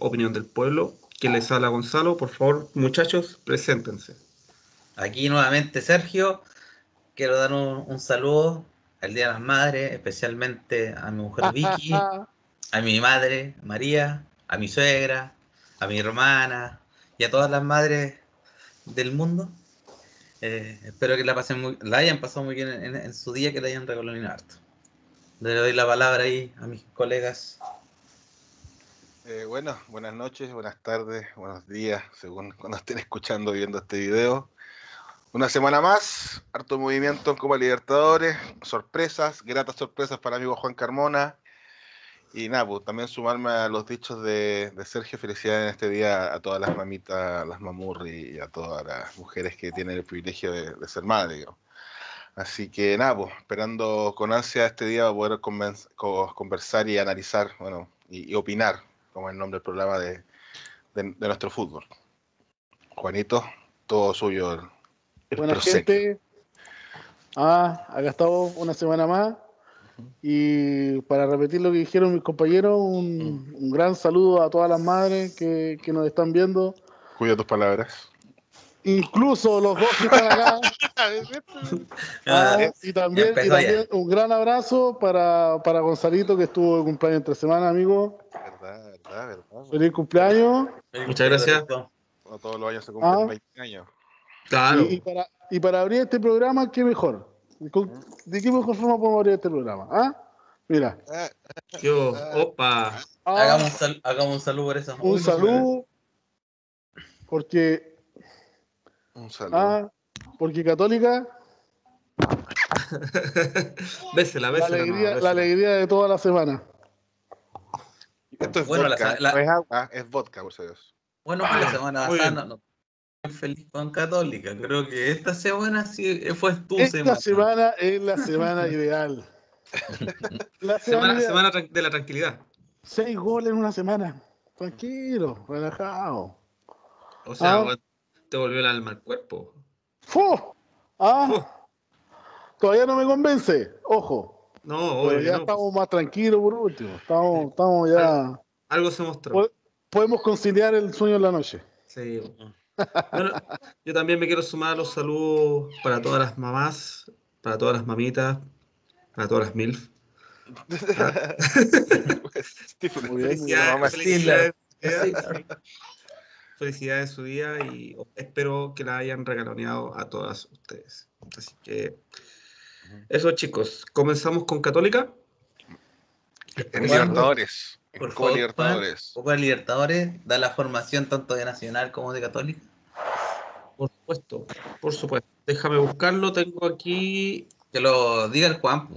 Opinión del Pueblo. Que les habla Gonzalo, por favor, muchachos, preséntense. Aquí nuevamente Sergio. Quiero dar un, un saludo al Día de las Madres, especialmente a mi mujer Vicky, a mi madre María, a mi suegra, a mi hermana y a todas las madres del mundo. Eh, espero que la pasen muy, la hayan pasado muy bien en, en su día, que la hayan regalado harto. Le doy la palabra ahí a mis colegas. Eh, bueno, buenas noches, buenas tardes, buenos días, según cuando estén escuchando y viendo este video. Una semana más, harto movimiento en Copa Libertadores, sorpresas, gratas sorpresas para amigo Juan Carmona. Y nada, pues también sumarme a los dichos de, Sergio, felicidades en este día a todas las mamitas, las mamurri y a todas las mujeres que tienen el privilegio de, ser madre. Así que nada, pues esperando con ansia este día poder conversar y analizar, bueno, y opinar, como el nombre del programa de, de- de nuestro fútbol. Juanito, todo suyo. el- el Buena prosecco. gente. Ah, acá estamos una semana más. Y para repetir lo que dijeron mis compañeros, un, un gran saludo a todas las madres que, que nos están viendo. Cuida tus palabras. Incluso los dos que están acá. Ah, y también, y también un gran abrazo para, para Gonzalito, que estuvo de cumpleaños entre semana, amigo. Verdad, verdad, verdad. Feliz cumpleaños. Muchas gracias. No todos los años se cumplen Ah. 20 años. Claro. Y, y para, y para abrir este programa, ¿qué mejor? ¿Con- ¿De qué mejor forma podemos abrir este programa? ¿Ah? Mira. Ah, Yo, opa. Ah, Hagamos, un sal- hagamos un saludo por eso. un saludo. Porque, un saludo. ah, porque Católica, Bésela, la bésela. alegría, nomás, la alegría de toda la semana. Esto es Bueno, la- vodka, la- no es agua, es vodka, por acaso. Bueno, pues la semana muy pasada no, no- muy feliz con Católica. Creo que esta semana sí fue tu Esta semana. semana es la semana ideal. La semana, de la tranquilidad. Seis goles en una semana. Tranquilo, relajado. O sea, Ah. te volvió el alma al cuerpo. ¡Fu! Ah, todavía no me convence. Ojo. No, obvio ya no. estamos más tranquilos por último. Estamos, estamos ya. Algo se mostró. Po- Podemos conciliar el sueño en la noche. Sí. Bueno, yo también me quiero sumar a los saludos para todas las mamás, para todas las mamitas, para todas las MILF. Stephen, Muy bien, Felicidades, mamá felicidades, felicidades, felicidades en su día y espero que la hayan regaloneado a todas ustedes. Así que eso chicos, comenzamos con Católica. En Libertadores. En Por Copa favor, Libertadores. Copa Libertadores da la formación tanto de Nacional como de Católica. Por supuesto, por supuesto. Déjame buscarlo, tengo aquí. Que lo diga el Juan.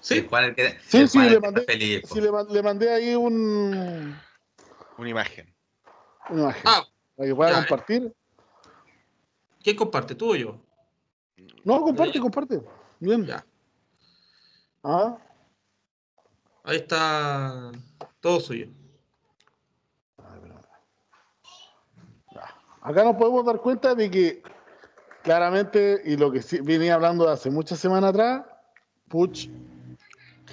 Sí, El Juan el que, Sí, el sí, Juan el le que mandé- feliz. Sí, le mandé ahí un, Una imagen. Una imagen Ah, para que pueda ya, compartir. ¿quién comparte? ¿Tú o yo? No, comparte, comparte. Bien. Ya. Ah, Ahí está todo suyo. acá nos podemos dar cuenta de que claramente, y lo que venía hablando de hace muchas semanas atrás, Puch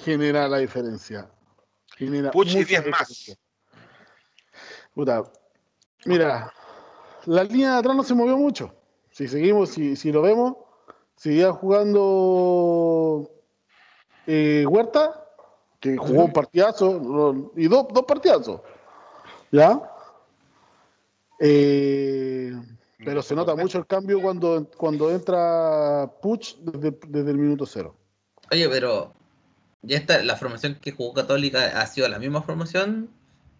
genera la diferencia. Genera Puch y mucha 10 más. Puta, mira, la línea de atrás no se movió mucho. Si seguimos, si, si lo vemos, seguía jugando eh, Huerta, que jugó un partidazo, y dos, dos partidazos. ¿Ya? Eh, pero se nota mucho el cambio cuando, cuando entra Puch desde, desde el minuto cero. Oye, pero ya está, la formación que jugó Católica ha sido la misma formación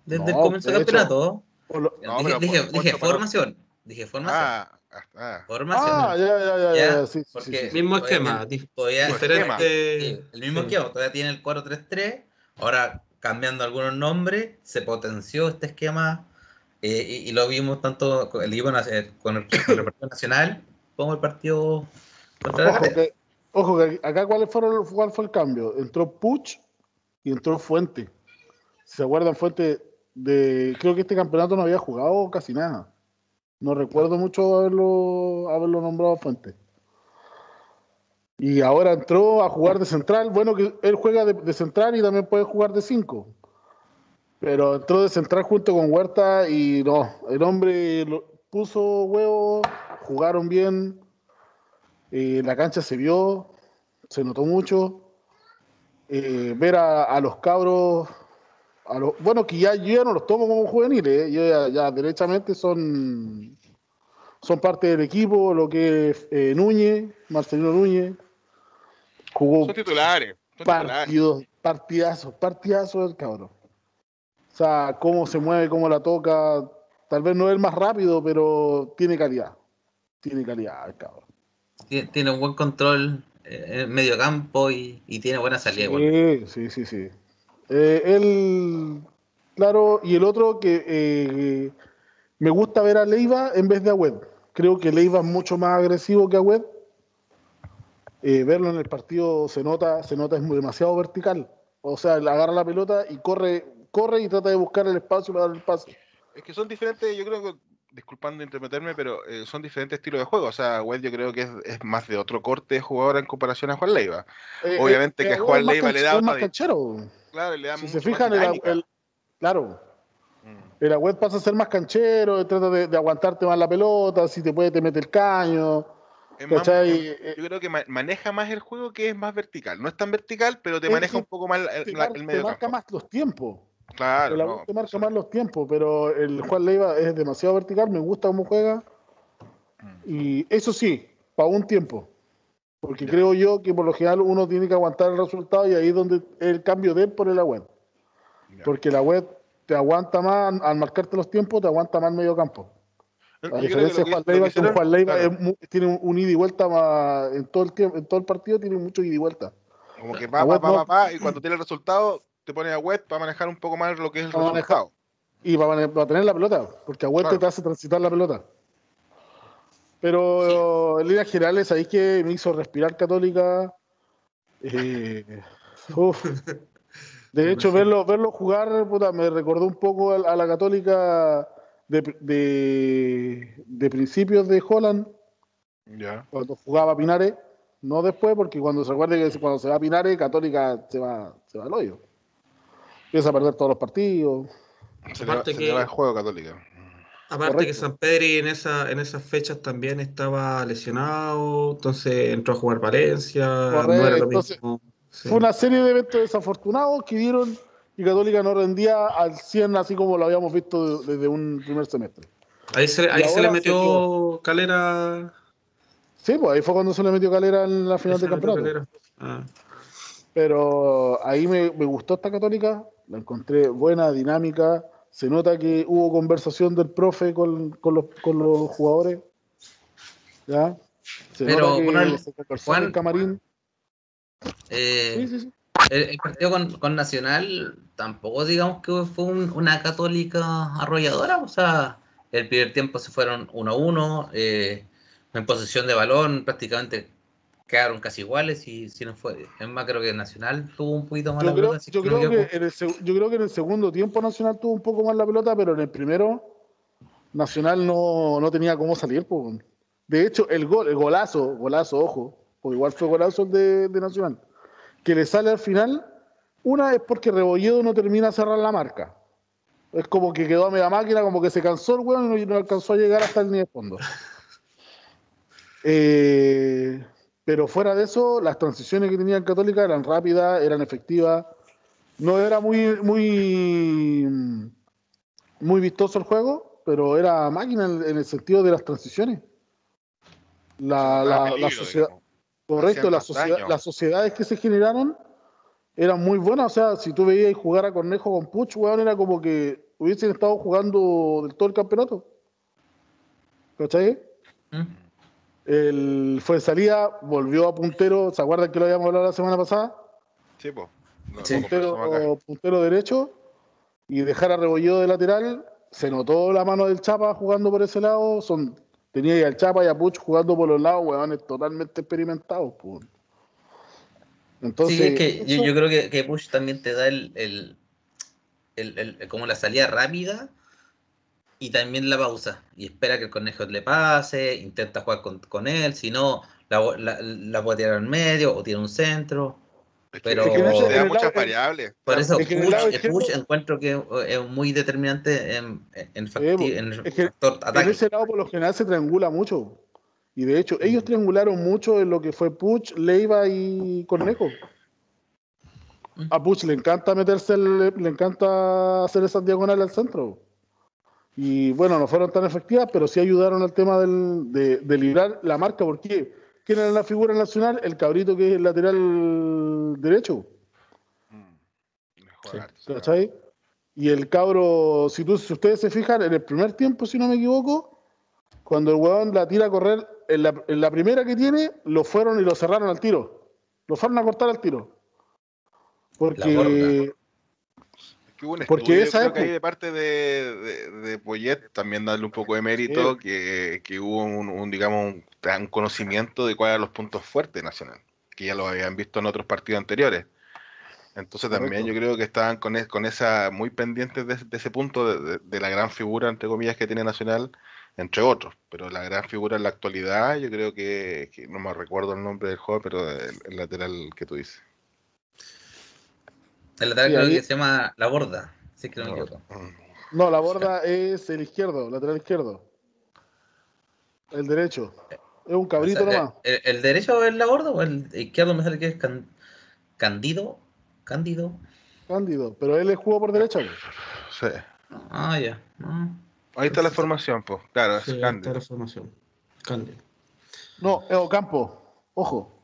desde el comienzo del de campeonato. Lo- No, dije pero dije, por- dije por- por- formación. Dije formación. Ah, ah, ah. formación. Ah, ya, ya, ya, Ya, ya, sí, sí, porque- sí, sí. Mismo esquema, todavía- esquema. diferente. Sí, el mismo sí. esquema, todavía tiene el 4-3-3, ahora cambiando algunos nombres, se potenció este esquema eh, y, y lo vimos tanto con el con el, con el partido nacional como el partido contra Ojo que, ojo que acá cuál, fueron, cuál fue el cambio. Entró Puch y entró Fuente. Si se acuerdan, Fuente de. Creo que este campeonato no había jugado casi nada. No recuerdo mucho haberlo, haberlo nombrado Fuente. Y ahora entró a jugar de central. Bueno, que él juega de, central y también puede jugar de 5. Pero entró de central junto con Huerta y no, el hombre puso huevo, jugaron bien, eh, la cancha se vio, se notó mucho. Eh, ver a, los cabros, a los, bueno, que ya yo ya no los tomo como juveniles, eh, ya, derechamente son, son parte del equipo, lo que es Núñez, Marcelino Núñez. Jugó son titulares. partidos, partidazos, partidazos del cabrón. O sea, cómo se mueve, cómo la toca. Tal vez no es el más rápido, pero tiene calidad. Tiene calidad el cabrón. Tiene un buen control en el medio campo y, tiene buena salida. Sí, sí, sí, sí. Eh, él, claro, y el otro que eh, me gusta ver a Leiva en vez de a Web. Creo que Leiva es mucho más agresivo que a Web. Eh, verlo en el partido se nota, se nota es demasiado vertical. O sea, agarra la pelota y corre, corre y trata de buscar el espacio para dar el pase. Es que son diferentes, yo creo que disculpando intermeterme, pero eh, son diferentes estilos de juego. O sea, Wed yo creo que es, más de otro corte de jugador en comparación a Juan Leiva. Eh, Obviamente que a Juan Leiva le da más canchero. Claro, le da Si se fijan, el, claro. Mm. El Agüed pasa a ser más canchero, trata de, aguantarte más la pelota, si te puede te mete el caño. yo creo que maneja más el juego que es más vertical. No es tan vertical, pero te maneja un poco más el, medio. Te marca más los tiempos. Claro. El no, marca más los tiempos, pero el Juan Leiva es demasiado vertical, me gusta cómo juega. Mm. Y eso sí, para un tiempo. Porque creo yo que por lo general uno tiene que aguantar el resultado y ahí es donde el cambio de él por el web. Porque la web te aguanta más, al marcarte los tiempos, te aguanta más medio campo. A diferencia de Juan Leiva, que Juan Leiva tiene un, ida y vuelta más, en todo el tiempo, en todo el partido tiene mucho ida y vuelta. Como que va, va, va, va, y cuando tiene el resultado te pone a web para manejar un poco más lo que es el resultado. Y para, tener la pelota, porque a web te hace transitar la pelota. Pero en líneas generales, ahí que me hizo respirar Católica. Eh, de hecho, verlo, verlo jugar puta, me recordó un poco a, la Católica de, de, principios de Holland. Cuando jugaba Pinares. No después, porque cuando se acuerde que cuando se va a Pinares, Católica se va, se va al hoyo empieza a perder todos los partidos. Se, aparte que, el juego católico. Aparte que San Pedri en, esa, en esas fechas también estaba lesionado, entonces entró a jugar Valencia. Fue una serie de eventos desafortunados que dieron y Católica no rendía al 100 así como lo habíamos visto desde un primer semestre. Ahí se, ahí se le metió Calera. Sí, pues ahí fue cuando se le metió Calera en la final del campeonato. Ah. Pero ahí me, me, gustó esta católica, la encontré buena, dinámica. Se nota que hubo conversación del profe con, con, los, con los, jugadores. ¿Ya? Se Pero, nota que se Juan, el camarín. Eh, sí, sí, sí. El, partido con, con, Nacional tampoco digamos que fue una católica arrolladora. O sea, el primer tiempo se fueron 1-1. Eh, en posesión de balón prácticamente quedaron casi iguales y si no fue, es más creo que Nacional tuvo un poquito más yo la pelota. Yo, creo que en el, yo creo que en el segundo tiempo Nacional tuvo un poco más la pelota, pero en el primero Nacional no, no tenía cómo salir. De hecho, el gol, el golazo, golazo, ojo, porque igual fue golazo de, de Nacional, que le sale al final, una es porque Rebolledo no termina de cerrar la marca. Es como que quedó a media máquina, como que se cansó el weón y no, alcanzó a llegar hasta el nivel de fondo. Eh, pero fuera de eso, las transiciones que tenía Católica eran rápidas, eran efectivas. No era muy, muy, muy vistoso el juego, pero era máquina en, el sentido de las transiciones. La, la, sociedad, correcto, la sociedad, las sociedades que se generaron eran muy buenas. O sea, si tú veías jugar a Cornejo con Puch, weón, era como que hubiesen estado jugando del todo el campeonato. ¿Cachai? ¿Mm? El, fue salida, volvió a puntero. ¿Se acuerdan que lo habíamos hablado la semana pasada? Sí, pues. puntero, derecho y dejar a Rebolledo de lateral. Se notó la mano del Chapa jugando por ese lado. Son, tenía al Chapa y a Puch jugando por los lados, huevones totalmente experimentados. Entonces, sí, es que yo, creo que, que, Puch también te da el, el, el, como la salida rápida y también la pausa. Y espera que el conejo le pase, intenta jugar con, él, si no, la, la, puede tirar en medio o tiene un centro. Pero Es que en en da muchas lado- variables. por eso Es que en el izquierdo- encuentro que es muy determinante en, en, facti- en el es que factor En ataque. ese lado, por lo general, se triangula mucho. Y de hecho, ellos triangularon mucho en lo que fue Puch, Leiva y Cornejo. A Puch le encanta meterse, el- le encanta hacer esas diagonales al centro. Y bueno, no fueron tan efectivas, pero sí ayudaron al tema del- de, de librar la marca. porque ¿Quién era la figura nacional? El cabrito que es el lateral derecho. Mm. Mejor. Y el cabro, si, tú, si ustedes se fijan, en el primer tiempo, si no me equivoco, cuando el huevón la tira a correr, en la, en la primera que tiene, lo fueron y lo cerraron al tiro. Lo fueron a cortar al tiro. Porque que hubo un Porque estudio, esa creo que hay de parte de, de, de Poyet, también darle un poco de mérito, Sí. que, que hubo un, un, digamos, un, un conocimiento de cuáles eran los puntos fuertes de Nacional, que ya lo habían visto en otros partidos anteriores. Entonces también Correcto. yo creo que estaban con, es- con esa muy pendientes de, de ese punto, de, de- la gran figura, entre comillas, que tiene Nacional, entre otros. Pero la gran figura en la actualidad, yo creo que, que no me recuerdo el nombre del joven, pero el, el lateral que tú dices. El lateral Sí, creo ahí- que se llama La Borda, si es que no me No, equivoco. mm. no, la borda es el izquierdo, lateral izquierdo. El derecho. Es un cabrito O sea, nomás. el, el derecho es La Borda o el izquierdo me sale que es Can- Candido? Cándido. Cándido. Pero él jugó por derecha. Sí. Ah, ya. Ah. Ahí está la formación, pues. Claro, es Sí, ahí Cándido. está la formación. Cándido. No, es Ocampo. Ojo.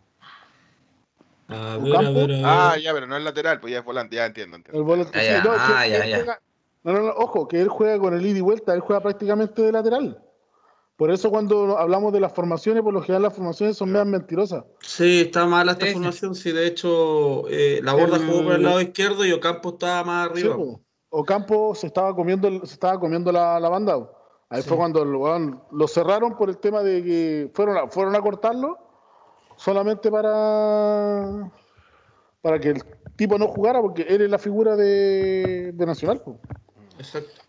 A ¿Un ver, a ver, a ver. Ah, ya, pero no es lateral, pues ya es volante, ya entiendo. entiendo. El volante. Ah, sí, ya, no, ah, ya, ya. juega- no, no, no, ojo, que él juega con el ida y vuelta, él juega prácticamente de lateral. Por eso cuando hablamos de las formaciones, por lo general las formaciones son medias mentirosas. Sí, está mala esta Sí, sí. formación. Sí, de hecho, eh, la borda El- jugó por el lado izquierdo y Ocampo estaba más Sí, arriba. po. Ocampo se estaba comiendo, se estaba comiendo la, la banda. Ahí Sí. fue cuando weón lo cerraron por el tema de que fueron a, fueron a cortarlo solamente para para que el tipo no jugara porque él es la figura de, de Nacional. Exacto.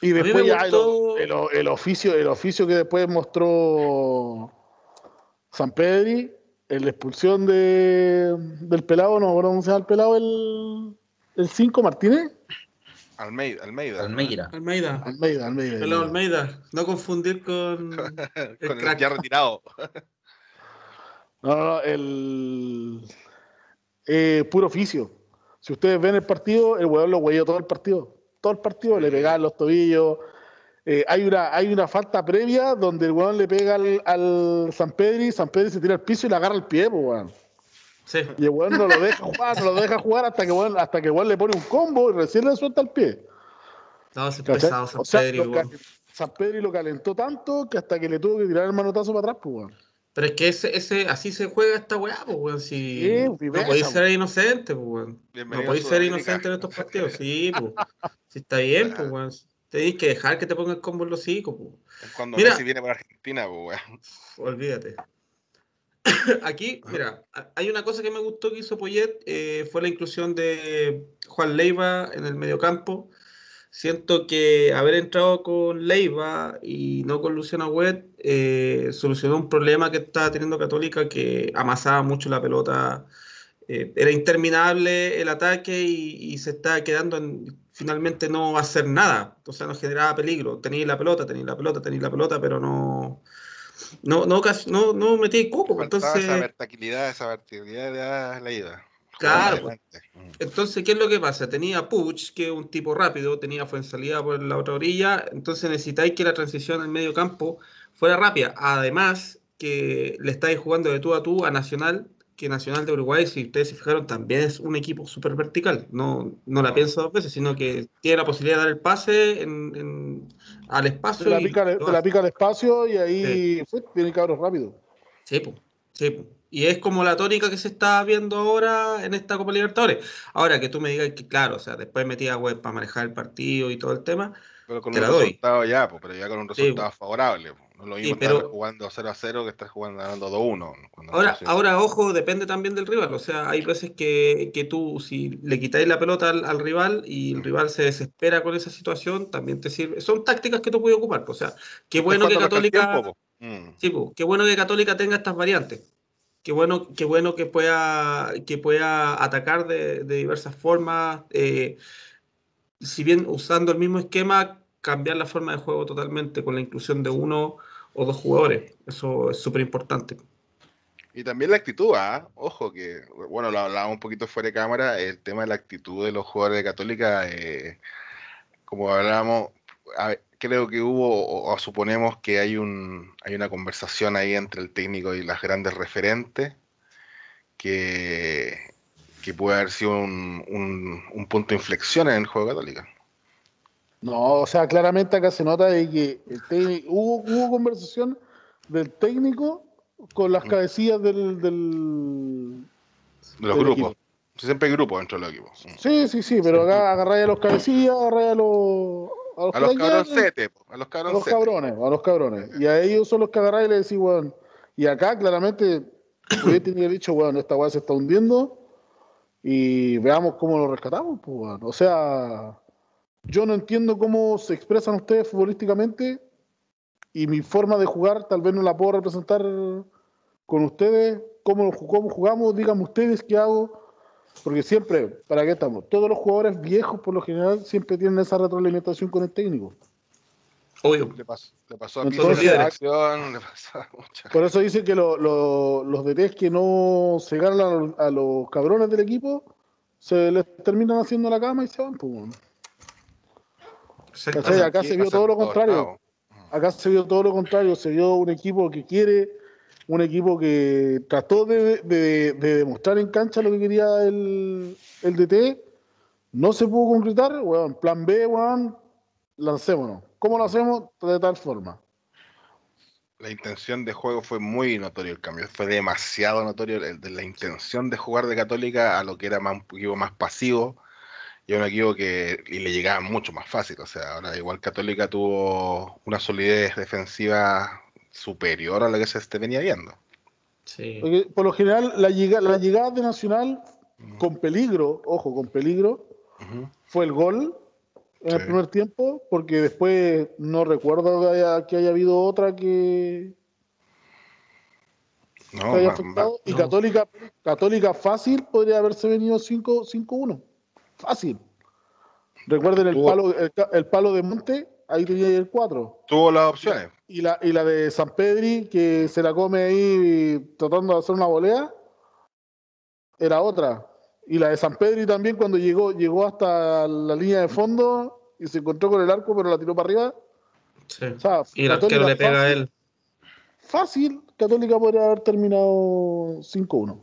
Y después ya el, gustó- el- el oficio, el oficio que después mostró San Pedri, en la expulsión de, del pelado, no cómo se llama el pelado, el 5 Martínez. Almeida, Almeida. Almeida. Almeida. Almeida, Almeida. Pelado Almeida. No confundir con. Con el crack. ya retirado. No, no, no, el eh, puro oficio. Si ustedes ven el partido, el hueón lo hueó todo el partido. Todo el partido le pegaban los tobillos. Eh, hay, una, hay una falta previa donde el hueón le pega al, al San Pedri, San Pedri se tira al piso y le agarra el pie, pues, weón. Sí. Y el weón no lo deja jugar, no lo deja jugar hasta que weón, hasta que weón le pone un combo y recién le suelta el pie. No, se pesado San O sea, weón. cal- San Pedri lo calentó tanto que hasta que le tuvo que tirar el manotazo para atrás, pues, weón. Pero es que ese, ese, así se juega esta weá, pues, weón. Si Sí, no podéis ser inocente, pues, weón. No podéis ser inocente en estos partidos, sí, pues. Si está bien, pues, weón. Tenéis que dejar que te pongan combo en los hocicos, pues. Es cuando Mira. Messi viene por Argentina, pues, weón. Olvídate. Aquí, mira, hay una cosa que me gustó que hizo Poyet, eh, fue la inclusión de Juan Leiva en el mediocampo. Siento que haber entrado con Leiva y no con Luciano Huet eh, solucionó un problema que estaba teniendo Católica que amasaba mucho la pelota. Eh, era interminable el ataque y, y se estaba quedando en finalmente no hacer nada. O sea, no generaba peligro. Tenía la pelota, tenía la pelota, tenía la pelota, pero no, no, no, no, no metí coco. Faltaba esa Entonces, verticalidad, esa verticalidad de la Leida. Claro, Adelante. Mm. entonces, ¿qué es lo que pasa? Tenía Puch, que es un tipo rápido, tenía Fuensalida por la otra orilla, entonces necesitáis que la transición en medio campo fuera rápida. Además, que le estáis jugando de tú a tú a Nacional, que Nacional de Uruguay, si ustedes se fijaron, también es un equipo súper vertical. No, no la pienso dos veces, sino que tiene la posibilidad de dar el pase en- en- al espacio. Te la, y pica, te la pica al espacio y ahí fue, tiene cabros rápido. Sí, po, sí, po. Y es como la tónica que se está viendo ahora en esta Copa Libertadores. Ahora que tú me digas que, claro, o sea, después metí a web para manejar el partido y todo el tema. Pero con Te un la doy. resultado ya, pues, pero ya con un Sí, resultado favorable. pues. No lo Sí, mismo pero- estar jugando 0 a 0 que estar jugando ganando 2 a 1. cuando no Ahora, ahora, ojo, depende también del rival. O sea, hay veces que, que tú, si le quitáis la pelota al, al rival y el rival se desespera con esa situación, también te sirve. Son tácticas que tú puedes ocupar. O sea, qué bueno que Católica. tiempo. Mm. Sí, po, qué bueno que Católica tenga estas variantes. Qué bueno, qué bueno que pueda, que pueda atacar de, diversas formas. Eh, si bien usando el mismo esquema, cambiar la forma de juego totalmente con la inclusión de uno o dos jugadores. Eso es súper importante. Y también la actitud, ¿ah? ojo, que, bueno, lo hablábamos un poquito fuera de cámara, el tema de la actitud de los jugadores de Católica, eh, como hablábamos, creo que hubo, o, suponemos que hay, un, hay una conversación ahí entre el técnico y las grandes referentes, que, que puede haber sido un, un, punto de inflexión en el juego Católica. No, o sea, claramente acá se nota de que el hubo, hubo conversación del técnico con las cabecillas del, del de los grupos. Siempre hay grupos dentro del equipo. Sí, sí, sí, pero acá agarráis a los cabecillas, agarráis a los. A los, a los cabrones, a los, a los cabrones, a los cabrones. Y a ellos son los que agarráis y le decís, weón. Y acá claramente hubiera tenido dicho, weón, esta weá se está hundiendo y veamos cómo lo rescatamos, pues, weón. O sea, yo no entiendo cómo se expresan ustedes futbolísticamente y mi forma de jugar tal vez no la puedo representar con ustedes. ¿Cómo, cómo jugamos? Díganme ustedes qué hago. Porque siempre, ¿para qué estamos? Todos los jugadores viejos, por lo general, siempre tienen esa retroalimentación con el técnico. Obvio. Le pasó, le pasó a mí dirección, le pasó a Por eso dicen que los DTs que no se ganan a, los cabrones del equipo, se les terminan haciendo la cama y se van. Pues, Acá se vio todo lo contrario. Acá se vio todo lo contrario, se vio un equipo que quiere, un equipo que trató de, demostrar en cancha lo que quería el, el DT, no se pudo concretar, bueno, plan B, bueno, lancémonos. ¿Cómo lo hacemos? De tal forma. La intención de juego fue muy notorio el cambio, fue demasiado notorio de la intención de jugar de Católica a lo que era más, un equipo más pasivo, y un equipo que y le llegaba mucho más fácil. O sea, ahora igual Católica tuvo una solidez defensiva superior a la que se esté venía viendo. Sí. por lo general, la, la llegada de Nacional con peligro, ojo, con peligro, fue el gol en el primer tiempo, porque después no recuerdo que haya, que haya habido otra que, no, haya afectado. y Católica, Católica fácil podría haberse venido 5-1. Fácil. Recuerden el palo, el, palo de Monte, ahí tenía el 4. Tuvo las opciones. Y la, y la de San Pedri, que se la come ahí tratando de hacer una volea, era otra. Y la de San Pedri también cuando llegó, llegó hasta la línea de fondo y se encontró con el arco, pero la tiró para arriba. Sí. y el arquero le pega a él. Fácil, Católica podría haber terminado 5-1.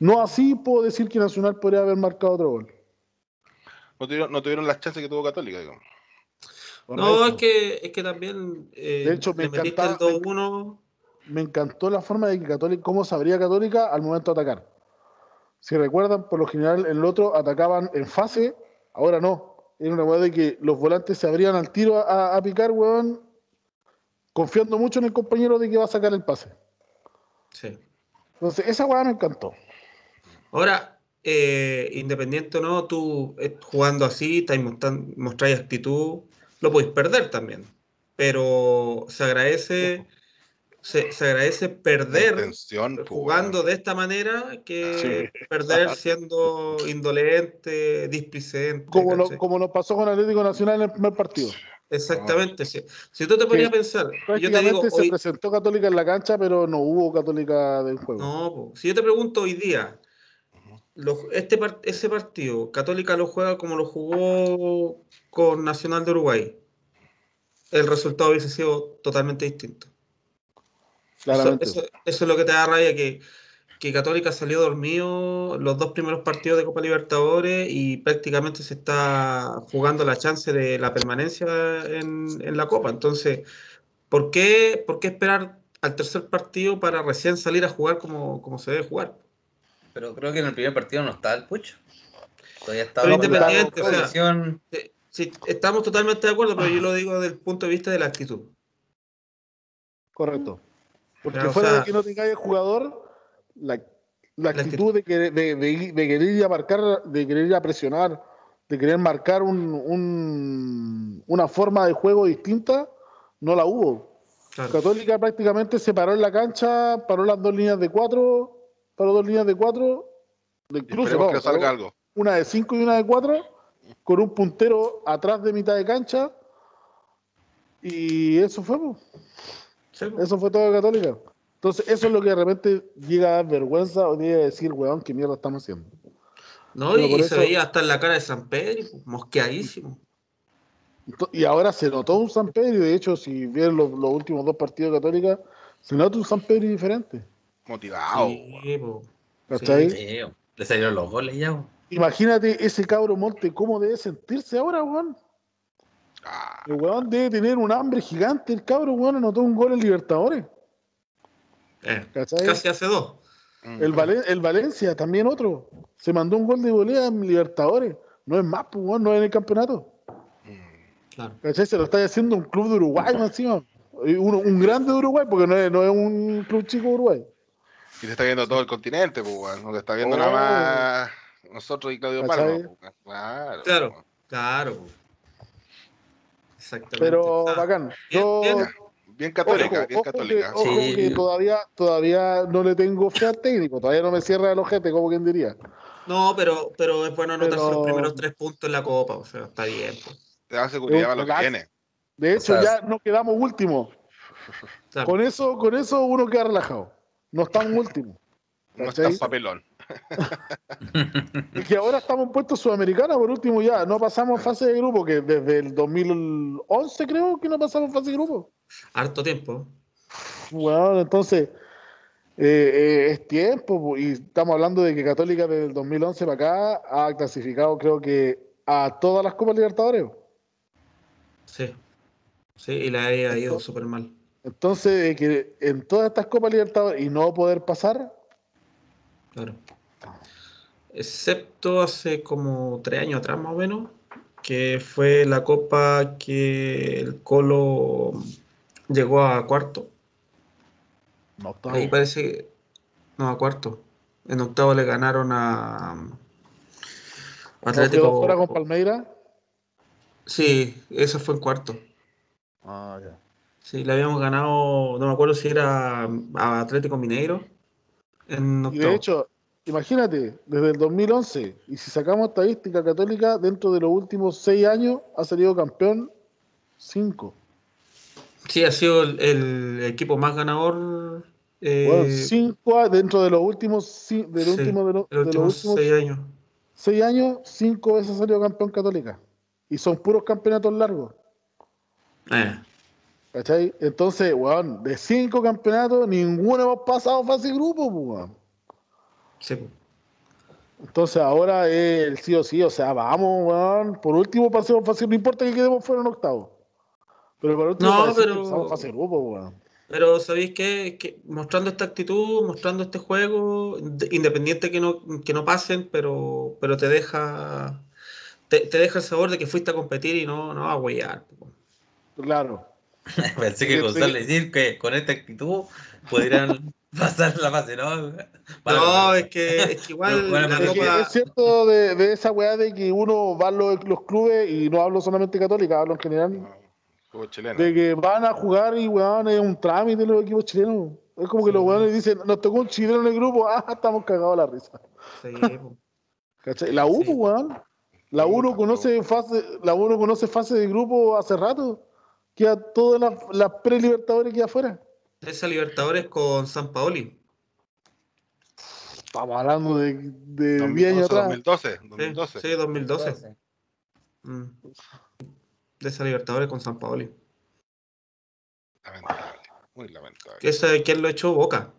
No así puedo decir que Nacional podría haber marcado otro gol. No tuvieron, no tuvieron las chances que tuvo Católica, digamos. No, es que, es que también. Eh, de hecho, me, encantó, me encantó la forma de que Católica, cómo sabría Católica al momento de atacar. Si recuerdan, por lo general en el otro atacaban en fase, ahora no. Era una weá de que los volantes se abrían al tiro a, a, picar, weón, confiando mucho en el compañero de que va a sacar el pase. Sí. Entonces, esa weá me encantó. Ahora, eh, independiente o no, tú eh, jugando así, mostráis actitud, lo podéis perder también. Pero se agradece, se, agradece perder pues, jugando de esta manera que perder siendo indolente, displicente. Como, como nos pasó con Atlético Nacional en el primer partido. Exactamente, sí. Si tú te ponías a pensar, yo te digo, se presentó Católica en la cancha, pero no hubo Católica del juego. No, si yo te pregunto hoy día, este ese partido, Católica lo juega como lo jugó con Nacional de Uruguay, el resultado hubiese sido totalmente distinto. Eso, es lo que te da rabia, que, que, Católica salió dormido los dos primeros partidos de Copa Libertadores y prácticamente se está jugando la chance de la permanencia en, la Copa. Entonces, ¿por qué, ¿por qué esperar al tercer partido para recién salir a jugar como, como se debe jugar? Pero creo que en el primer partido no estaba el Pucho. Todavía estaba independiente, o sea, sí, estamos totalmente de acuerdo, pero yo lo digo desde el punto de vista de la actitud. Correcto. Porque fuera de que no tenga el jugador, la, actitud, De, querer, de, querer ir a marcar, de querer ir a presionar, de querer marcar un, una forma de juego distinta, no la hubo. Claro. Católica prácticamente se paró en la cancha, paró las dos líneas de cuatro, paró dos líneas de cuatro, de cruce, que salga algo. una de cinco y una de cuatro, con un puntero atrás de mitad de cancha. Y eso fue. Sí, eso fue todo Católica. Entonces, eso es lo que de repente llega a dar vergüenza o llega a decir, weón, qué mierda estamos haciendo. No, Pero y, eso- se veía hasta en la cara de San Pedro, mosqueadísimo. Y ahora se notó un San Pedro, y de hecho, si vieron los, los últimos dos partidos de Católica, se nota un San Pedro diferente. Motivado. Sí, le salieron los goles ya. bo. Imagínate ese cabro Monte, cómo debe sentirse ahora, weón. Ah, El weón debe tener un hambre gigante, el cabro, weón, anotó un gol en Libertadores. Eh, ¿Cachai? casi hace dos. mm. El, Valen- el Valencia, también otro. Se mandó un gol de volea en Libertadores. No es más, pues, weón, no es en el campeonato. Mm. Claro. ¿Cachai? Se lo está haciendo un club de Uruguay, más encima. Uno- un grande de Uruguay, porque no es, no es un club chico de Uruguay. Y te está viendo todo el continente, pues, weón. No te está viendo Oh. nada más nosotros y Claudio. Palma. pues, Claro. Claro. pues. Claro. Exactamente. Pero Ah, bacán. bien, Yo, bien. Bien católica, ojo, bien ojo que, católica. ojo Sí. que todavía, todavía no le tengo fe al técnico, todavía no me cierra el ojete, como quien diría. No, pero, pero es bueno anotarse Pero- los primeros tres puntos en la copa, o sea, está bien. po. Te da seguridad para lo que viene. De hecho, O sea, ya no quedamos últimos. Claro. Con eso, con eso uno queda relajado. No estamos últimos. No ¿Cachai? está papelón. Y que ahora estamos en puestos sudamericanos, por último ya, no pasamos fase de grupo, que desde el 2011 creo que no pasamos fase de grupo. Harto tiempo. Bueno, entonces eh, eh, es tiempo, po, y estamos hablando de que Católica desde el 2011 para acá ha clasificado creo que a todas las Copas Libertadores. Sí. Sí, y la había ido súper mal. Entonces, que en todas estas Copas Libertadores y no poder pasar, Claro. Excepto hace como tres años atrás más o menos, que fue la copa que el Colo llegó a cuarto. no Ahí parece que... No, a cuarto. En octavo le ganaron a... ¿No Atlético. quedó fuera con Palmeira? Sí, eso fue en cuarto. Ah, ya. Sí, le habíamos ganado, no me acuerdo si era a Atlético Mineiro en Y de hecho, imagínate, desde el 2011, y si sacamos estadística católica, dentro de los últimos seis años ha salido campeón cinco. Sí, ha sido el, el equipo más ganador eh, Bueno, cinco dentro de los últimos, del Sí, último de, los- últimos seis años. seis años, cinco veces ha salido campeón católica. Y son puros campeonatos largos. Eh, ¿Cachai? Entonces, weón, de cinco campeonatos, ninguno hemos pasado fase grupo, pues, weón. sí, po. Entonces ahora es el sí o sí, o sea, vamos, weón. Por último pasemos fase, no importa que quedemos fuera en octavo. Pero por último, No, pero- pasamos fase grupo, weón. Pero ¿sabéis qué? Que mostrando esta actitud, mostrando este juego, de- independiente que no, que no pasen, pero, pero te deja te, te deja el sabor de que fuiste a competir y no, no a huellar. Claro. Pensé que Gonzalo decir que con esta actitud podrían pasar la fase, ¿no? Vale, no, es que, es que igual Bueno, Es, que es cierto de, de esa weá de que uno va a los, los clubes, y no hablo solamente católica, hablo en general, chileno. de que van a jugar y weón es un trámite los equipos chilenos. Es como que los weones dicen, nos tocó un chileno en el grupo, ah, estamos cagados a la risa. sí, po. ¿Cachai? La U, Sí. pues, weón. La U no conoce fase, la U no conoce fase de grupo hace rato. Queda todas las las pre-libertadores queda afuera. esa Libertadores con San Paoli. Estamos hablando de, de 10 años 2011, atrás. 2012. Sí, 2012. sí, 2012. Mm. De esa Libertadores con San Paoli. Lamentable. Muy lamentable. Ese, ¿Quién lo echó? Boca.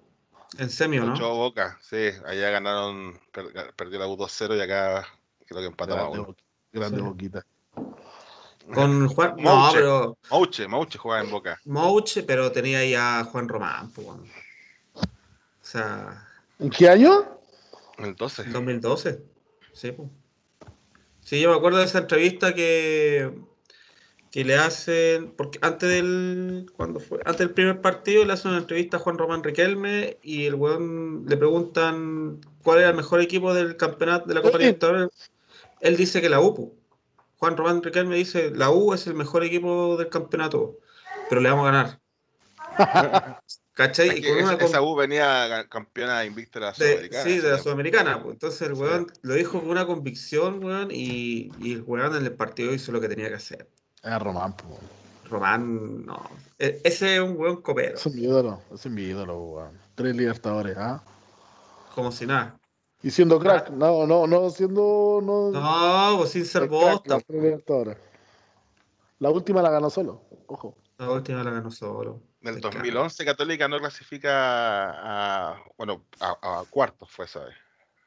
En semio, ¿no? Ocho Boca, sí. Allá ganaron, per- perdió la U 2-0 y acá creo que empatamos a Grande, uno. Boqui- grande Sí. boquita. Con Juan. No, Mouche. pero. Mouche, Mouche jugaba en Boca. Mouche, pero tenía ahí a Juan Román, pues, bueno. O sea, ¿En qué año? En el 12. en 2012. Sí, pues. Sí, yo me acuerdo de esa entrevista que, que le hacen, porque antes del, cuando fue? Antes del primer partido le hacen una entrevista a Juan Román Riquelme y el weón le preguntan cuál era el mejor equipo del campeonato de la Copa. Libertadores. Él dice que la U. Juan Román Riquelme dice, la U es el mejor equipo del campeonato, pero le vamos a ganar. ¿Cachai? Es que esa, con- esa U venía campeona invicta de la Sudamericana. sí, de la. Sudamericana. pues. Entonces el Sí. weón lo dijo con una convicción, weón, y, y el weón en el partido hizo lo que tenía que hacer. Es Román, po. Román, no. E- Ese es un weón copero, Ese es mi ídolo, ese es mi ídolo, weón. Tres libertadores, ¿ah? como si nada. Y siendo crack, no, no, no siendo. No, No, pues sin ser crack, bosta. La última la ganó solo, ojo. La última la ganó solo. En el Te cago. 2011 Católica no clasifica a, bueno, a, a cuartos fue esa vez.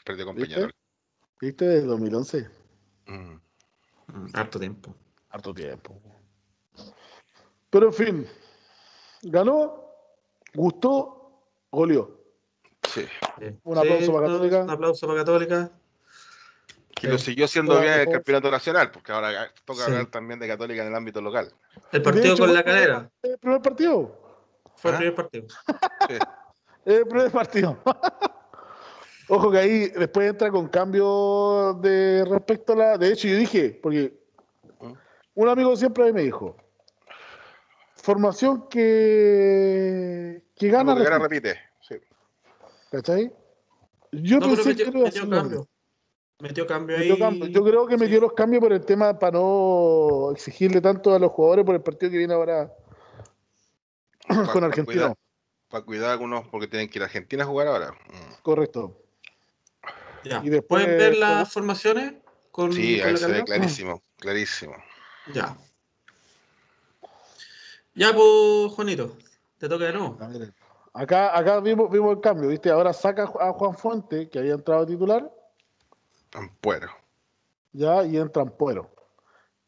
Perdió con ¿Viste? Peñarol. ¿Viste? Desde 2011. Mm. Mm, Harto tiempo. Harto tiempo. Pero en fin, ganó, gustó, goleó. Sí. Sí. Un aplauso para no, Católica. Un aplauso para Católica. Y lo siguió siendo bien en el campeonato nacional, porque ahora toca Sí. hablar también de Católica en el ámbito local. El partido hecho, con la calera. El primer partido. Fue el ¿Ah? primer partido. El primer partido. Ojo que ahí después entra con cambio de respecto a la. De hecho, yo dije, porque un amigo siempre a mí me dijo: formación que, que gana. Que gana repite", repite. Sí. ¿Cachai? Yo No, pensé metió, que lo iba a metió cambio. Metió cambio Metió ahí. cambio. Yo creo que metió sí. los cambios por el tema para no exigirle tanto a los jugadores por el partido que viene ahora con Argentina. cuidar- Para cuidar algunos porque tienen que ir a Argentina a jugar ahora. Mm. Correcto. Ya. Y después- ¿Pueden ver las formaciones con, Sí, con ahí se ve clarísimo, clarísimo. Ya. Ya, pues, Juanito, te toca de nuevo. A ver, Acá, acá vimos, vimos el cambio, ¿viste? Ahora saca a Juan Fuente, que había entrado titular, Ampuero. ya, y entra Ampuero.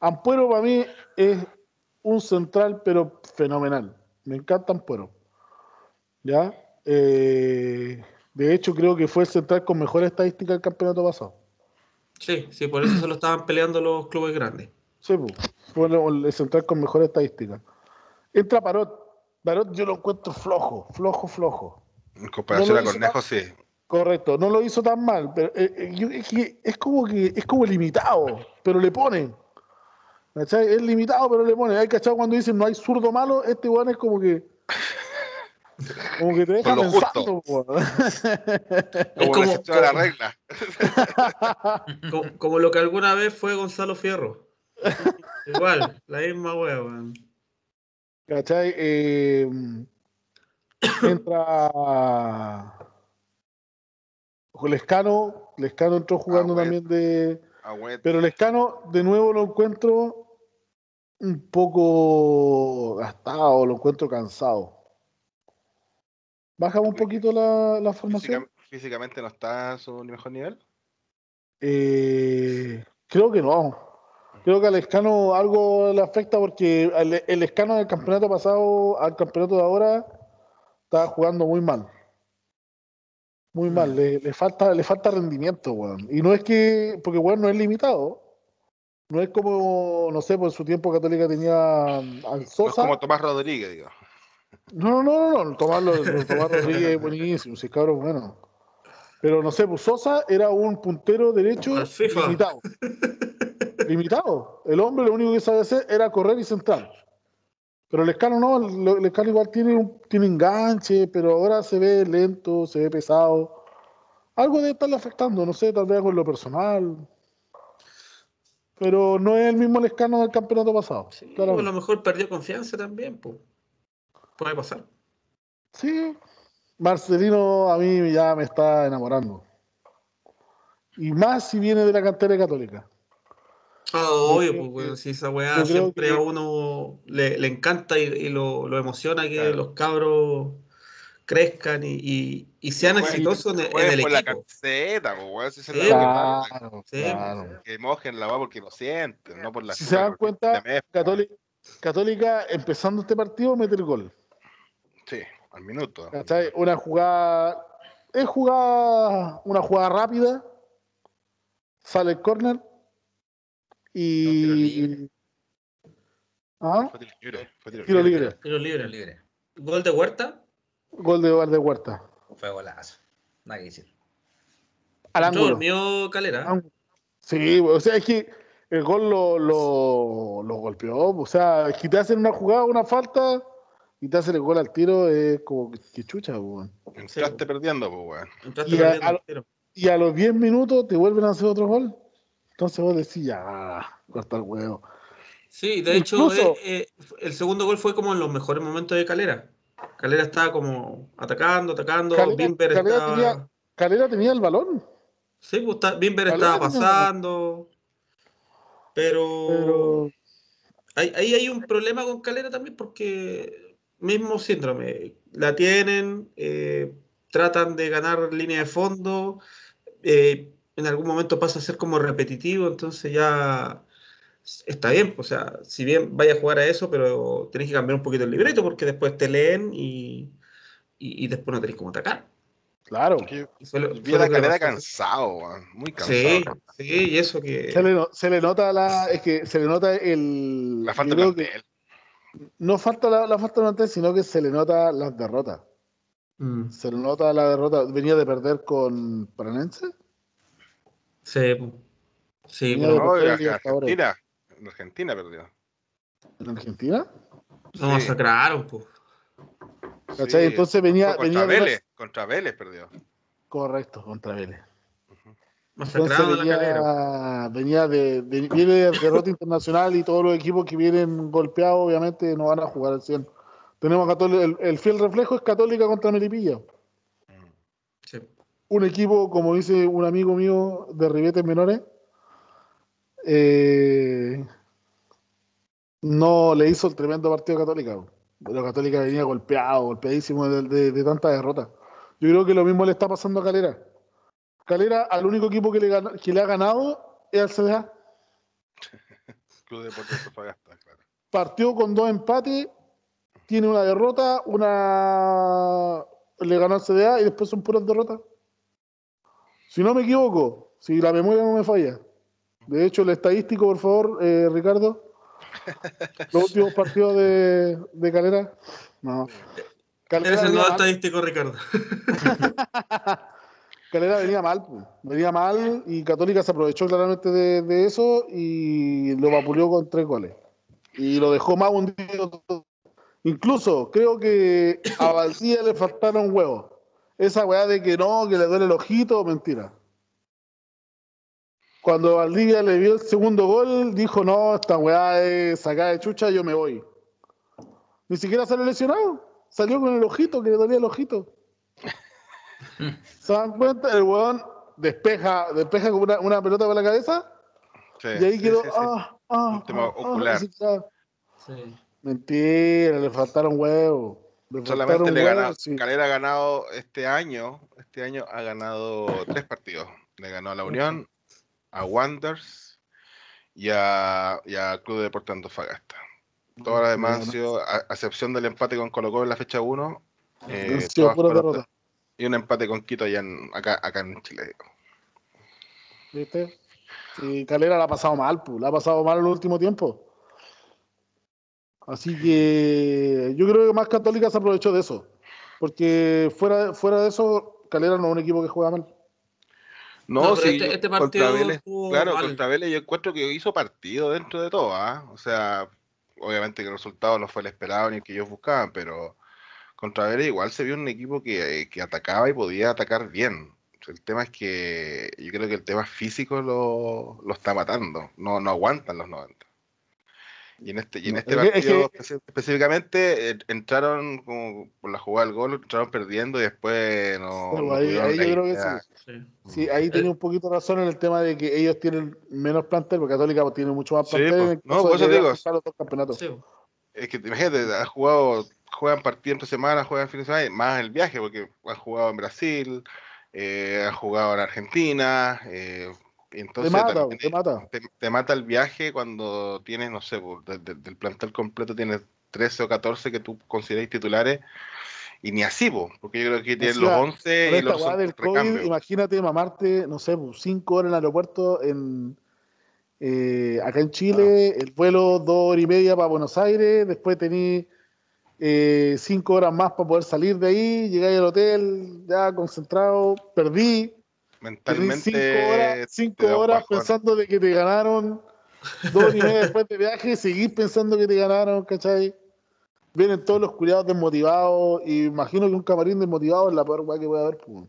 Ampuero para mí es un central, pero fenomenal. Me encanta Ampuero. ¿Ya? Eh, de hecho, creo que fue el central con mejor estadística del campeonato pasado. Sí, sí, por eso se lo estaban peleando los clubes grandes. Sí, pues, fue el el central con mejor estadística. Entra Parot. Parot yo lo encuentro flojo, flojo, flojo. En comparación No a Cornejo, sí. Correcto, no lo hizo tan mal, pero eh, eh, yo- es, que es como que es como limitado, pero le ponen. ¿Cachai? Es limitado, pero le ponen. Hay cachado cuando dicen no hay zurdo malo, este weón es como que. Como que te deja lo pensando, weón. Como, como- la regla. Como, como lo que alguna vez fue Gonzalo Fierro. Igual, la misma weón. ¿Cachai? Eh, entra. Lescano, Lescano entró jugando también de. Agüet. Pero Lescano, de nuevo lo encuentro un poco gastado, lo encuentro cansado. Bájame un poquito la, la formación. Física- físicamente no está a su mejor nivel. Eh, creo que no. Creo que al Lescano algo le afecta porque el, el Lescano del campeonato pasado al campeonato de ahora estaba jugando muy mal. Muy mal, le, le falta, le falta rendimiento, weón. Y no es que, porque weón no es limitado. No es como, no sé, por su tiempo Católica tenía al No es Sosa. como Tomás Rodríguez, digo. No, no, no, no, Tomás, lo- lo- Tomás Rodríguez es buenísimo, sí, cabrón, bueno. Pero no sé, pues Sosa era un puntero derecho limitado. limitado. El hombre lo único que sabe hacer era correr y centrar. Pero el Escano no, el el Escano igual tiene, un, tiene enganche, pero ahora se ve lento, se ve pesado. Algo debe estarle afectando, no sé, tal vez algo en lo personal. Pero no es el mismo Lescano del campeonato pasado. Sí, a lo mejor perdió confianza también, pues. Puede pasar. Sí, Marcelino a mí ya me está enamorando. Y más si viene de la cantera católica. Ah, obvio, pues, que- weón, si esa weá siempre que- a uno le, le encanta y, y lo, lo emociona que Claro. los cabros crezcan y, y- y sean exitosos en, en Jueguen el por la equipo. camiseta, weón, si es Sí, la Claro. weá, Claro, Sí, claro. que mojen la weá porque lo sienten, no por la Si se dan cuenta, Católica, Católica, Católica empezando este partido mete el gol. Sí, al minuto. ¿Cachai? Una jugada, es jugada, una jugada rápida, sale el córner tiro y... libre. ¿Ah? Fue tiro libre, fue tiro Tiro libre. libre. Tiro libre. Tiro libre. Gol de Huerta. Gol de de Huerta. Fue golazo. Nada que decir. Al ángulo. durmió Calera. Ángulo. Sí, o sea, es que el gol lo, lo, lo golpeó. O sea, es que te hacen una jugada, una falta, y te hace el gol al tiro, es como que, que chucha, weón. Entraste perdiendo, pues, weón. Entraste Y perdiendo a-. Y a los 10 minutos te vuelven a hacer otro gol. Entonces vos decís, ya, corta el huevo. Sí, de hecho, eh, eh, el segundo gol fue como en los mejores momentos de Calera. Calera estaba como atacando, atacando. Calera- Bimber Calera estaba. tenía- Calera tenía el balón, Sí, pues, Bimber Calera estaba pasando. Pero, pero ahí, ahí hay un problema con Calera también porque mismo síndrome. La tienen, eh, tratan de ganar línea de fondo. eh, en algún momento pasa a ser como repetitivo, entonces ya está bien. O sea, si bien vaya a jugar a eso, pero tenés que cambiar un poquito el libreto porque después te leen y, y, y después no tenés cómo atacar. claro, fue lo- la pasó. cansado. Muy cansado. Sí, sí, y eso que. se le, no- se le nota la, es que se le nota el La falta de plantel. no falta la, la falta de plantel, sino que se le nota las derrotas. Mm, Se le nota la derrota. Venía de perder con Paranense. Sí, sí, Venía No, perder en. Argentina. En Argentina perdió. En Argentina. Nos Sí. masacraron, po. ¿Cachai? Sí, Entonces venía, venía contra una- Vélez. Contra Vélez perdió. Correcto, contra Vélez. Entonces la calera. venía, venía de, de- viene de derrota internacional y todos los equipos que vienen golpeados obviamente no van a jugar al 100. Tenemos el, el fiel reflejo es Católica contra Melipilla. Un equipo, como dice un amigo mío de ribetes menores, eh, no le hizo el tremendo partido a Católica. Pero Católica venía golpeado, golpeadísimo de, de, de tanta derrota. Yo creo que lo mismo le está pasando a Calera. Calera, al único equipo que le, que le ha ganado es al CDA. Club Deportivo Antofagasta, claro. Partió con dos empates, tiene una derrota, una le ganó al CDA y después son puras derrotas. Si no me equivoco, si la memoria no me falla. De hecho, el estadístico, por favor, eh, Ricardo. Los últimos partidos de, de Calera. No. Calera Eres el nuevo estadístico, Ricardo. Calera venía mal, venía mal y Católica se aprovechó claramente de, de eso y lo vapuleó con tres goles. Y lo dejó más hundido. Incluso creo que a Valdía le faltaron huevos. Esa weá de que no, que le duele el ojito, mentira. Cuando Valdivia le vio el segundo gol, dijo, no, esta weá es sacada de chucha, yo me voy. Ni siquiera salió lesionado. Salió con el ojito, que le dolía el ojito. ¿Se dan cuenta? El weón despeja, despeja con una, una pelota con la cabeza Sí, y ahí sí, quedó. sí, sí. ah, ah, ah, ah, ocular. Sí. Mentira, le faltaron huevos. Solamente le ganó. sí. Calera ha ganado este año. Este año ha ganado tres partidos. Le ganó a la Unión, a Wanderers y a, y a Club de Deportes Antofagasta. Todas las demás han sido, a, a excepción del empate con Colo Colo en la fecha 1, eh, y un empate con Quito allá en, acá, acá en Chile. ¿Viste? Sí, Calera la ha pasado mal, pues, la ha pasado mal el último tiempo. Así que yo creo que más Católica se aprovechó de eso. Porque fuera, fuera de eso, Calera no es un equipo que juega mal. No, No, sí, este- este contra partido Vélez, claro, mal. contra Vélez yo encuentro que hizo partido dentro de todo, ¿ah? O sea, obviamente que el resultado no fue el esperado ni el que ellos buscaban, pero contra Vélez igual se vio un equipo que, que atacaba y podía atacar bien. El tema es que yo creo que el tema físico lo, lo está matando, no, no aguantan los 90. Y en este, y en este es partido que- específicamente eh, entraron como por la jugada del gol, entraron perdiendo y después no, Pero no ahí, ahí yo creo que sí. Sí. Sí, ahí tenía un poquito de razón en el tema de que ellos tienen menos plantel, porque Católica tiene mucho más Sí, plantel. en el No, por eso que digo. los dos campeonatos. Sí. Es que imagínate, has jugado, juegan partido entre semana, juegan fin de semana, y más el viaje, porque has jugado en Brasil, eh, has jugado en Argentina, eh, y Te entonces mata, te mata. te, te mata el viaje cuando tienes, no sé, pues, de- de- del plantel completo tienes 13 o 14 que tú consideres titulares, y ni así, po, porque yo creo que tienes sea, los 11 Con y los son del COVID, imagínate mamarte, no sé, pues, cinco horas en el aeropuerto en eh, acá en Chile, Ah. el vuelo dos horas y media para Buenos Aires, después tení eh, cinco horas más para poder salir de ahí, llegáis al hotel, ya concentrado, perdí, Tenés Mentalmente cinco horas, cinco horas pensando de que te ganaron, dos horas y media después de viaje, seguís pensando que te ganaron, ¿cachai? vienen todos los culiados desmotivados y imagino que un camarín desmotivado es la peor weá que puede haber. Pues.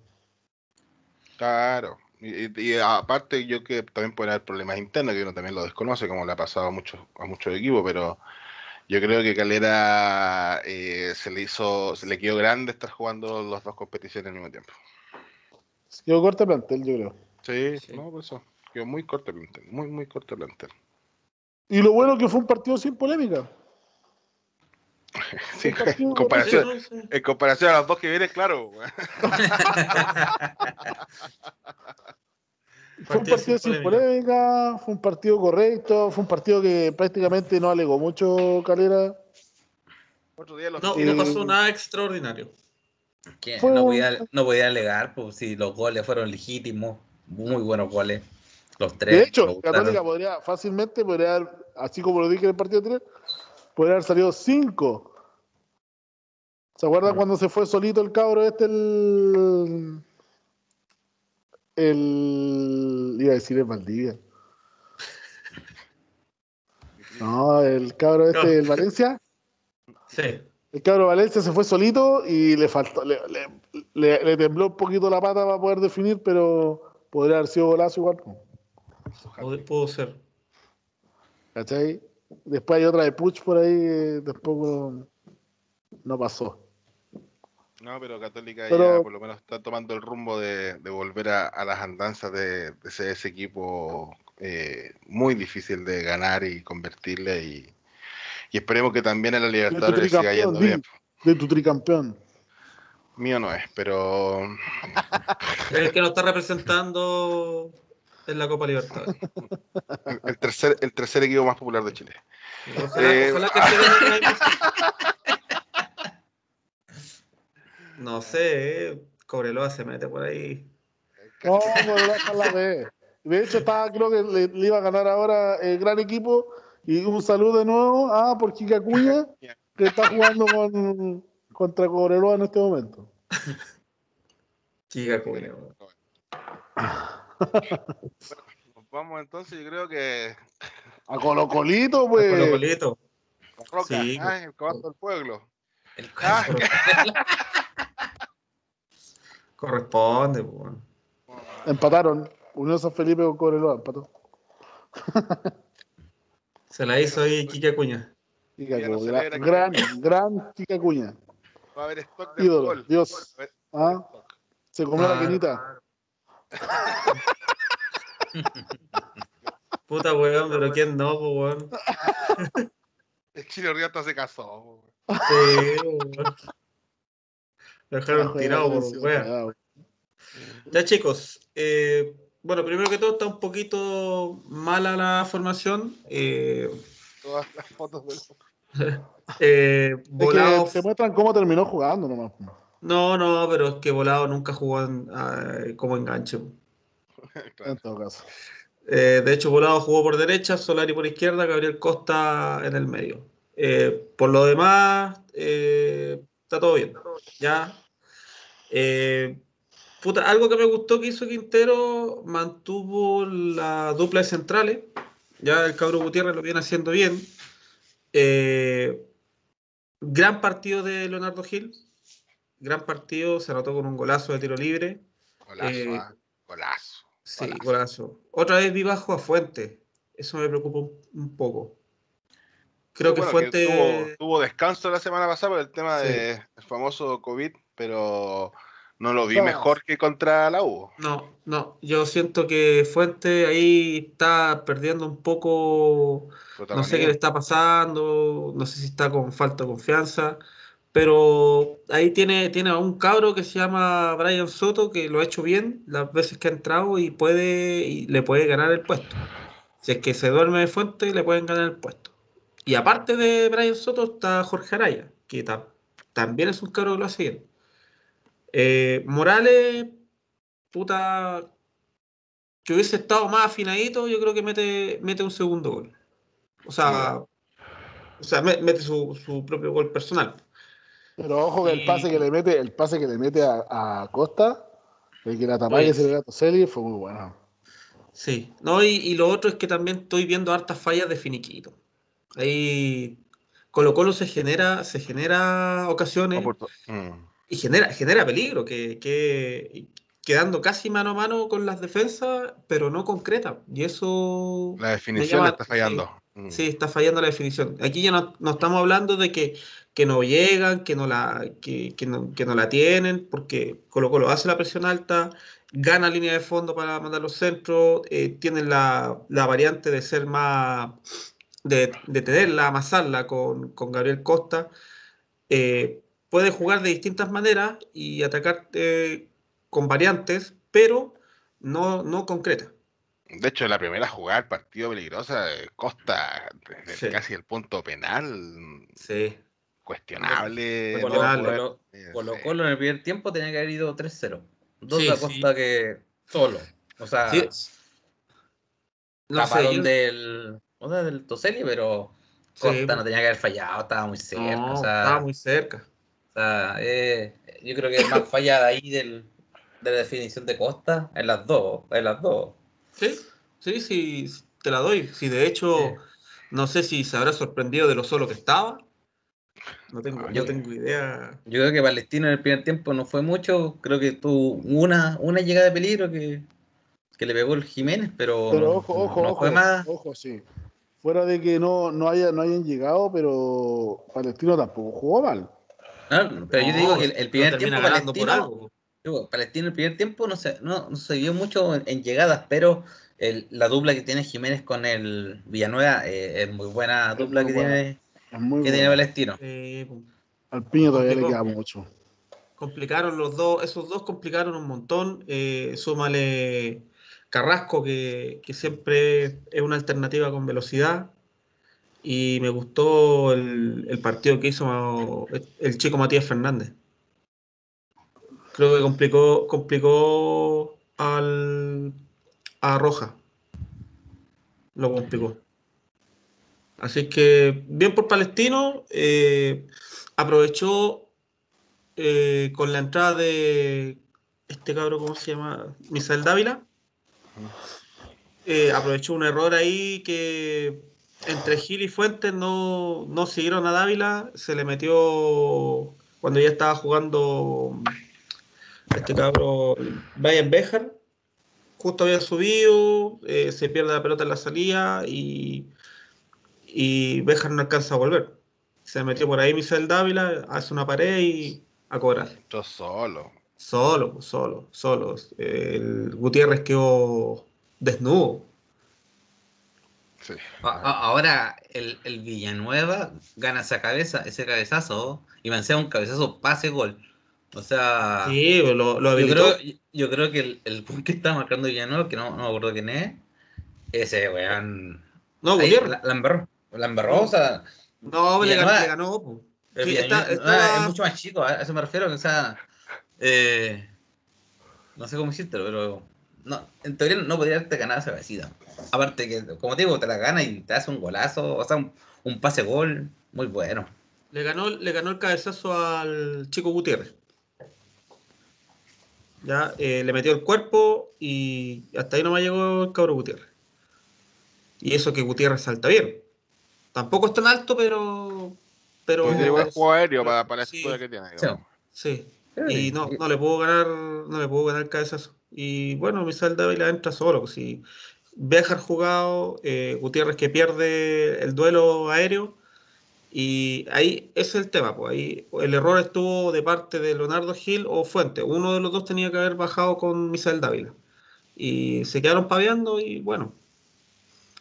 Claro. Y, y aparte yo que también puede haber problemas internos que uno también lo desconoce, como le ha pasado a muchos, a muchos equipos, pero yo creo que Calera eh, se le hizo, se le quedó grande estar jugando las dos competiciones al mismo tiempo. Quedó corto el plantel, yo creo. Sí, Sí. no, por eso. Quedó muy corto el plantel, muy, muy corto el plantel. Y lo bueno que fue un partido sin polémica. Sí, en comparación, Sí, no, sí. en comparación a los dos que vienen, claro. Fue un Partido sin sin polémica. polémica, fue un partido correcto, fue un partido que prácticamente no alegó mucho Calera. Otro día los No, no pasó nada extraordinario. Que Fue no, podía, no podía alegar, pues si los goles fueron legítimos, muy buenos goles. Los tres. De hecho. Católica podría fácilmente, podría haber, así como lo dije en el partido 3, podría haber salido 5. ¿Se acuerdan Mm. cuando se fue solito el cabro este, el. El. iba a decir el Valdivia. No, el cabro este No. del Valencia. Sí. El cabro Valencia se fue solito y le faltó, le, le- le- le tembló un poquito la pata para poder definir, pero podría haber sido golazo igual. Pudo, ser. ¿Cachai? Después hay otra de Puch por ahí, eh, tampoco no pasó. No, pero Católica Pero- ya por lo menos está tomando el rumbo de, de volver a, a las andanzas de, ese equipo eh, muy difícil de ganar y convertirle y, y esperemos que también en la Libertadores le siga yendo bien. De tu tricampeón. Mío no es, pero Es el que nos está representando en la Copa Libertadores. el, tercer, el tercer equipo más popular de Chile. Ojalá, Eh, ojalá que. No sé, eh, Cobreloa se mete por ahí. No, la dejan la B. De hecho, estaba, creo que le, le iba a ganar ahora el gran equipo. Y un saludo de nuevo a por Kika Cuña, que está jugando con, contra Cobreloa en este momento. Chica cuña, weón. Nos vamos entonces, yo creo que A Colo Colito, Colo pues. Colito. la Roca, Sí. ah, el caballo del pueblo. El- Ah, Corresponde, pues, weón. Empataron. Unión San Felipe con Cobreloa, empató. Se la hizo ahí Kike Cuña. Kika Ya no gran, gran, gran Kika Cuña. va a haber stock de Ídolo, fútbol. Dios. ¿Ah? Se comió la Ah, quinita. Puta weón, pero quién no, pues weón. El Chile Riata se casó. weón. Sí, weón. Lo dejaron tirado por weón. weón. Ya chicos, eh, bueno, primero que todo está un poquito mala la formación. Eh, Todas las fotos del eh, Es Volado, que te muestran cómo terminó jugando nomás. no, no, pero es que Volado nunca jugó en- ah, como enganche. Claro. En todo caso. Eh, de hecho, Volado jugó por derecha, Solari por izquierda, Gabriel Costa en el medio. Eh, por lo demás, eh, está todo bien. Ya. Puta, algo que me gustó que hizo Quintero, mantuvo la dupla de centrales. Ya el Cabro Gutiérrez lo viene haciendo bien. Eh, gran partido de Leonardo Gil. Gran partido, se anotó con un golazo de tiro libre. Golazo, Eh, ah, golazo. Sí, Golazo. golazo. Otra vez vi bajo a Fuente. Eso me preocupa un, un poco. Creo que Bueno, Fuente. tuvo, tuvo descanso la semana pasada por el tema Sí. del famoso COVID, pero no lo vi No. mejor que contra la U. No, no. Yo siento que Fuente ahí está perdiendo un poco. No sé qué le está pasando. No sé si está con falta de confianza. Pero ahí tiene, tiene a un cabro que se llama Brian Soto, que lo ha hecho bien las veces que ha entrado y puede y le puede ganar el puesto. Si es que se duerme de Fuente, le pueden ganar el puesto. Y aparte de Brian Soto está Jorge Araya, que ta- también es un cabro que lo hace bien. Eh, Morales, puta, que hubiese estado más afinadito, yo creo que mete, mete un segundo gol. O sea, o sea me- mete su, su propio gol personal. Pero ojo que el pase que le mete, el pase que le mete a, a Costa, el que la tamaña Pues. se le da a Toselli, fue muy bueno. Sí, no, y, y lo otro es que también estoy viendo hartas fallas de finiquito. Ahí Colo Colo se genera, se genera ocasiones Mm. Y genera, genera peligro, que, que- quedando casi mano a mano con las defensas, pero no concreta. Y eso La definición llama- está fallando. Mm. Sí, está fallando la definición. Aquí ya no, no estamos hablando de que, que no llegan, que no, la, que, que no, que no la tienen, porque Colo Colo hace la presión alta, gana línea de fondo para mandar los centros, eh, tienen la, la variante de ser más, de, de tenerla, amasarla con, con Gabriel Costa. Eh, puede jugar de distintas maneras y atacar eh, con variantes, pero no, no concreta. De hecho, la primera jugada del partido peligrosa eh, Costa desde Sí. casi el punto penal Sí. cuestionable. Colo- Colo, eh, Colo sí. Colo en el primer tiempo tenía que haber ido 3-0. Dos Sí, de sí. Acosta que solo. O sea, Sí. No sé, yo- del, o sea, del Toselli, pero Costa no tenía que haber fallado, estaba muy cerca. No, o sea, estaba muy cerca. O sea, eh, yo creo que es más fallada ahí del, de la definición de Costa en las dos, en las dos. Sí, sí, sí, te la doy. Sí, de hecho, Sí. no sé si se habrá sorprendido de lo solo que estaba. No tengo, Ah, yo yo- tengo idea. Yo creo que Palestino en el primer tiempo no fue mucho, creo que tuvo una, una llegada de peligro que, que le pegó el Jiménez, pero, Pero no, ojo, ojo, no ojo, fue más. ojo, sí. Fuera de que no, no, haya, no hayan llegado, pero Palestino tampoco jugó mal. No, pero yo No, digo que el, primer tiempo ganando por Palestino, algo. digo, Palestino el primer tiempo no se, no, no se vio mucho en, en llegadas, pero el- la dupla que tiene Jiménez con el Villanueva eh, es muy buena Es dupla muy que buena. tiene, Es muy que tiene. Palestino. Eh, Al Piño todavía le queda mucho. complicaron los dos, esos dos complicaron un montón. Eh, súmale Carrasco, que, que siempre es una alternativa con velocidad. Y me gustó el, el partido que hizo el, el chico Matías Fernández. Creo que complicó, complicó al, a Roja. Lo complicó. Así que bien por Palestino. eh, aprovechó eh, con la entrada de este cabro, ¿cómo se llama? Misael Dávila. Eh, aprovechó un error ahí que entre Gil y Fuentes no, no siguieron a Dávila. Se le metió cuando ya estaba jugando este cabro Brian Bejar. Justo había subido, eh, se pierde la pelota en la salida y, y Bejar no alcanza a volver. Se metió por ahí Misael Dávila, hace una pared y a cobrar. Entró solo. Solo, solo, solo. El Gutiérrez quedó desnudo. Sí. A- a- Ahora el, el Villanueva gana esa cabeza, ese cabezazo, y mancea un cabezazo pase gol. O sea, Sí, lo, lo yo, creo, yo creo que el, el que está marcando Villanueva, que no, no me acuerdo quién es, ese weón. No, ahí la, la embarró. La embarró, o sea, No, le ganó. Villanueva- le ganó, po. el Sí, Villanueva está- está- es mucho más chico, a eso me refiero, o sea, eh, no sé cómo decírtelo, pero no, en teoría no podría haberte ganado esa cabecita. Aparte que, como te digo, te la gana y te hace un golazo, o sea, un, un pase gol muy bueno. Le ganó, le ganó el cabezazo al chico Gutiérrez. Ya, eh, le metió el cuerpo y hasta ahí no me llegó el cabro Gutiérrez. Y eso que Gutiérrez salta bien. Tampoco es tan alto, pero. pero Pues llegó el juego aéreo para, para la Sí. estructura que tiene. Sí. Sí. Y no, no le puedo ganar, no le puedo ganar el cabezazo. Y bueno, Misael Dávila entra solo. pues, Si Béjar jugado, eh, Gutiérrez que pierde el duelo aéreo. Y ahí es el tema. Pues ahí el error estuvo de parte de Leonardo Gil o Fuente. Uno de los dos tenía que haber bajado con Misael Dávila. Y se quedaron paveando y bueno.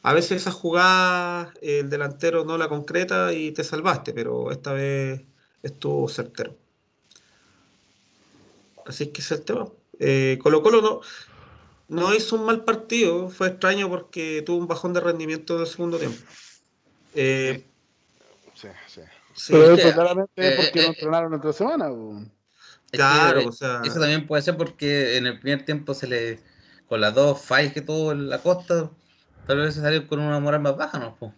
A veces esa jugada el delantero no la concreta y te salvaste, pero esta vez estuvo certero. Así que es el tema. Eh, Colo Colo no, no hizo un mal partido, fue extraño porque tuvo un bajón de rendimiento en el segundo tiempo. Eh, Sí, sí. sí, Pero eso claramente eh, es porque eh, no eh. entrenaron entre semana. po. Es que, claro, eh, o sea, Eso también puede ser porque en el primer tiempo se le, con las dos fallas que tuvo en la costa, tal vez se salió con una moral más baja, ¿no? Po?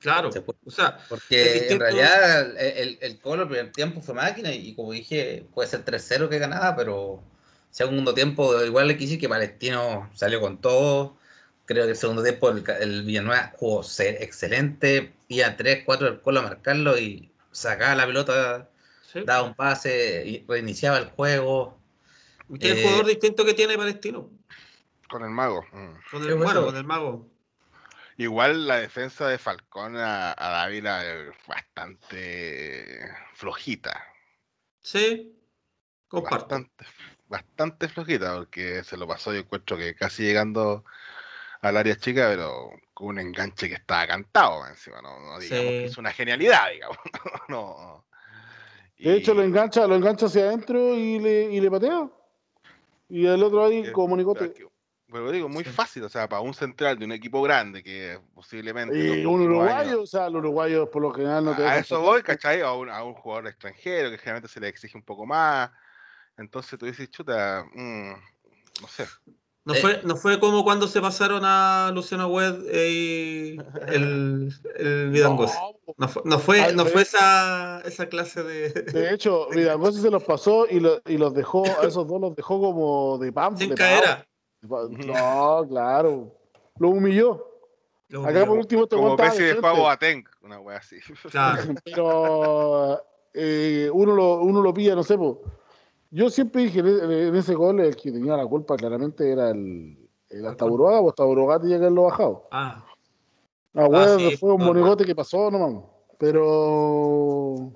claro, se puede- o sea, Porque distinto- en realidad el, el, el Colo el primer tiempo fue máquina y como dije, puede ser 3-0 que ganaba, pero segundo tiempo igual le quise que Palestino salió con todo, creo que el segundo tiempo el, el Villanueva jugó se- excelente, iba 3, 4 del colo a marcarlo y sacaba la pelota, Sí. daba un pase y reiniciaba el juego. ¿Qué es el Eh, jugador distinto que tiene Palestino? Con el mago. mm. Con el, bueno, eso. con el mago. Igual la defensa de Falcón a, a Dávila es bastante flojita. Sí, comparto. Bastante, bastante flojita, porque se lo pasó, yo encuentro que casi llegando al área chica, pero con un enganche que estaba cantado encima, no, no digamos Sí. que es una genialidad, digamos. no. De hecho, lo engancha, lo engancha hacia adentro y le, y le patea. Y el otro ahí, como pero, digo, muy Sí. fácil, o sea, para un central de un equipo grande que posiblemente. Y un uruguayo, años- o sea, los uruguayos por lo general no te a eso voy, ¿cachai? A un, a un jugador extranjero que generalmente se le exige un poco más. Entonces tú dices, chuta, mm, no sé. No, Eh. fue, no fue como cuando se pasaron a Luciano Wed y el, el Vidangosi. No, No fue, no fue, no fue esa, esa clase de. De hecho, Vidangosi se los pasó y, lo- y los dejó, a esos dos los dejó como de pam. Sin de caera. pavo. No, claro. Lo humilló. Lo Acá por último te Como Messi de Pavo Ateng, una wea así. Claro. Pero eh, uno, lo, uno lo pilla, no sé, po. Yo siempre dije en, en ese gol el que tenía la culpa claramente era el, el Astaburoaga, o Astaburoaga tenía que haberlo bajado. Ah, Ah, bueno, sí, fue un monigote que pasó, no mames. Pero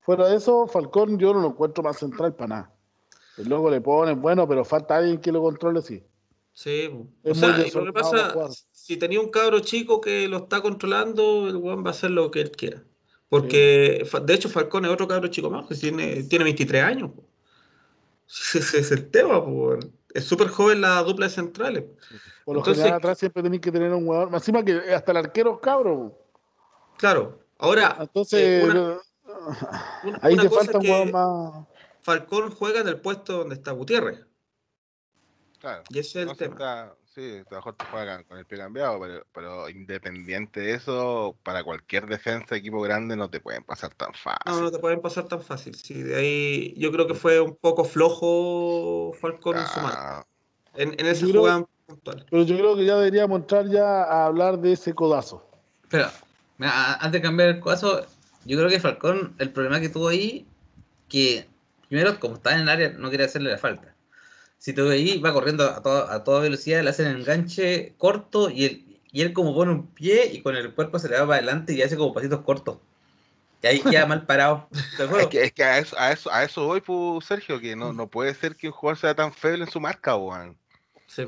fuera de eso, Falcón yo no lo encuentro más central para nada. El loco le ponen, bueno, pero falta alguien que lo controle, sí. sí. Es o sea, y lo que pasa, si tenía un cabro chico que lo está controlando, el weón va a hacer lo que él quiera. Porque, de hecho, Falcón es otro cabro chico más, que tiene, tiene 23 años. Ese es el tema, po. Es súper joven la dupla de centrales. Por lo Entonces- general atrás siempre tenéis que tener un jugador. Más encima que hasta el arquero es cabro. Claro. Ahora, Entonces, eh, una- ahí una te cosa falta un jugador más. Falcón juega en el puesto donde está Gutiérrez. Claro. Y ese es el tema. está- sí, a lo mejor te juegan con el pie cambiado, pero, pero independiente de eso, para cualquier defensa de equipo grande no te pueden pasar tan fácil. No, no te pueden pasar tan fácil. Sí, de ahí yo creo que fue un poco flojo Falcón en su marca. Ah, En, creo- jugada puntual. Pero yo creo que ya deberíamos entrar ya a hablar de ese codazo. Pero, mira, antes de cambiar el caso, yo creo que Falcón, el problema que tuvo ahí, que primero, como estaba en el área, no quería hacerle la falta. Si te ve ahí, va corriendo a, toda- a toda velocidad, le hacen el enganche corto y él, y él como pone un pie y con el cuerpo se le va para adelante y hace como pasitos cortos. Y ahí queda mal parado. Es que, es que a, eso, a, eso, a eso voy, pues, Sergio, que no, no puede ser que un jugador sea tan feo en su marca, weón. Sí.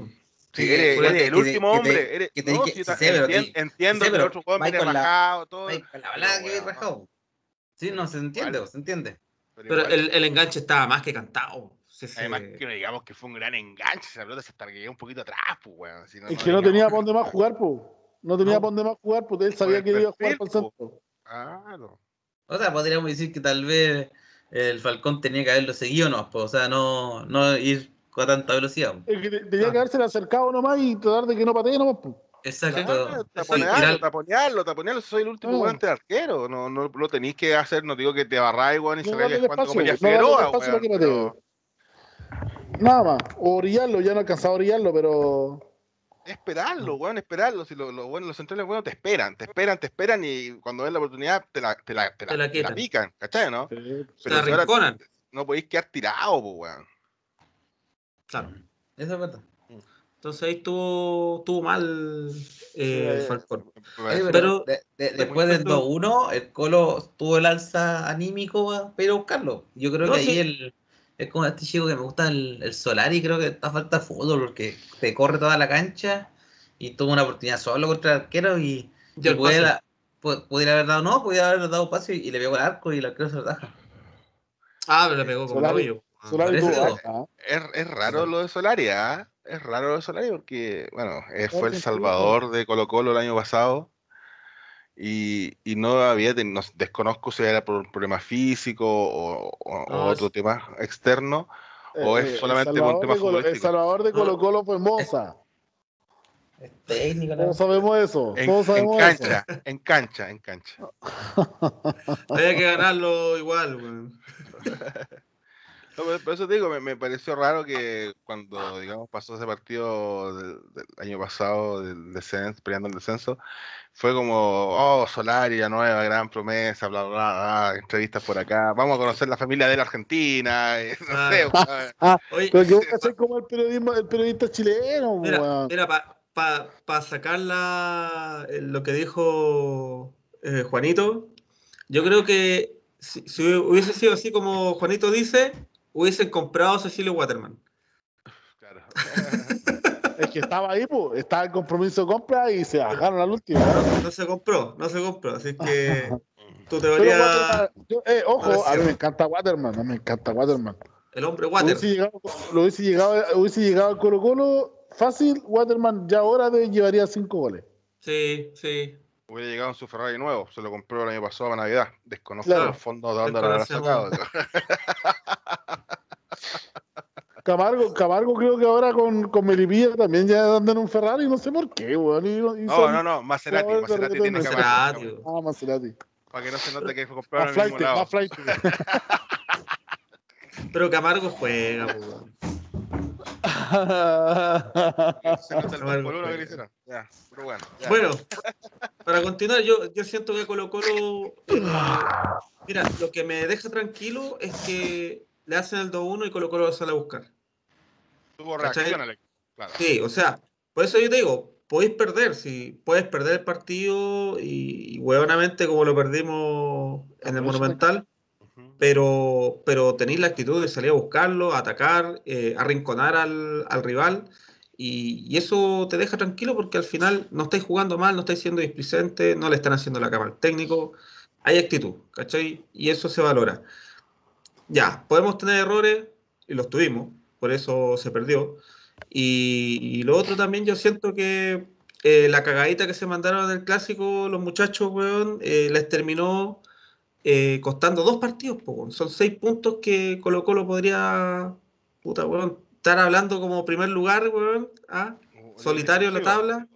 Eres, el que último que hombre. eres, que no, sí, pero que- entiendo sí que el pero otro va viene rajado, todo. Ay, con la pero, balada que weón, vais rajado. Sí, no, se entiende, se entiende. Pero igual, el, el enganche estaba más que cantado. Sí, sí. Además, que no digamos que fue un gran enganche, esa pelota se targueó un poquito atrás, pues, weón. Si Es que no tenía para dónde más jugar, pues. No tenía No. para dónde más jugar, pues él sabía que iba a jugar perfil, por el centro. Claro. O sea, podríamos decir que tal vez el Falcón tenía que haberlo seguido, no, pues, o sea, no, no ir con tanta velocidad. Es que te- tenía Ah. que haberse acercado nomás y tratar de que no patee nomás, pues. Exacto. Claro, taponearlo, taponearlo, taponearlo, soy el último No. weón el arquero. No, no lo tenéis que hacer, no digo que te barráis, weón, y No se cuando espacio, como no Figueroa, weón, Nada más. O orillarlo, ya no alcanzaba a orillarlo, pero. Esperarlo, weón, esperarlo. Si lo, lo bueno, los centrales, weón, te esperan, te esperan, te esperan y cuando ven la oportunidad te la, te la, te la, Te la te pican, ¿cachai, no? eh, Se Pero si ahora no podéis quedar tirado, pues, weón. Claro. Eso es verdad. Entonces ahí estuvo, estuvo mal eh, Sí. Falcón. Oye, pero Pero- de- de- muy después del claro. 2-1, el Colo tuvo el alza anímico para ir a buscarlo. Yo creo No, que sí. ahí el, es como este chico que me gusta el, el Solari, creo que está falta de fútbol porque te corre toda la cancha y tuvo una oportunidad solo contra el arquero y, y el pudiera haber dado, no, pudiera haber dado pase y, y le pegó al arco y el arquero se lo taja. Ah, pero le pegó como Solari- Solari tuvo ¿ah? Es, es raro lo de Solari, ¿ah? Es raro lo de Solari porque, bueno, eh, fue el salvador de Colo Colo el año pasado y, y no había, no- desconozco si era por un problema físico o, o- o No, otro es- tema externo. ¿O es Eh, el solamente por un tema Colo- El? Salvador de. Colo Colo fue Moza. Es técnico, Todos sabemos eso. En, eso. cancha, en cancha, en cancha. Había que ganarlo igual, weón. No, por eso te digo, me, me, pareció raro que cuando, digamos, pasó ese partido del, del año pasado, del descenso, peleando el descenso, fue como, oh, Solari, nueva, gran promesa, bla, bla, bla, entrevistas por acá, vamos a conocer la familia de la Argentina, no ah, sé. Ah, pero que a hacer como el, periodismo, el periodista chileno. Mira, mira para pa, pa sacar la, lo que dijo eh, Juanito, yo creo que si, si, hubiese sido así como Juanito dice, hubiesen comprado a Cecilio Waterman. Claro. es que estaba ahí, pues, estaba el compromiso de compra y se bajaron al último. No, se compró, no se compró, así que tu teoría. eh, ojo, a mí me encanta Waterman, a mí me encanta Waterman. El hombre Waterman. Hubiese llegado, lo hubiese llegado, hubiese llegado al Colo Colo fácil, Waterman ya ahora de, llevaría cinco goles. Sí, sí. Hubiera llegado en su Ferrari nuevo, se lo compró el año pasado a Navidad. Desconozco los fondos de dónde lo habrá sacado. Camargo, Camargo creo que ahora con, con Melipilla también ya andan en un Ferrari, no sé por qué, weón. no, no, no, Maserati, Maserati tiene Maserati. Ah, Maserati. Para que no se note que compraron el mismo lado. Pero Camargo juega, weón. bueno, para continuar, yo, yo siento que Colo Colo. Eh, mira, lo que me deja tranquilo es que le hacen el 2-1 y Colo Colo lo sale a buscar. Tuvo reacción, claro. Sí, o sea, por eso yo te digo, podéis perder, si puedes perder el partido y, y huevonamente como lo perdimos en el Monumental, pero, pero tenéis la actitud de salir a buscarlo, atacar, eh, arrinconar al, al rival. Y, y, eso te deja tranquilo porque al final no estáis jugando mal, no estáis siendo displicentes, no le están haciendo la cama al técnico. Hay actitud, ¿cachai? Y eso se valora. Ya, podemos tener errores y los tuvimos, por eso se perdió. Y, y lo otro también yo siento que eh, la cagadita que se mandaron en el clásico los muchachos, weón, eh, les terminó eh, costando dos partidos, son seis puntos que Colo Colo podría puta, estar hablando como primer lugar, weón, ¿ah? solitario en la tabla.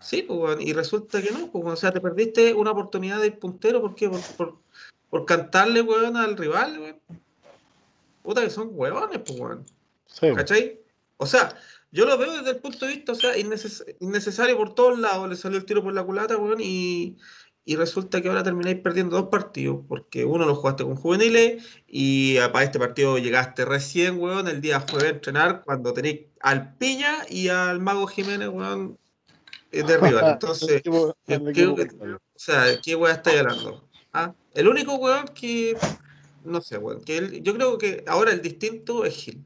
Sí, pues, y resulta que no, pues, o sea, te perdiste una oportunidad de puntero, ¿por qué? Por, por, cantarle, weón, al rival, weón. Puta que son huevones, pues, weón. ¿Cachai? O sea, yo lo veo desde el punto de vista, o sea, innecesario por todos lados, le salió el tiro por la culata, weón, y y resulta que ahora termináis perdiendo dos partidos, porque uno lo jugaste con juveniles y para este partido llegaste recién, weón, el día jueves a entrenar cuando tenéis al Piña y al Mago Jiménez, weón, eh, de rival. Entonces, o sea, ¿qué weón estáis hablando? ¿Ah? El único weón que, no sé, weón, que yo creo que ahora el distinto es Gil.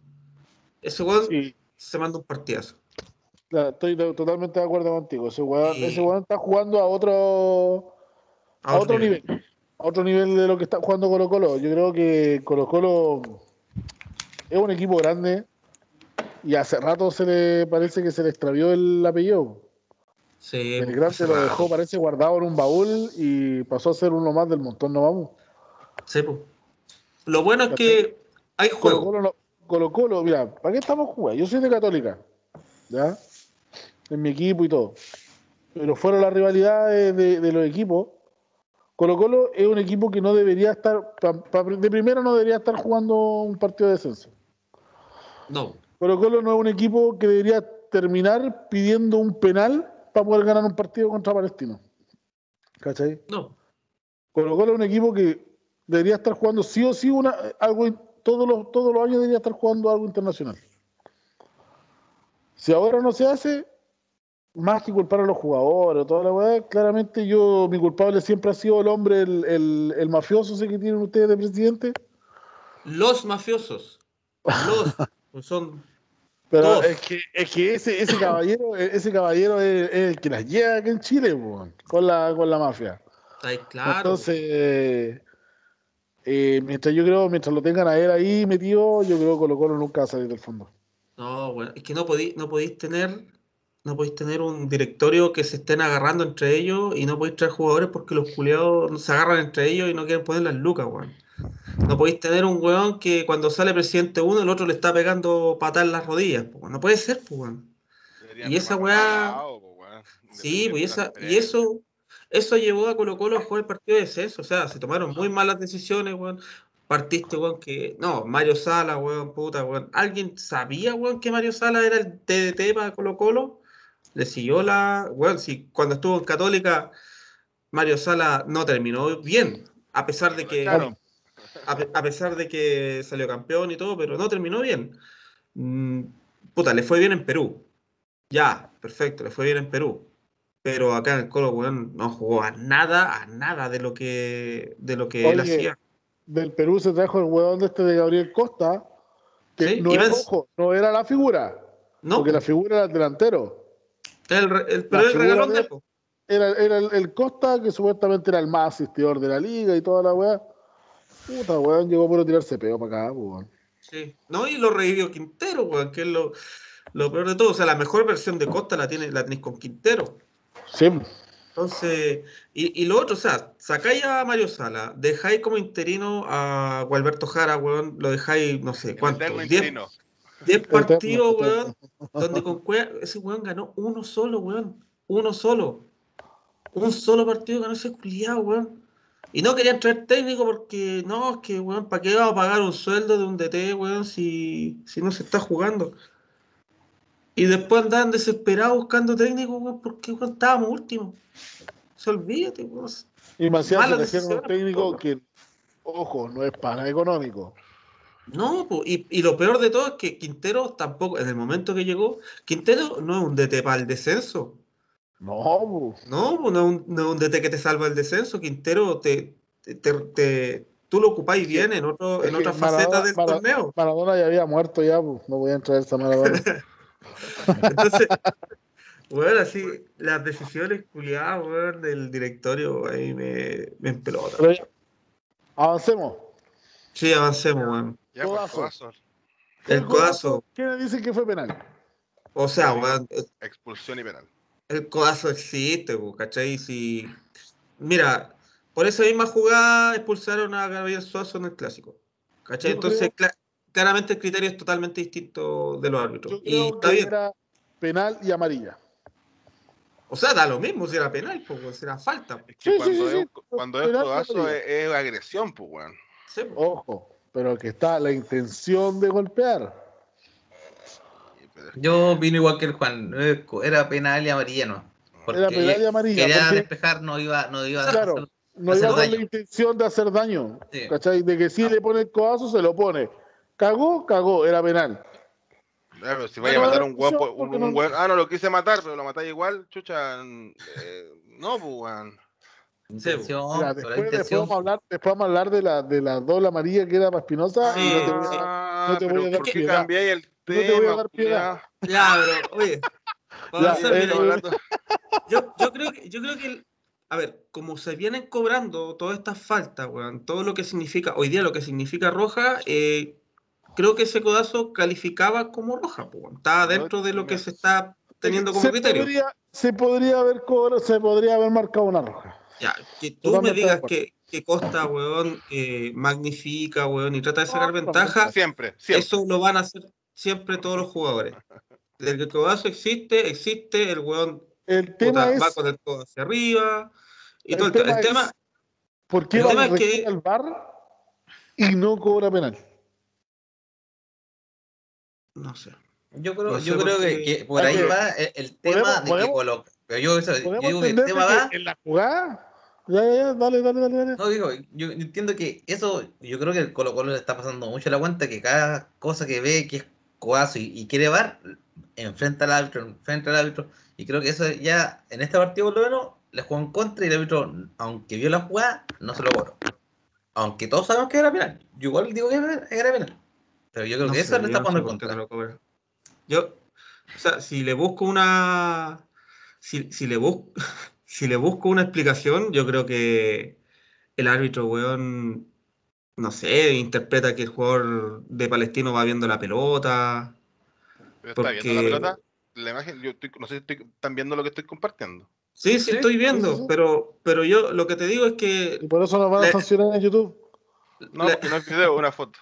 Ese weón se manda un partidazo. estoy totalmente de acuerdo contigo. Ese weón, ese weón está jugando a otro a, otro nivel. A otro nivel de lo que está jugando Colo Colo. Yo creo que Colo Colo es un equipo grande y hace rato se le parece que se le extravió el apellido. Sí, el grande lo dejó, parece, guardado en un baúl y pasó a ser uno más del montón, ¿no vamos? Sí, pues. Lo bueno es que hay juego. Colo Colo, mira, ¿para qué estamos jugando? Yo soy de Católica, ¿ya? En mi equipo y todo. Pero fueron las rivalidades de los equipos Colo Colo es un equipo que no debería estar, de primera no debería estar jugando un partido de descenso. No. Colo Colo no es un equipo que debería terminar pidiendo un penal para poder ganar un partido contra Palestino. ¿Cachai? No. Colo Colo es un equipo que debería estar jugando sí o sí una, algo, todos los, todos los años debería estar jugando algo internacional. Si ahora no se hace, más que culpar a los jugadores, toda la weá, claramente yo, mi culpable siempre ha sido el hombre, el, el, mafioso ese que tienen ustedes de presidente. Los mafiosos. Los pues son. Pero es que, es que ese, ese caballero, ese caballero es, el que las lleva aquí en Chile, con la, con la mafia. Claro. Entonces, eh, mientras yo creo, mientras lo tengan a él ahí metido, yo creo que Colo Colo nunca va a salir del fondo. No, bueno, es que no podéis, no podéis tener no podéis tener un directorio que se estén agarrando entre ellos y no podéis traer jugadores porque los culiados se agarran entre ellos y no quieren poner las lucas, weón. No podéis tener un weón que cuando sale presidente uno, el otro le está pegando patas en las rodillas, No puede ser, pues, weón. Y esa weá. Sí, pues, y, esa, y eso, eso llevó a Colo Colo a jugar el partido de descenso. O sea, se tomaron muy malas decisiones, weón. partiste, weón, que. No, Mario Sala, weón, puta, weón. ¿Alguien sabía, weón, que Mario Sala era el TDT para Colo Colo? Le siguió la. Weón, si cuando estuvo en Católica, Mario Sala no terminó bien. A pesar de que. Claro. A pesar de que salió campeón y todo, pero no terminó bien. Mm, puta, le fue bien en Perú. Ya, perfecto, le fue bien en Perú. Pero acá en el Colo, weón, no jugó a nada, a nada de lo que, de lo que él hacía. Del Perú se trajo el huevón de este de Gabriel Costa, que Sí, no, era, ojo, no era la figura, No, porque la figura era el delantero. el, el- pero el regalón de-. Era, era el, el Costa, que supuestamente era el más asistidor de la liga y toda la weá. Puta, weón, llegó por tirarse peo para acá, weón. Sí. No, y lo revivió Quintero, weón, que es lo, lo peor de todo. O sea, la mejor versión de Costa la tiene, la tenéis con Quintero. Sí, Entonces, y, y lo otro, o sea, sacáis a Mario Sala, dejáis como interino a Gualberto Jara, weón, lo dejáis, no sé, ¿cuánto? eterno 10 interino. 10 partidos, weón, donde con Cueva, ese weón ganó uno solo, weón, uno solo. Un solo partido ganó ese culiado, weón. Y no querían traer técnico porque, no, es que, weón, ¿para qué vamos a pagar un sueldo de un DT, weón, si, si no se está jugando? Y después andaban desesperados buscando técnico, weón, porque, weón, estábamos últimos. Se olvídate, weón. Y Maciel trajeron un técnico po. que, ojo, no es para económico. No, po, y, y lo peor de todo es que Quintero tampoco, en el momento que llegó, Quintero no es un DT para el descenso. No, po. No, pues no, es un- no es un DT que te salva el descenso. Quintero, te, te, te- te- tú lo ocupáis bien en, otro, en otra faceta Maradona- del Mara- torneo. Maradona ya había muerto ya. No voy a entrar a esa Maradona. Entonces, bueno, así, las decisiones culiadas, weón, del directorio ahí me, me empelota. Avancemos. Sí, avancemos, weón. Ya, por Codazo. codazo. El codazo, ¿Quiénes dicen que fue penal? o sea, weón, Expulsión y penal. el codazo existe, po, ¿cachai? Si, mira, por esa misma jugada expulsaron a Gabriel Suazo en el clásico. ¿Cachai? Yo Entonces, claramente el criterio es totalmente distinto de los árbitros. Yo Y creo está que bien. era penal y amarilla. O sea, da lo mismo si era penal, pues, si era falta. Es que Sí, sí, cuando, sí, es, sí. un- cuando es codazo es, es agresión, pues, weón. Sí, po. Ojo, pero que está la intención de golpear. Y, Yo opino igual que el Juan. Era penal y amarilla, ¿no? Porque Era penal y amarilla. quería porque despejar, no iba, no iba a Claro. hacer- no hacer iba con la intención de hacer daño. Sí. ¿Cachai? De que si le pone el codazo, se lo pone. Cagó, cagó, era penal. Pero si vaya a matar un pues, un, un no- ah, no lo quise matar, pero lo matáis igual, chucha, eh, no, pues, weón. Intención, Mira, después, después vamos a hablar, después vamos a hablar de la, de la doble amarilla que era para Espinosa. Sí, no te voy a- sí. Ah, no te voy a dar ¿por qué piedad. cambiáis el No te voy a tema, dar piedad. Ya, pero, oye, Ya, avanzar, eh, mira, yo, yo creo que, yo creo que, el- a ver, como se vienen cobrando todas estas faltas, weón, todo lo que significa, hoy día lo que significa roja, eh, creo que ese codazo calificaba como roja, pues, estaba dentro de lo que se está teniendo como se criterio. Podría, se podría haber cobrado- se podría haber marcado una roja. Ya, que tú me Totalmente digas que, que Costa, weón, eh, magnifica, weón, y trata de sacar ventaja, Siempre, siempre. eso lo van a hacer siempre todos los jugadores. Desde que el codazo existe, existe, el weón El tema puta, va con el codo hacia arriba, y El todo el, tema, el tema es- por qué el va tema a es que- al VAR y no cobra penal. No sé. Yo creo, No sé yo creo que, por ahí va el, el tema podemos- de que coloca. Pero yo, eso- yo digo que el tema va. en la jugada. Ya, ya, ya, dale, dale, dale, dale. No digo, yo entiendo que eso, yo creo que el Colo Colo le está pasando mucho la cuenta que cada cosa que ve que es coazo y, y quiere var, enfrenta al árbitro, enfrenta al árbitro. Y creo que eso ya, en este partido por lo menos, le jugó en contra y el árbitro, aunque vio la jugada, no se lo cobró. Aunque todos sabemos que era penal. Yo igual digo que era penal. Pero yo creo No que sé, eso le está no sé jugando en por qué contra. no lo cobra. Yo, o sea, si le busco una. Si, si le busco. Si le busco una explicación, yo creo que el árbitro, weón, no sé, interpreta que el jugador de Palestino va viendo la pelota. Pero está viendo la porque- pelota. La imagen, yo estoy- no sé si estoy- están viendo lo que estoy compartiendo. Sí, sí, Sí, estoy viendo, sí. pero, pero yo lo que te digo es que Y por eso nos van a Le- sancionar en YouTube. No, porque no es video, es una foto.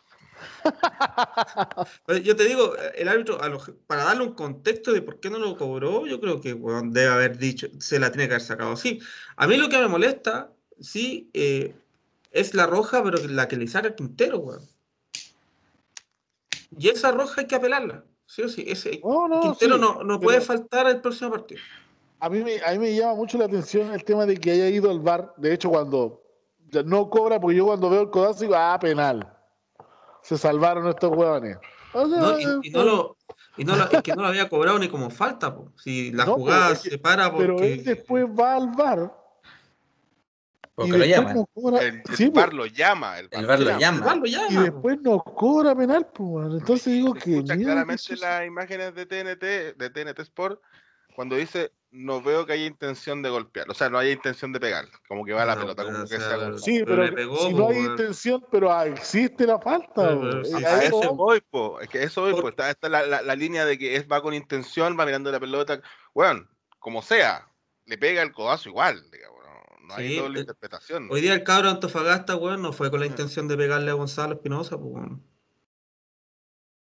Pero Yo te digo, el árbitro, a los- para darle un contexto de por qué no lo cobró, yo creo que weón, debe haber dicho, se la tiene que haber sacado así. A mí lo que me molesta, sí, eh, es la roja, pero la que le saca Quintero, weón. Y esa roja hay que apelarla. Sí o sí. Ese, No, no, Quintero sí, no, no puede faltar al próximo partido. A mí, me, a mí me llama mucho la atención el tema de que haya ido al bar. De hecho, cuando no cobra, porque yo cuando veo el codazo digo, ah, penal. Se salvaron estos. O sea, No, y, y no lo, y no lo, es que no lo había cobrado ni como falta. po. Si la No, jugada pero se para porque. pero él después va al bar. Porque y lo cobra- El, el sí, po, lo llama. El, El VAR lo llama. Lo llama, y después nos cobra penal, pues. Entonces digo Se que. escucha claramente las imágenes de TNT, de TNT Sport, cuando dice no veo que haya intención de golpear, o sea, no haya intención de pegar, como que va la No, pelota, como que sea, Sí, Pero pero, le pegó, si po, no hay weón. intención, pero ah, existe la falta. Pero- po. pero Eh, sí, A eso eso- voy, po. Es que eso voy, po. Está, está la, la- la línea de que es, va con intención, va mirando la pelota. Bueno, como sea, le pega el codazo igual, digamos. No, no hay Sí, doble eh, interpretación. Hoy día el cabro de Antofagasta, weón, no fue con la intención de pegarle a Gonzalo Espinosa, pues, weón.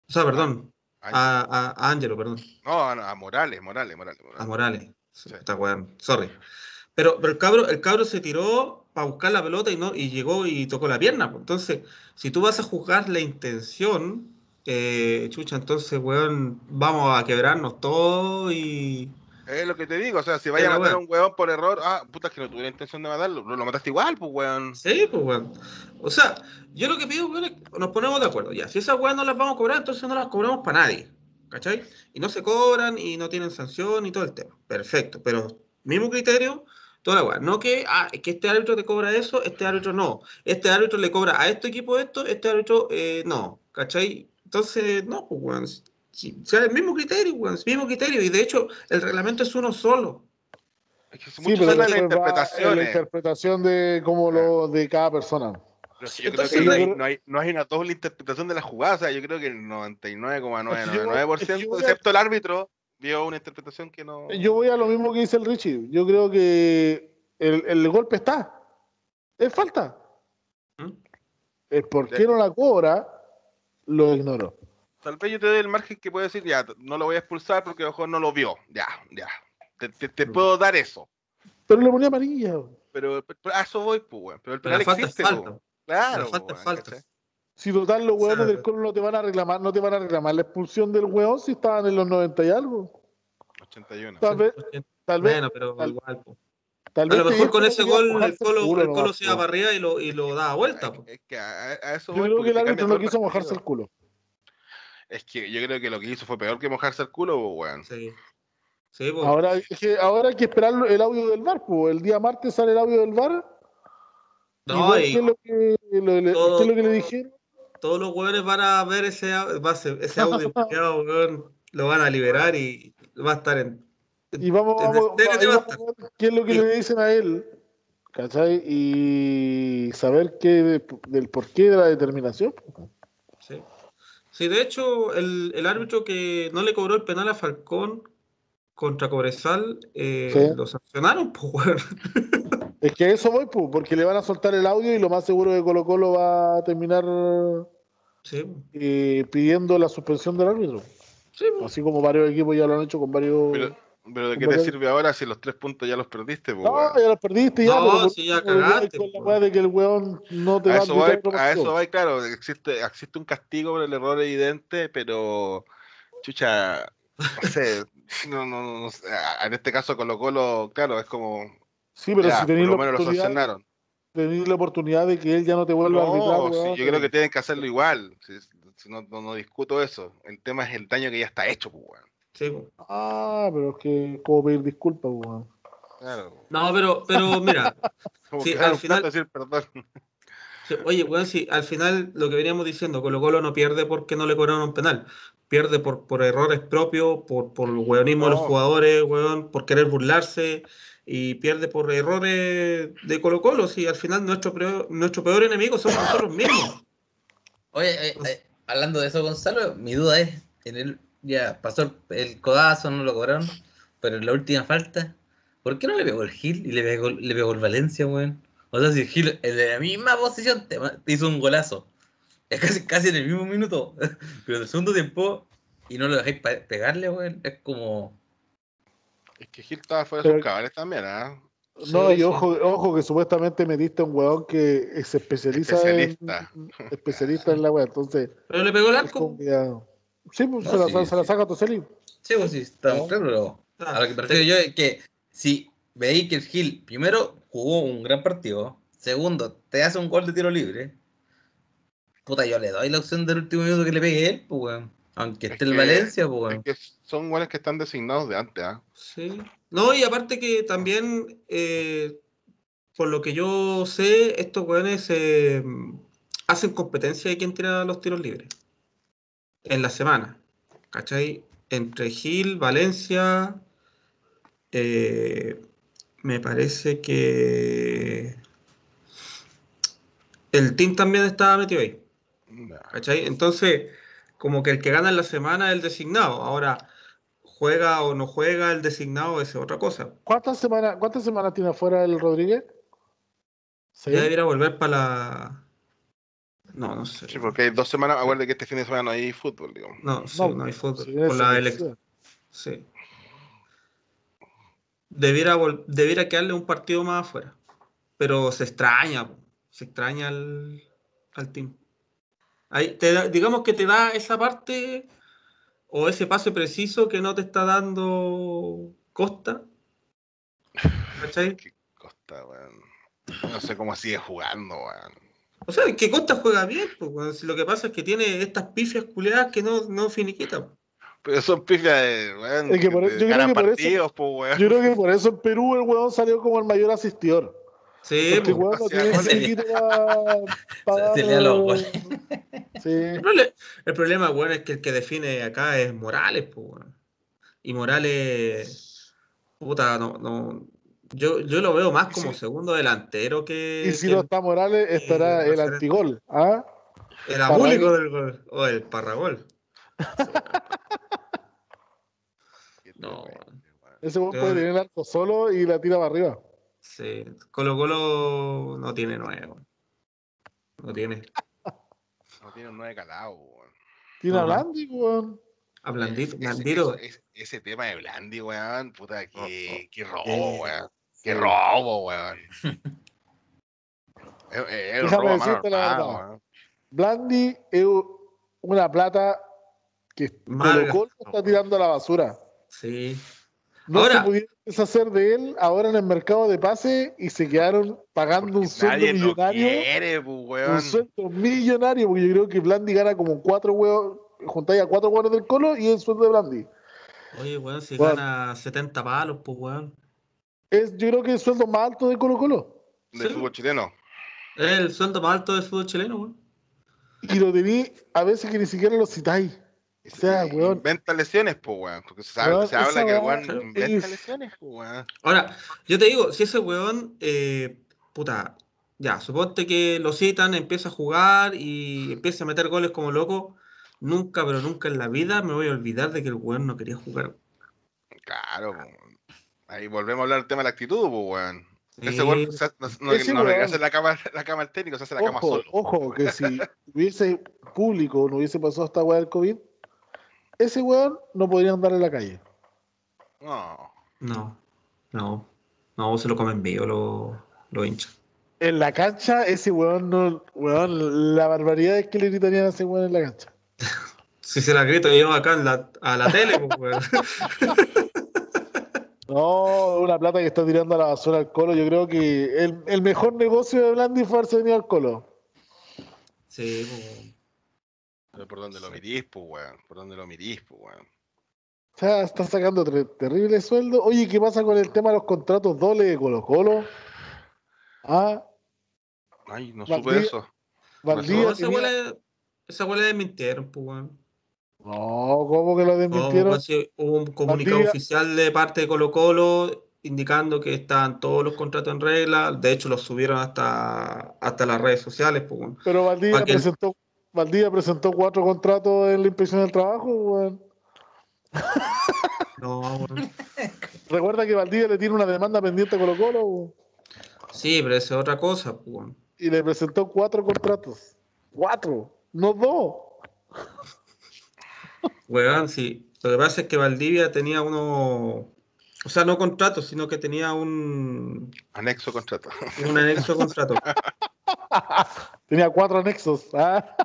O sea, perdón, a, a, a Ángelo, perdón, no, no, a Morales, Morales, Morales. Morales. a Morales. Sí. Está weón, sorry. Pero, pero el cabro, el cabro se tiró para buscar la pelota y no, y llegó y tocó la pierna. pues. Entonces, si tú vas a juzgar la intención, eh, chucha, entonces, weón, vamos a quebrarnos todo y. Es lo que te digo, o sea, si vaya a matar a un huevón por error, ah, puta, es que no tuve la intención de matarlo, lo, lo mataste igual, pues, weón. Sí, pues, weón. O sea, yo lo que pido, weón, es que nos ponemos de acuerdo. Ya, si esas weas no las vamos a cobrar, entonces no las cobramos para nadie. ¿Cachai? Y no se cobran y no tienen sanción y todo el tema. Perfecto. Pero mismo criterio, toda la wea. No que, ah, es que este árbitro te cobra eso, este árbitro no. Este árbitro le cobra a este equipo esto, este árbitro eh, no. ¿Cachai? Entonces, no, pues, weón. Sí, o sea, el mismo criterio, weón. El mismo criterio. Y de hecho, el reglamento es uno solo. Es que Sí, mucho pero va en la interpretación de cómo lo de cada persona. Pero yo Entonces, creo que no hay, no, hay, no hay una doble interpretación de la jugada. O sea, yo creo que el 99,999%, Es que yo- excepto el árbitro, vio una interpretación que no. Yo voy a lo mismo que dice el Richie. Yo creo que el, el golpe está. Es falta. ¿Mm? El por qué no la cobra, lo ignoro. Tal vez yo te doy el margen que puede decir, ya, no lo voy a expulsar porque a lo mejor no lo vio. Ya, ya. Te, te- te Mm. puedo dar eso. Pero le ponía amarilla. Pero, pero a eso voy, pues, weón. Pero el Pero penal es existe, falta. Claro. La falta weón, falta. Si total los hueones O sea, del colo no te van a reclamar, no te van a reclamar la expulsión del hueón si estaban en los 90 y algo. 81. Tal vez, tal vez, Bueno, pero tal- igual, po. tal A vez lo mejor con ese gol el Colo, culo el Colo se va para arriba y lo, y lo da vuelta. Es que a, a eso Yo voy, creo que el árbitro no quiso mojarse el culo. Es que yo creo que lo que hizo fue peor que mojarse el culo, po, weón. Sí. Sí, po. Ahora, es que ahora hay que esperar el audio del VAR. pues. El día martes sale el audio del VAR. y No, y ¿Qué es lo que, lo- le- todo- qué es lo que le dijeron? todos los hueones van a ver ese, au- va a ser- ese audio, culiao, weón, lo van a liberar y va a estar en. Y vamos, en vamos, va a ver qué es lo que le dicen a él. ¿Cachai? Y saber qué, del porqué de la determinación. pues. Sí. De hecho, el, el árbitro que no le cobró el penal a Falcón contra Cobresal, eh, Sí. lo sancionaron, pues. Es que a eso voy, pues, porque le van a soltar el audio y lo más seguro que Colo Colo va a terminar Sí, eh, pidiendo la suspensión del árbitro. sí. Así como varios equipos ya lo han hecho con varios... pero ¿de qué te sirve ahora si los tres puntos ya los perdiste, po, No, weón? ya los perdiste ya, No, pero por- si ya cagaste, con la pues. weá de que el weón no te A va eso, a invitar a eso voy, claro, existe, existe un castigo por el error evidente, pero chucha, no sé, no, no, no, no en este caso Colo Colo, claro, es como, Sí, pero ya, si por tenéis la, lo menos lo oportunidad, sancionaron. tenéis la oportunidad de que él ya no te vuelva a arbitrar, No, sí, yo creo que tienen que hacerlo igual, si, si no, no, no discuto eso, el tema es el daño que ya está hecho, pues, weón. Sí, po. Ah, pero es que como pedir disculpas, weón. Claro. No, pero, pero mira, Como Sí, que al final- plato, decir perdón. Sí, Oye, weón, si al final lo que veníamos diciendo, Colo Colo no pierde porque no le cobraron un penal, pierde por, por errores propios, por, por el weonismo de los jugadores, weón, por querer burlarse, y pierde por errores de Colo Colo, si al final nuestro peor, nuestro peor enemigo somos nosotros mismos. Oye, eh, eh, hablando de eso, Gonzalo, mi duda es, en el, ya pasó el, codazo, no lo cobraron, pero en la última falta, ¿por qué no le pegó el Gil y le pegó, le pegó el Valencia, weón? O sea, si el Gil en la misma posición te, hizo un golazo, es casi, casi en el mismo minuto, pero en el segundo tiempo y no lo dejáis pegarle, weón, es como... Es que Gil estaba fuera de sus cabales también, ¿ah? No, Sí, y sí. ojo, ojo que supuestamente metiste a un weón que se especializa Especialista. en especialista en la weá, entonces Pero le pegó el arco. Sí, pues No, se, la, sí, se la saca Toseli. Sí, pues sí, estamos No. claros, pero Ah, a lo que me refiero yo es que si veis que el Gil primero jugó un gran partido, segundo, te hace un gol de tiro libre, puta, yo le doy la opción del último minuto que le pegue él, pues weón. Aunque Es esté el que- Valencia, pues Es weón. que son buenos que están designados de antes, ¿ah? Sí. No, y aparte que también, eh, por lo que yo sé, estos weones eh, hacen competencia de quién tira los tiros libres. En la semana. ¿Cachai? Entre Gil, Valencia. eh, me parece que. El team también estaba metido ahí. ¿Cachai? Entonces, como que el que gana en la semana es el designado. Ahora, juega o no juega el designado, es otra cosa. ¿Cuántas semanas, ¿Cuántas semanas tiene afuera el Rodríguez? Ya debería volver para la. No, no sé. Sí, porque hay dos semanas, acuérdate que este fin de semana no hay fútbol, digamos. No, sí, No, no, hay fútbol. Por la elección. Sí. Debiera, debiera quedarle un partido más afuera. Pero se extraña, se extraña al, al team. Ahí te da- digamos que te da esa parte o ese pase preciso que no te está dando Costa. ¿Cachai? Qué costa, weón. No sé cómo sigue jugando, weón. O sea, que Costa juega bien, pues, weón. Si lo que pasa es que tiene estas pifias culeadas que no, no finiquitan. Pero son pifias de, weón, Es que por- yo creo ganan que por eso- partidos, po, weón. Yo creo que por eso en Perú el weón salió como el mayor asistidor. Sí, Porque el pues. weón no o sea, tiene goles. finiquito para Se- se lea los goles. Sí. El, prole- el problema, bueno, es que el que define acá es Morales, pues, weón. Y Morales, puta, no, no. Yo, yo lo veo más como si- segundo delantero que, Y si que no está Morales, estará eh, el referente. antigol. ¿ah? el abúlico del gol. O el parragol. No, weón. Ese weón Yo- puede tener el arco solo y la tira para arriba. Sí. Colo Colo no tiene nuevo. No tiene. No tiene un 9 calado, weón. Tiene a. Blandi, weón. A Blandito. Ese- Blandito. ese, ese tema de Blandi, weón, puta, qué, qué robo, Eh, weón. Qué robo, weón. Es, es- es un Déjame robo decirte la armada, verdad. weón. Blandi es una plata que. Colo Colo está tirando a la basura. Sí. No Ahora- se pudieron deshacer de él ahora en el mercado de pase y se quedaron pagando un sueldo nadie lo millonario. quiere, pues, Un sueldo millonario, porque yo creo que Blandi gana como cuatro huevos, juntáis a cuatro huevos del colo y el sueldo de Blandi. Oye, weón, si Weón. gana 70 palos, pues, weón. Es, yo creo que es el sueldo más alto de Colo Colo. Del Sí. fútbol chileno. Es el sueldo más alto del fútbol chileno, weón. Y lo tení a veces que ni siquiera lo citáis. O sea, weón. Inventa lesiones, pues, weón. Porque se, sabe, Weón, se habla que el weón es- inventa lesiones, pues, weón. Ahora, yo te digo, si ese weón, eh, puta, ya, suponte que lo citan, empieza a jugar y empieza a meter goles como loco, nunca, pero nunca en la vida me voy a olvidar de que el weón no quería jugar. Claro, weón. Ahí volvemos a hablar del tema de la actitud, pues, weón. Ese Sí. weón se- no, no, Ese no hace la cama, la cama al técnico, se hace la cama Ojo, solo. ojo, que si hubiese público, no hubiese pasado esta weá del COVID, ese weón no podría andar en la calle. No. No, no, no, se lo comen vivo los los hinchas. En la cancha, ese weón no. Weón, la barbaridad es que le gritarían a ese weón en la cancha. Si se la grito yo acá en la, a la tele, pues, weón. No, una plata que está tirando a la basura al colo. Yo creo que el, el mejor negocio de Blandi fue haberse venido al colo. Sí, pues, Pero por donde lo mirís, pues, weón. Por donde lo mirís, pues, weón. O sea, está sacando ter- terrible sueldo. Oye, ¿qué pasa con el tema de los contratos dobles de Colo Colo? Ah, Ay, no supe eso. Valdivia. no, esa tenía- weá esa weá la desmintieron, pues, weón. No, ¿cómo que lo No, desmintieron? pues sí, hubo un comunicado oficial de parte de Colo Colo indicando que estaban todos los contratos en regla. De hecho, los subieron hasta, hasta las redes sociales. Pues. Pero Valdivia presentó, Valdivia presentó cuatro contratos en la inspección del trabajo, weón. No, weón. Recuerda que Valdivia le tiene una demanda pendiente a Colo Colo Sí, pero eso es otra cosa. Pues, y le presentó cuatro contratos. Cuatro, no dos. Weón, sí. Lo que pasa es que Valdivia tenía unos, O sea, no contrato, sino que tenía un, Anexo contrato. un anexo contrato. Tenía cuatro anexos. ¿ah?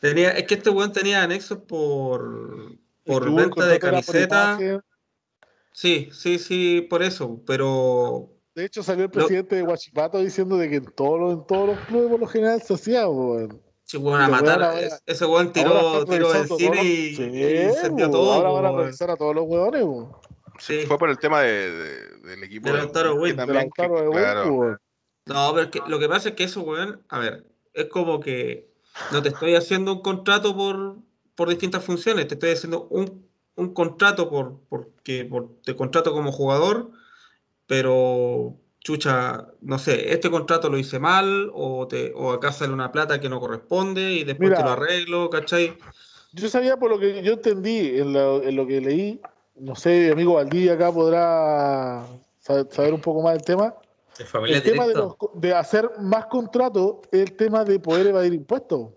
Tenía, es que este weón tenía anexos por, por venta de camiseta. Sí, sí, sí, por eso. Pero De hecho, salió el presidente de Guachipato diciendo de que en todos en todos los clubes por lo general se hacía, weón. Si weón a matar, ahora- es- ese weón tiró, tiró el revisando cine y, Sí, y incendió weón, todo. Ahora van a revisar a todos los weones, weón. Sí, fue por el tema de, de- del equipo De Lautaro también, De Lautaro que- de claro, Win, weón. No, pero es que lo que pasa es que eso, weón, a ver, es como que no te estoy haciendo un contrato por, por distintas funciones, te estoy haciendo un, un contrato por, porque por, te contrato como jugador, pero chucha, no sé, este contrato lo hice mal, o, te, o acá sale una plata que no corresponde y después Mira. te lo arreglo, ¿cachai? Yo sabía por lo que yo entendí en lo, en lo que leí, no sé, mi amigo Valdivia acá podrá sa- saber un poco más del tema. ¿Es familia El tema de, los- de hacer más contratos es el tema de poder evadir impuestos.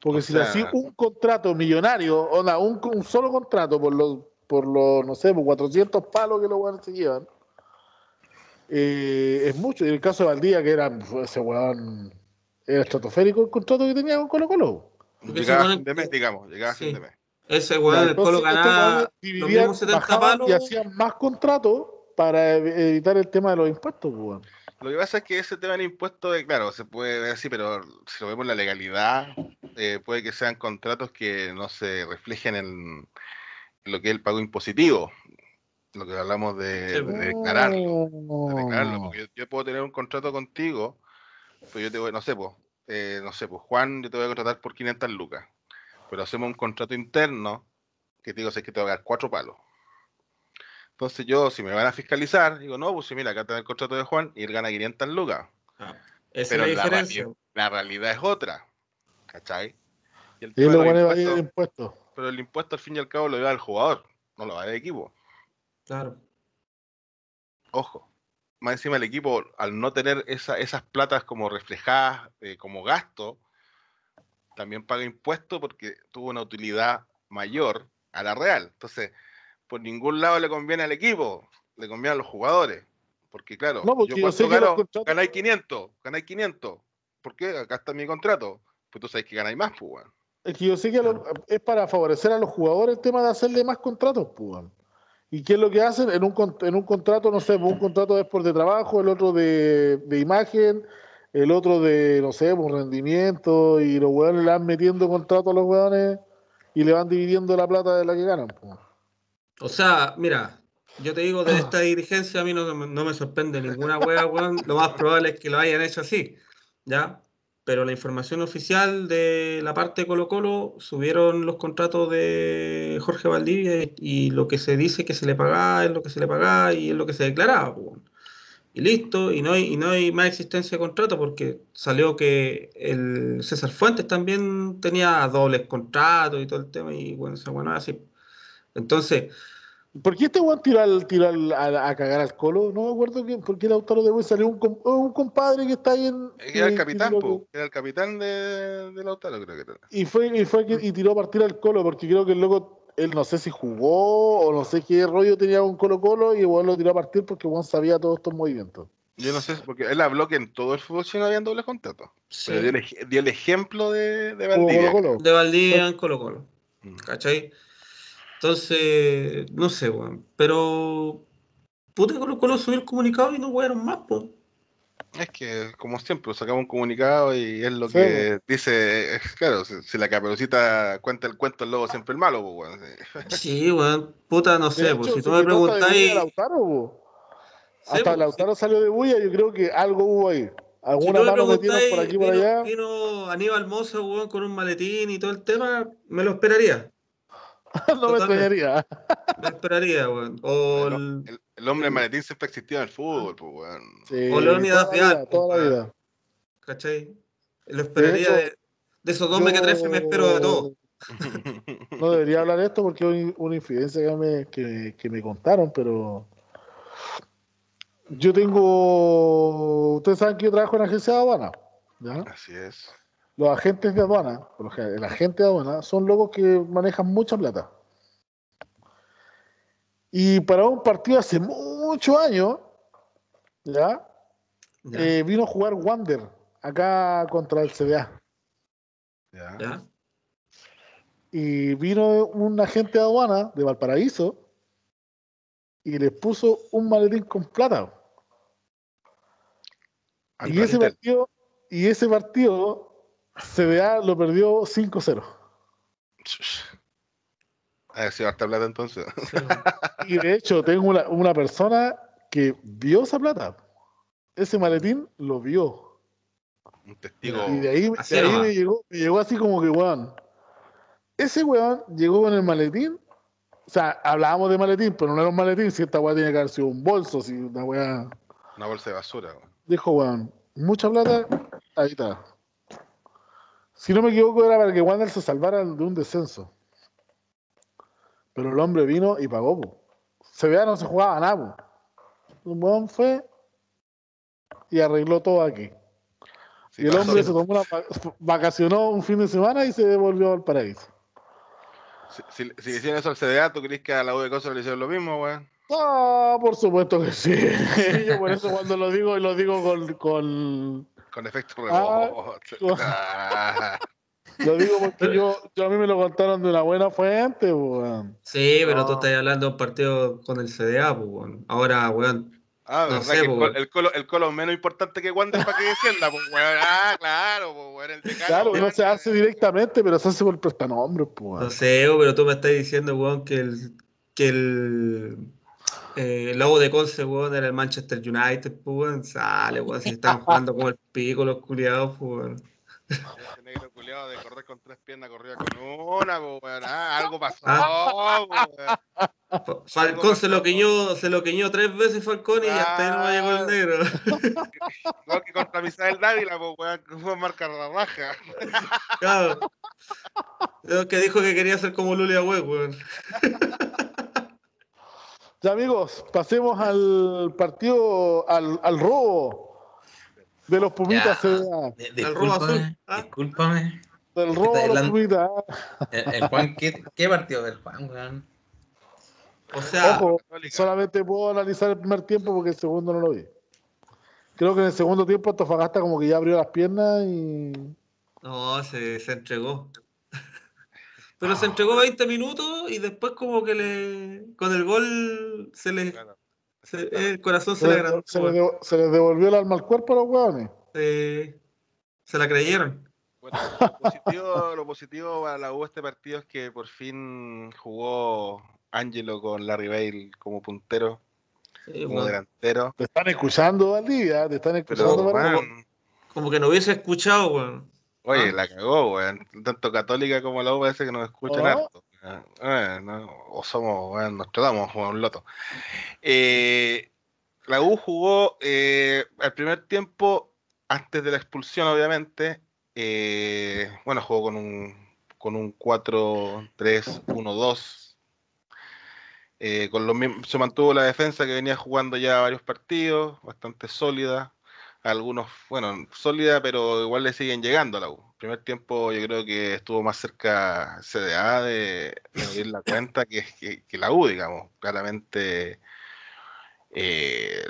Porque O si le sea- hacís un contrato millonario, o no, un, un solo contrato por los, por los, no sé, por 400 palos que los weones se llevan, eh, es mucho. Y en el caso de Valdía, que era ese weón, era estratosférico el contrato que tenía con Colo Colo. Llegaba a fin de mes, digamos, llegaba a Sí. fin de mes. Ese weón, el Entonces, Colo estos ganaba los dividían, mismos 70 bajaban palos. y hacían más contratos para ev- evitar el tema de los impuestos, pues, weón. Lo que pasa es que ese tema del impuesto, de, claro, se puede ver así, pero si lo vemos en la legalidad, eh, puede que sean contratos que no se reflejen en, en lo que es el pago impositivo. Lo que hablamos de, Sí, de declararlo. de Oh. declararlo, porque yo, yo puedo tener un contrato contigo, pues yo te voy, no sé, pues, eh, no sé, pues Juan, yo te voy a contratar por 500 lucas, pero hacemos un contrato interno que te digo, sé que te voy a dar cuatro palos. Entonces yo, si me van a fiscalizar, digo, no, pues si mira, acá está el contrato de Juan y él gana 500 lucas, Ah, esa pero es la la, diferencia. realidad, la realidad es otra, ¿cachai? Y el Y lo los van a evadir impuestos- impuestos. pero el impuesto al fin y al cabo lo lleva el jugador, no lo va el equipo. Claro. Ojo, más encima el equipo, al no tener esa- esas platas como reflejadas eh, como gasto, también paga impuestos porque tuvo una utilidad mayor a la real. Entonces, por ningún lado le conviene al equipo, le conviene a los jugadores. Porque claro, No, porque yo los gano, contratos- ganáis 500, ganáis 500. ¿Por qué? Acá está mi contrato. Pues tú sabes que ganáis más, pues. Es que yo sé que lo- es para favorecer a los jugadores el tema de hacerle más contratos, pues. ¿Y qué es lo que hacen? En un, en un contrato, no sé, un contrato es por de trabajo, el otro de, de imagen, el otro de, no sé, por rendimiento, y los weones le van metiendo contratos a los weones y le van dividiendo la plata de la que ganan. pues. O sea, mira, yo te digo, de esta dirigencia a mí no, me- no me sorprende ninguna hueá, weón. Lo más probable es que lo hayan hecho así, ¿ya? Pero la información oficial de la parte Colo Colo subieron los contratos de Jorge Valdivia y, lo que se dice que se le pagaba es lo que se le pagaba y es lo que se declaraba, pues. Y listo, y no hay, y no hay más existencia de contrato porque salió que el César Fuentes también tenía dobles contratos y todo el tema, y bueno, esa bueno así. Entonces, ¿Por qué este weón tiró, al, tiró al- a, a cagar al colo? No me acuerdo quién, porque el autor de salió un, un compadre que está ahí en. Era el que- capitán, que- po, Era el capitán de, de Lautaro, creo que era. Y fue, y fue que- y tiró a partir al Colo, porque creo que el loco, él no sé si jugó o no sé qué rollo tenía con Colo Colo y igual lo tiró a partir porque Juan sabía todos estos movimientos. Yo no sé, porque él habló que en todo el fútbol chino habían dobles contratos. sí, Pero dio el, ej- dio el ejemplo de, de Valdivia. Colo Colo. de Valdivia en Colo Colo, Mm. ¿cachai? Entonces, no sé, weón, pero puta Colo Colo subió el comunicado y no wearon más, po. Es que, como siempre, sacamos un comunicado y es lo Sí, que dice, claro, si, si la caperucita cuenta el cuento, el lobo siempre el malo, pues, weón, sí. Sí, weón, puta, no sé, pues si tú me preguntáis, Lautaro, po. Sí, hasta pues, Lautaro salió de bulla, yo creo que algo hubo ahí. Si Alguna tú me mano preguntáis, por aquí por vino, allá. vino Aníbal Moza, weón, con un maletín y todo el tema, me lo esperaría. no me extrañaría. Me esperaría, weón. O El, el, hombre el- maletín siempre existió en el fútbol, pues, weón. Sí, O la Vial, vida, toda la vida. ¿cachai? Lo esperaría hecho, de, de esos dos mequetrefes, me espero de todo. No debería hablar de esto porque es una- infidencia que me, que, que me contaron, pero yo tengo, ustedes saben que yo trabajo en agencia de aduana, ¿ya? Así es. Los agentes de aduana, por lo general, el agente de aduana, son locos que manejan mucha plata. Y para un partido hace muchos años, ¿ya? Ya, Eh, vino a jugar Wander acá contra el CDA. Ya. ya. Y vino un agente de aduana de Valparaíso y les puso un maletín con plata. Y ese partido, y ese partido, CDA lo perdió 5-0. A ver si va a estar plata entonces. Sí, Y de hecho, tengo una, una persona que vio esa plata. Ese maletín lo vio. Un testigo. Y de ahí, Así de ahí nomás. me, llegó, me llegó así como que, weón. Ese weón llegó con el maletín. O sea, hablábamos de maletín, pero no era un maletín. Si esta weá tiene que haber sido un bolso, si una weá. Una bolsa de basura. weón. Dijo, weón, mucha plata, ahí está. Si no me equivoco, era para que Wander se salvara de un descenso. Pero el hombre vino y pagó, po. Se vea, no se jugaba nada. Un weón fue y arregló todo aquí. Sí, y el hombre se tomó una va- vacacionó un fin de semana y se devolvió al paraíso. Si, si, si le hicieron eso al CDA, ¿tú crees que a la U de Cosas le hicieron lo mismo, weón? Ah, por supuesto que sí. Yo por eso cuando lo digo, lo digo con, con Con efecto Ah, Ah, lo digo porque yo, yo a mí me lo contaron de una buena fuente, weón. Sí, pero tú No. estás hablando de un partido con el CDA, pues, weón. Ahora, weón, Ah, No sé, que el, weón. colo, el, colo, el colo es menos importante que Wander para que descienda, pues, weón. Ah, claro, pues, weón. El decano, Claro, no se hace directamente, pero se hace por prestanombre, po, no weón. sé, pero tú me estás diciendo, weón, que el, que el, eh, el logo de Conce, weón, era el Manchester United, pues, weón. Sale, weón, si estaban jugando como el pico los culiados, pues, weón. Ese negro culiado de correr con tres piernas corría con una, pues, weón. Ah, algo pasó, Ah. weón. Fa- Falcón se lo queñó, se lo queñó tres veces Falcón y hasta ahí no me llegó el negro. Igual que contra Misael Dávila, pues, weón, que fue marca la raja. Claro. Lo que dijo que quería ser como Lulia Web, weón. Ya, amigos, pasemos al partido, al, al robo de los Pumitas Ya. CDA. Di- El robo azul, Discúlpame, ¿ah? discúlpame. Del robo de los? Pumitas. El, el Juan, ¿qué, ¿qué partido del Juan, weón? O sea, Ojo, solamente puedo analizar el primer tiempo porque el segundo no lo vi. Creo que en el segundo tiempo Antofagasta como que ya abrió las piernas y... no, se, se entregó. Pero se entregó 20 minutos y después como que le con el gol se le Claro. se- el corazón se Se, le agrandó. se les devo- se les devolvió el alma al cuerpo a los hueones. Se, se la creyeron. Bueno, lo positivo, lo positivo para la U este partido es que por fin jugó Angelo con Larry Bale como puntero, Sí, como delantero. Te están escuchando, Valdivia, te están escuchando. Pero, man, Como que no hubiese escuchado, weón. Oye, Ah. la cagó, weón. Tanto Católica como la U parece que nos escuchan Oh. harto. Eh, no, o somos, weón, nos tratamos un loto. Eh, la U jugó eh, al primer tiempo, antes de la expulsión, obviamente. eh, bueno, jugó con un, con un 4-3-1-2. Eh, con se mantuvo la defensa que venía jugando ya varios partidos, bastante sólida. Algunos, bueno, sólida, pero igual le siguen llegando a la U. Primer tiempo yo creo que estuvo más cerca CDA de, abrir la cuenta que, que- la U, digamos. Claramente eh,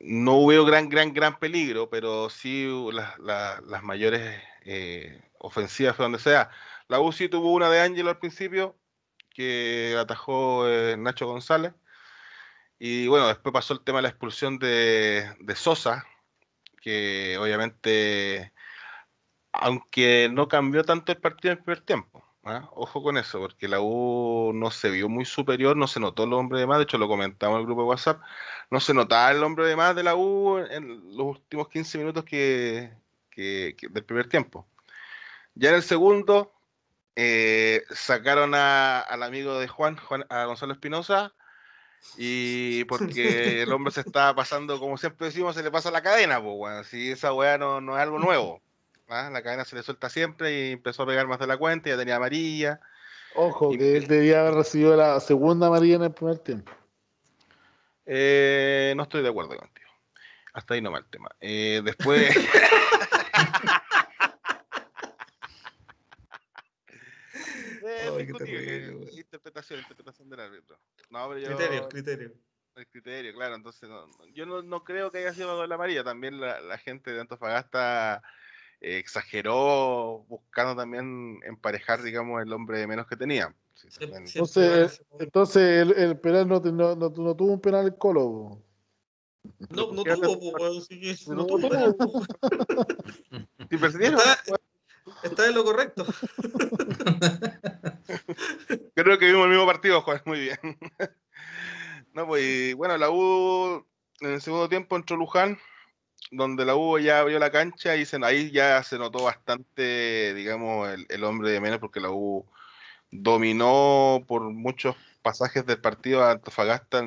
no hubo gran, gran, gran peligro, pero sí las- las mayores eh, ofensivas fue donde sea. La U sí tuvo una de Ángelo al principio, que atajó eh, Nacho González. Y bueno, después pasó el tema de la expulsión de, de Sosa, que obviamente, aunque no cambió tanto el partido en el primer tiempo, ¿ah? ojo con eso, porque la U no se vio muy superior, no se notó el hombre de más, de hecho lo comentamos en el grupo de WhatsApp, no se notaba el hombre de más de la U en los últimos 15 minutos que, que- del primer tiempo. Ya en el segundo, eh, sacaron a- al amigo de Juan, Juan a Gonzalo Espinosa, y porque el hombre se estaba pasando, como siempre decimos, se le pasa la cadena, pues, weón. Si esa weá no, no es algo nuevo. ¿ah? La cadena se le suelta siempre y empezó a pegar más de la cuenta, ya tenía amarilla. Ojo, Y- que él debía haber recibido la segunda amarilla en el primer tiempo. Eh, no estoy de acuerdo contigo. Hasta ahí no va el tema. Eh, después. Ay, discutible, interpretación interpretación, del árbitro. No, pero yo, Criterio, criterio. el criterio, claro. Entonces, no- yo no, no creo que haya sido la amarilla. También la, la gente de Antofagasta eh, exageró buscando también emparejar, digamos, el hombre de menos que tenía. Sí. Entonces, entonces el, el penal no, te- no, no, no tuvo un penal el Colo. No, no tuvo, pues, sí No no tuvo penal. Está en lo correcto. Creo que vimos el mismo partido, Juan, muy bien. no, pues, bueno, la U en el segundo tiempo entró Luján, donde la U ya abrió la cancha y se, ahí ya se notó bastante, digamos, el, el hombre de menos, porque la U dominó por muchos pasajes del partido a Antofagasta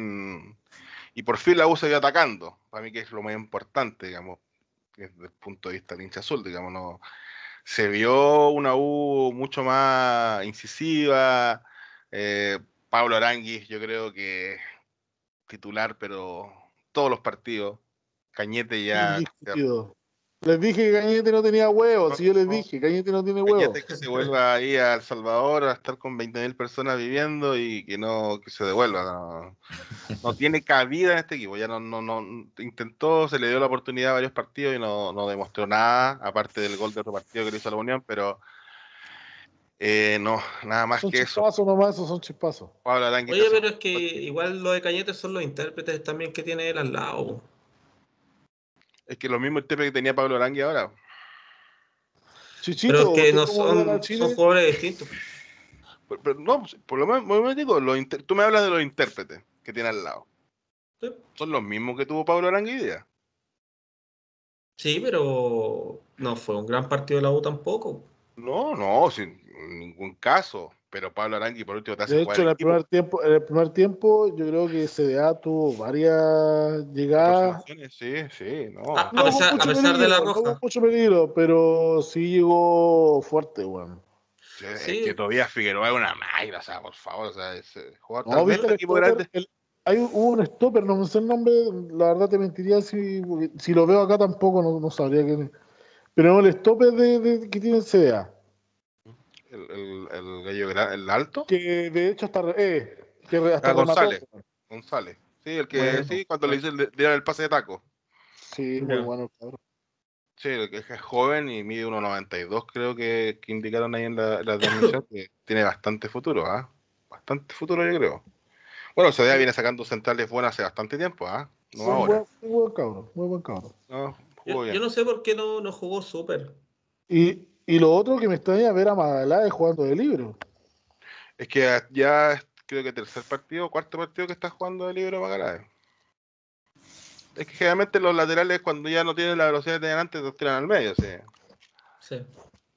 y por fin la U se vio atacando, para mí que es lo más importante, digamos, desde el punto de vista del hincha azul, digamos, no se vio una U mucho más incisiva. eh, Pablo Aranguis, yo creo que titular, pero todos los partidos. Cañete ya. Les dije que Cañete no tenía huevos. Si yo les dije, Cañete no tiene huevos. Cañete que se vuelva ahí a El Salvador a estar con 20.000 personas viviendo y que no que se devuelva. No, no tiene cabida en este equipo. Ya no, no, no intentó, se le dio la oportunidad a varios partidos y no, no demostró nada, aparte del gol de otro partido que le hizo a la Unión, pero eh, no, nada más Son que eso. chispazos nomás, son chispazos. Oye, pero es que igual lo de Cañete son los intérpretes también que tiene él al lado. Es que lo mismo el tepe que tenía Pablo Arangui ahora. Chichito, Pero es que ¿usted no son, son jugadores distintos. Pero, pero no, por lo menos, por lo menos digo, los inter- tú me hablas de los intérpretes que tiene al lado. Sí. Son los mismos que tuvo Pablo Arangui. Sí, pero no fue un gran partido de la U tampoco. No, no, sin ningún caso. Pero Pablo Arangui por último te hace De jugar hecho, en el, primer tiempo, en el primer tiempo, yo creo que CDA tuvo varias llegadas. Sí, sí, no. No A con pesar- a pesar de la peligro, no roja. con mucho peligro, pero sí llegó fuerte, weón. Sí, es sí. que todavía Figueroa es una máquina, o sea, por favor, o sea, es eh, jugador No, viste el equipo stopper, grande. el- hay un- hubo un stopper, no me sé el nombre, la verdad te mentiría si, si lo veo acá tampoco, no, no sabría quién es. Pero el stopper de, de- que tiene el CDA, El, el, el gallo el alto, que de hecho hasta, re- eh, que hasta Ah, González. González. Sí, el que Bueno. sí, cuando le hice el, dieron el pase de taco. Sí, muy bueno, cabrón. Sí, el que es joven y mide 1.92, creo que, que indicaron ahí en la, la transmisión, que tiene bastante futuro, ¿ah? Bastante futuro, yo creo. Bueno, el CDA viene sacando centrales buenas hace bastante tiempo, ¿ah? No Muy ahora. buen, muy buen cabrón, muy buen cabrón. No, Yo, yo no sé por qué no, no jugó súper. Y, y lo otro que me extraña ver a Magaláes jugando de libro. Es que ya creo que tercer partido, cuarto partido que está jugando de libro Magaláes. Es que generalmente los laterales cuando ya no tienen la velocidad que tenían antes, los tiran al medio, sí. Sí.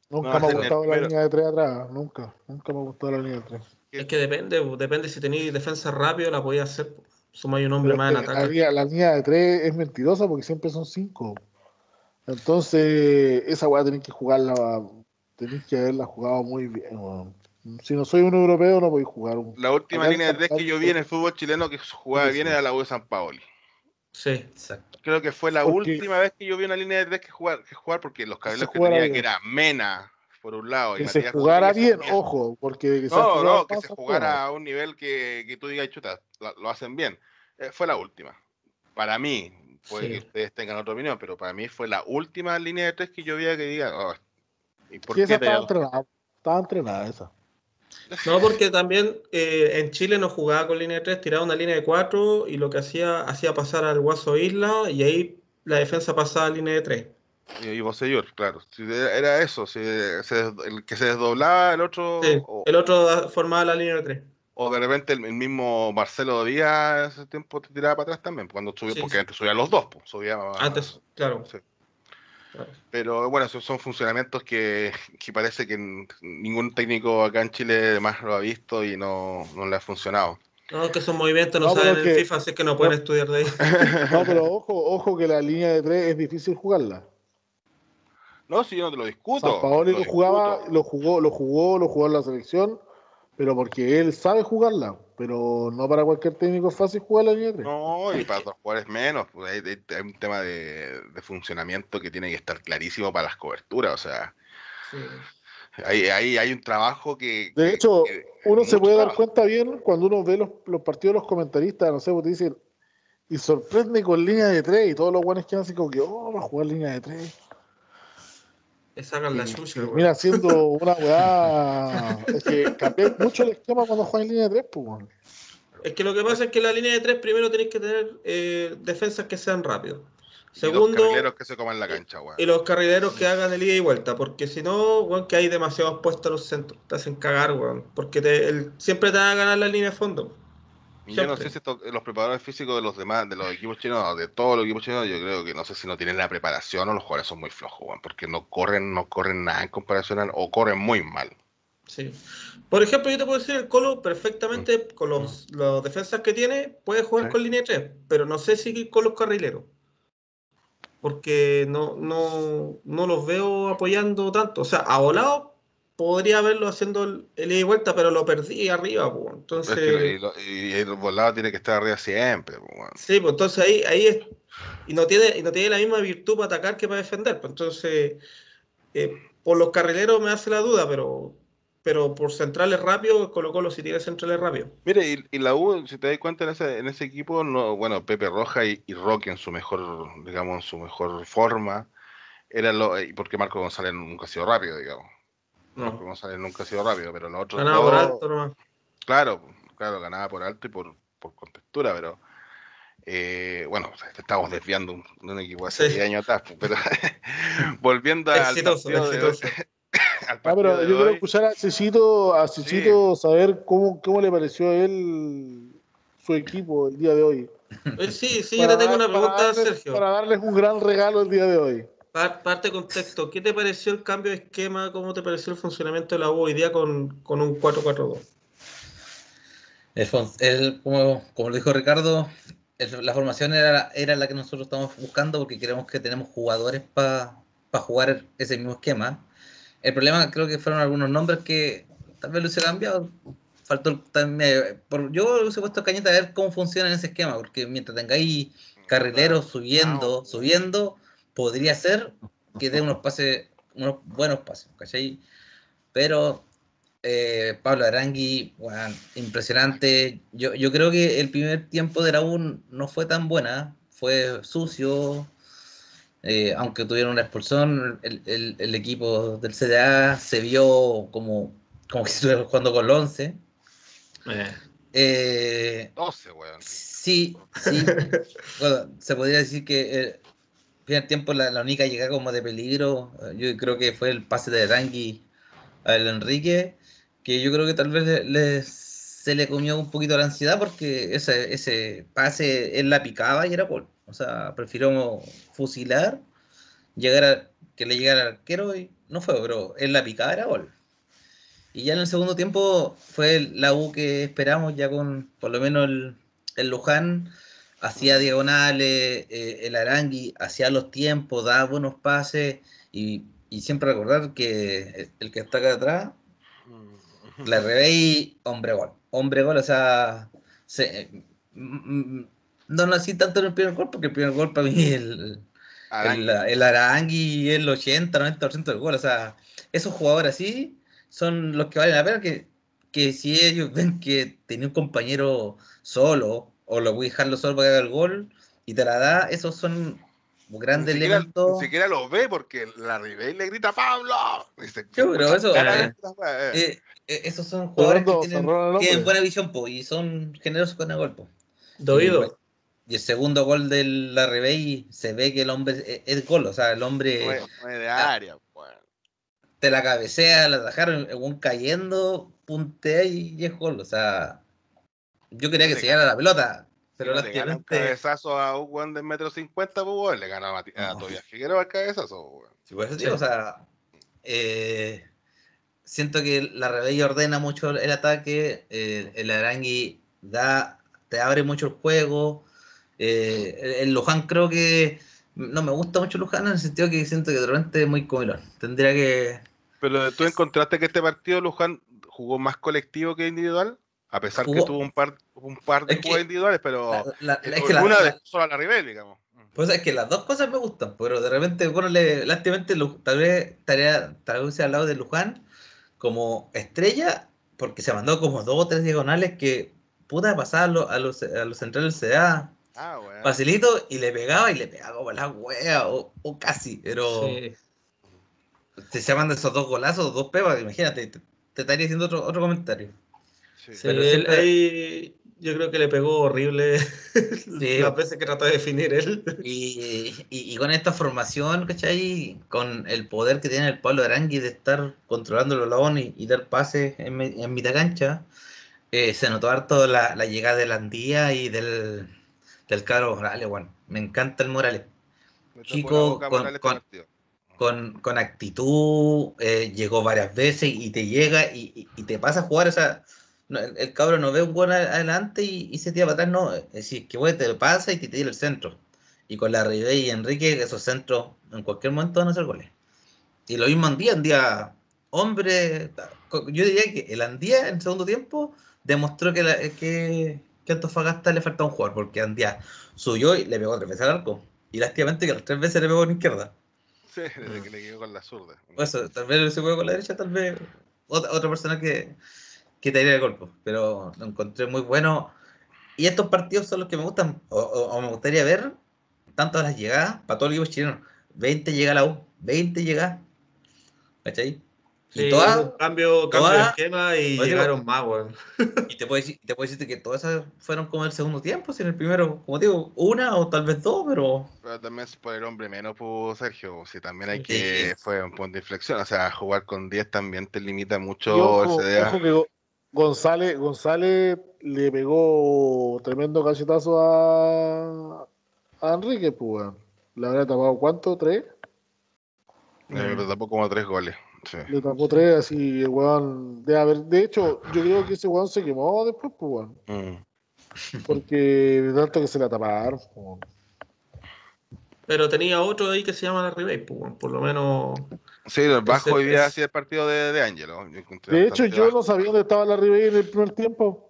Nunca No, me ha gustado la primero. línea de tres atrás, nunca, nunca me ha gustado la línea de tres. Es que depende, depende si tenéis defensa rápido, la podía hacer. Sumáis un hombre Pero más en la, ataque. línea, la línea de tres es mentirosa porque siempre son cinco. Entonces, esa weá tenéis que jugarla, tenéis que haberla jugado muy bien. weón. Si no soy un europeo, no podéis jugar un. La última Acá línea de tres que yo vi en el fútbol chileno que jugaba Sí, bien sí. era la U de San Paoli. Sí. Exacto. Creo que fue la Porque- última vez que yo vi una línea de tres que jugar, que jugar porque los cabellos que tenía bien. que era Mena por un lado y Que se Matías jugara bien, ojo, porque se No, no, que se jugara a un nivel que, que tú digas, chuta, lo, lo hacen bien. Eh, fue la última. Para mí, puede Sí. que ustedes tengan otra opinión, pero para mí fue la última línea de tres que yo veía que diga, "Oh, ¿y por Sí, qué estaba entrenada, estaba entrenada esa. No, porque también eh, en Chile no jugaba con línea de 3, tiraba una línea de 4 y lo que hacía, hacía pasar al Guaso Isla y ahí la defensa pasaba a línea de 3. Y, y Bosellur, claro. Si era eso, si se- el que se desdoblaba el otro, Sí, o, el otro formaba la línea de 3. O de repente el, el mismo Marcelo Díaz en ese tiempo te tiraba para atrás también, cuando subió, Sí, porque sí. antes subían los dos, pues, subía Antes, claro. sí. claro. Pero bueno, esos son funcionamientos que, que parece que ningún técnico acá en Chile más lo ha visto y no, no le ha funcionado. No, que esos movimientos no, saben en que- FIFA, así que no pueden estudiar de ahí. No, pero ojo, ojo que la línea de tres es difícil jugarla. No, si yo no te lo discuto. San Paoli lo lo jugaba, discuto. lo jugó, lo jugó, lo jugó en la selección, pero porque él sabe jugarla. Pero no para cualquier técnico es fácil jugar la línea de tres. No, y para otros jugadores menos. pues, hay, hay- hay un tema de, de funcionamiento que tiene que estar clarísimo para las coberturas. O sea, Sí. Hay un trabajo que. De que- hecho, que- uno se puede dar cuenta bien cuando uno ve los, los partidos de los comentaristas, no sé, pues te dicen, y sorprende con línea de tres, y todos los guanes quedan así como que, oh, va a jugar línea de tres. Le sacan la Y- chucha, y weón. Mira, haciendo una weá. es que cambié mucho el esquema cuando juega en línea de tres, pues, weón. Es que lo que pasa es que en la línea de tres primero tenéis que tener eh, defensas que sean rápidos. Y los Segundo, carrileros que se coman la cancha, weón. y los carrileros que hagan el ida y vuelta, porque si no, weón, que hay demasiados puestos a los centros. Te hacen cagar, weón. Porque te- el- siempre te van a ganar la línea de fondo. Yo no sé si esto- los preparadores físicos de los demás, de los equipos chinos, de todos los equipos chinos, yo creo que no sé si no tienen la preparación o los jugadores son muy flojos, weón, porque no corren, no corren nada en comparación a, o corren muy mal. Sí. Por ejemplo, yo te puedo decir, el Colo perfectamente, con los, los defensas que tiene, puede jugar Sí. con línea de tres, pero no sé si con los carrileros. Porque no, no, no los veo apoyando tanto. O sea, a volado podría verlo haciendo el, ida y vuelta, pero lo perdí arriba, pues. Es Entonces. que- y, lo- y el volado tiene que estar arriba siempre, pues. Sí, pues entonces ahí, ahí es. Y no tiene, y no tiene la misma virtud para atacar que para defender. Pues entonces, eh, por los carrileros me hace la duda, pero, pero por centrales rápidos, Colo Colo sí tiene centrales rápidos. Mire, y, y la U, si te das cuenta en ese, en ese equipo, no, bueno, Pepe Roja y, y Roque en su mejor, digamos, en su mejor forma, eran lo, y porque Marco González nunca ha sido rápido, digamos. Marco No, González nunca ha sido rápido, pero los otros ganaba por dos- alto nomás. Claro, claro, ganaba por alto y por, por contextura, pero eh, bueno, estamos desviando un- de un equipo hace Sí. 10 años atrás, pues, pero volviendo al Exitoso, partido, de, exitoso. al Ah, pero yo quiero escuchar a Cecito, a Cecito saber cómo, cómo le pareció a él su equipo el día de hoy. Eh, Sí, sí, yo te tengo una pregunta, darles- Sergio. Para darles un gran regalo el día de hoy. Par- Parte de contexto. ¿Qué te pareció el cambio de esquema? ¿Cómo te pareció el funcionamiento de la U hoy día con, con un 4-4-2? El como, como lo dijo Ricardo, el- la formación era, era la que nosotros estamos buscando porque creemos que tenemos jugadores para jugar ese mismo esquema. El problema creo que fueron algunos nombres que tal vez lo hubiese cambiado. Faltó también, por, yo hubiese puesto cañeta a ver cómo funciona en ese esquema, porque mientras tengáis carrileros subiendo, subiendo, podría ser que dé unos pases, unos buenos pases, ¿cachai? Pero eh, Pablo Arangui, weón, impresionante. Yo, yo creo que el primer tiempo de la U no fue tan buena, fue sucio. eh, aunque tuvieron una expulsión, el, el- el equipo del CDA se vio como, como que estuviera jugando con los 11. Eh, 12, weón. Sí, sí. Bueno, se podría decir que el primer tiempo la, única llegada como de peligro, eh, yo creo que fue el pase de Rangui al Enrique, que yo creo que tal vez le- se le comió un poquito la ansiedad porque ese, ese pase él la picaba y era gol. O sea, prefirió fusilar, llegar a, que le llegara al arquero y no fue, pero él la picaba era gol. Y ya en el segundo tiempo fue la U que esperamos, ya con por lo menos el, el Luján hacía diagonales, eh, el Arangui hacía los tiempos, daba buenos pases y, y siempre recordar que el que está acá atrás, la Rebey, hombre gol, hombre gol, o sea, se- mm, mm, no nací tanto en el primer gol porque el primer gol para mí el, el, el Arangui el 80, 90% del gol. O sea, esos jugadores así son los que valen la pena. Que, que si ellos ven que tenía un compañero solo o lo voy a dejarlo solo para que haga el gol y te la da, esos son grandes ni siquiera, elementos. ni siquiera lo ve porque la Ribey le grita Pablo. Se- Sí, pero eso, eh. Eh, eh, esos son jugadores que Fernando, tienen, tienen buena visión po, y son generosos con el gol. po. De oído. Y, el segundo gol de la Rebey se ve que el hombre es, es gol, o sea, el hombre. No es- no es de área, weón. te la cabecea, la dejaron un cayendo, puntea y es gol. O sea, yo quería que Le se llegara la pelota, pero Si no le gana un cabezazo a un weón de metro cincuenta, pues le gana a, Mati- a No. Tobias Figueroa el cabezazo, weón. Sí, por eso digo, o sea, eh, siento que la Rebella ordena mucho el ataque, eh, el Arangui da, te abre mucho el juego. eh, el, el Luján creo que no me gusta mucho Luján en el sentido que siento que de repente es muy comilón. Tendría que. Pero tú encontraste que este partido Luján jugó más colectivo que individual, a pesar que tuvo un par, un par de que- jugadas individuales, pero la- la- eh, es que la- una la- de solo a la Ribey, digamos. Pues es que las dos cosas me gustan, pero de repente, bueno, le, lástimamente, tal vez estaría, tal vez hubiese hablado de Luján, como estrella porque se mandó como dos o tres diagonales que puta pasar a los, a los, a los centrales CDA Ah, weón. facilito y le pegaba y le pegaba como la wea o, o casi, pero Sí. se se mandan esos dos golazos, dos pebas, imagínate, te, te estaría haciendo otro, otro comentario. Sí. Sí, Pero él siempre- ahí yo creo que le pegó horrible las veces que trató de definir él. Y, y- y con esta formación, ¿cachai? Con el poder que tiene el Pablo Arangui de estar controlando el balón y, y dar pases en, en mitad cancha, eh, se notó harto la, la llegada del Andía y del, del Caro Morales, bueno, me encanta el Morales. Chico, con- Morales con- este partido. Con, con actitud, eh, llegó varias veces y te llega y, y- y te pasa a jugar, o sea, no, el, el cabro no ve un buen adelante y, y se tira para atrás, no, es decir, que güey, te lo pasa y te tira el centro. Y con la Ribey y Enrique, esos centros en cualquier momento van a hacer goles. Y lo mismo Andía, Andía, hombre, yo diría que el Andía en segundo tiempo demostró que, la- que, que a Antofagasta le faltaba un jugador, porque Andía subió y le pegó tres veces al arco. Y lástimamente que las tres veces le pegó en izquierda. Sí, desde que le quedó con la zurda. Eso, tal vez se juega con la derecha, tal vez otra, otra persona que, que te haría el golpe. Pero lo encontré muy bueno. Y estos partidos son los que me gustan, o, o- o me gustaría ver, tanto las llegadas, para todo el equipo chileno. 20 llega la U, 20 llega. ¿Cachai? Y, Sí, todas, hubo cambio, cambio de todas- esquema y llegaron más, weón. y te puedo decir, te puedo decirte que todas esas fueron como el segundo tiempo, si en el primero, como digo, una o tal vez dos, pero Pero también es por el hombre menos, pues, Sergio. Si también hay Sí. que. Fue un punto de inflexión. O sea, jugar con 10 también te limita mucho Y ojo, el CDA. ojo que Go- González, González le pegó tremendo cachetazo a, a Enrique, pues, weón. Le habrá tapado cuánto, tres. Eh, pero tapó como 3 goles. Sí. Le tapó tres, así el weón. De, haber, de hecho, yo creo que ese weón se quemó después, pues, weón. Mm. Porque de tanto que se la taparon, pues. Pero tenía otro ahí que se llama la Ribey, pues, weón, por lo menos. Sí, el bajo hoy día así el partido de, de encontré De hecho, yo bajo. no sabía dónde estaba la Ribey en el primer tiempo.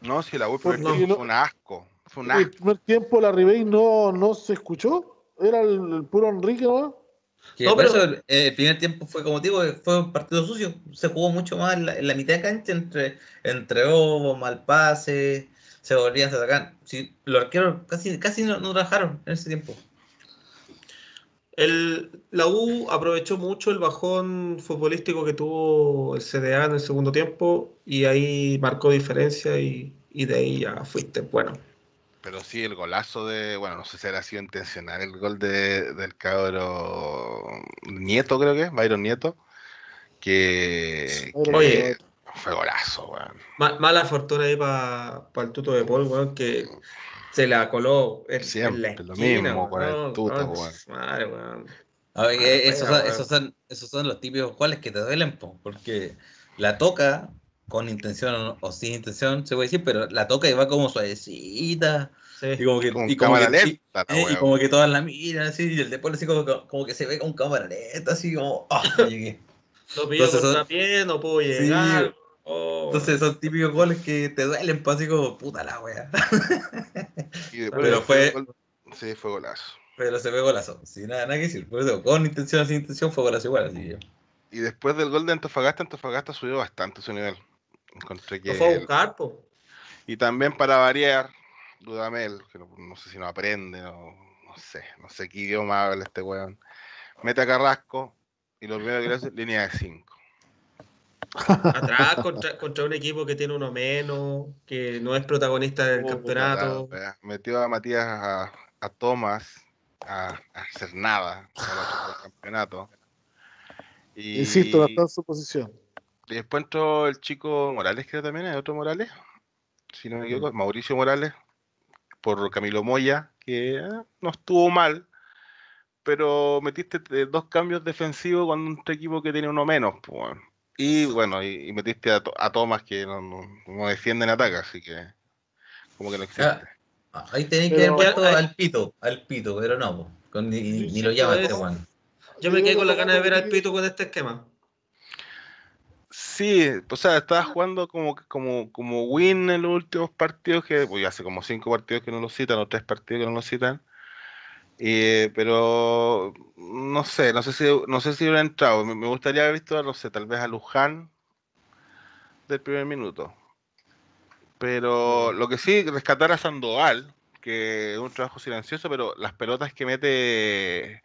No, si la U fue no- un asco. Fue un En el primer tiempo la Ribey no, no se escuchó. Era el, el puro Enrique, ¿no? Que No, pero- eso eh, el primer tiempo fue como digo, fue un partido sucio. Se jugó mucho más en la, en la mitad de cancha entre, entre Ovo, mal pase, se volvían, se atacaban. Sí, los arqueros casi, casi no, no trabajaron en ese tiempo. El, la U aprovechó mucho el bajón futbolístico que tuvo el CDA en el segundo tiempo y ahí marcó diferencia y, y de ahí ya fuiste bueno. Pero sí, el golazo de. Bueno, no sé si era sido intencional el gol de, del cabro Nieto, creo que Byron Nieto. Que. que Oye. Fue golazo, weón. Ma- mala fortuna ahí para el tuto de Paul, weón, que se la coló en, en Siempre, la lo esquina, mismo con el su Madre, weón. A ver, eh, Ah, esos, bueno, son, esos, son, esos son los típicos goles que te duelen, po, porque la toca con intención o, sin intención, se puede decir, pero la toca y va como suavecita. Sí. Y como que, Con y como cámara que- lenta, la eh, y como que todas la miran así, y el después así como, como que se ve con cámara lenta, así como, ah, llegué. No pilló Entonces son- no pudo Sí, llegar. Oh. Entonces son típicos goles que te duelen, pues así como, puta la wea. Y después pero fue- gol- Sí, fue golazo. Pero se ve golazo, sin nada, nada que decir. Por eso, con intención o sin intención, fue golazo igual, así que. Y después del gol de Antofagasta, Antofagasta subió bastante su nivel. Encontré que. Lo fue a buscar, po. Y también para variar, Dudamel, que no, no sé si no aprende, o no sé, no sé qué idioma habla este weón. Mete a Carrasco y lo primero que le hace, línea de 5. Atrás contra, contra un equipo que tiene uno menos, que no es protagonista del Oh, campeonato. Metió a Matías a, a Tomás a, a hacer nada para el campeonato. Y, Insisto, en su posición. y después entró el chico Morales, creo también, ¿hay otro Morales? Si no me equivoco, Mauricio Morales, por Camilo Moya, que eh, no estuvo mal, pero metiste eh, dos cambios defensivos con un equipo que tiene uno menos. pues, bueno. Y bueno, y, y metiste a, To- a Tomás que no, no, no defiende ni ataca, así que como que no existe. Ah, Ahí tenéis que haber puesto al pito, al pito, pero no, con- ni, ni- ni lo llama este Juan. Yo me quedé con la gana de ver al Pito con este esquema. Sí, o sea, estaba jugando como, como, como win en los últimos partidos, que pues, hace como cinco partidos que no lo citan, o tres partidos que no lo citan. Eh, pero no sé, no sé si no sé si hubiera entrado. Me, me gustaría haber visto, no sé, tal vez a Luján del primer minuto. Pero lo que sí, rescatar a Sandoval, que es un trabajo silencioso, pero las pelotas que mete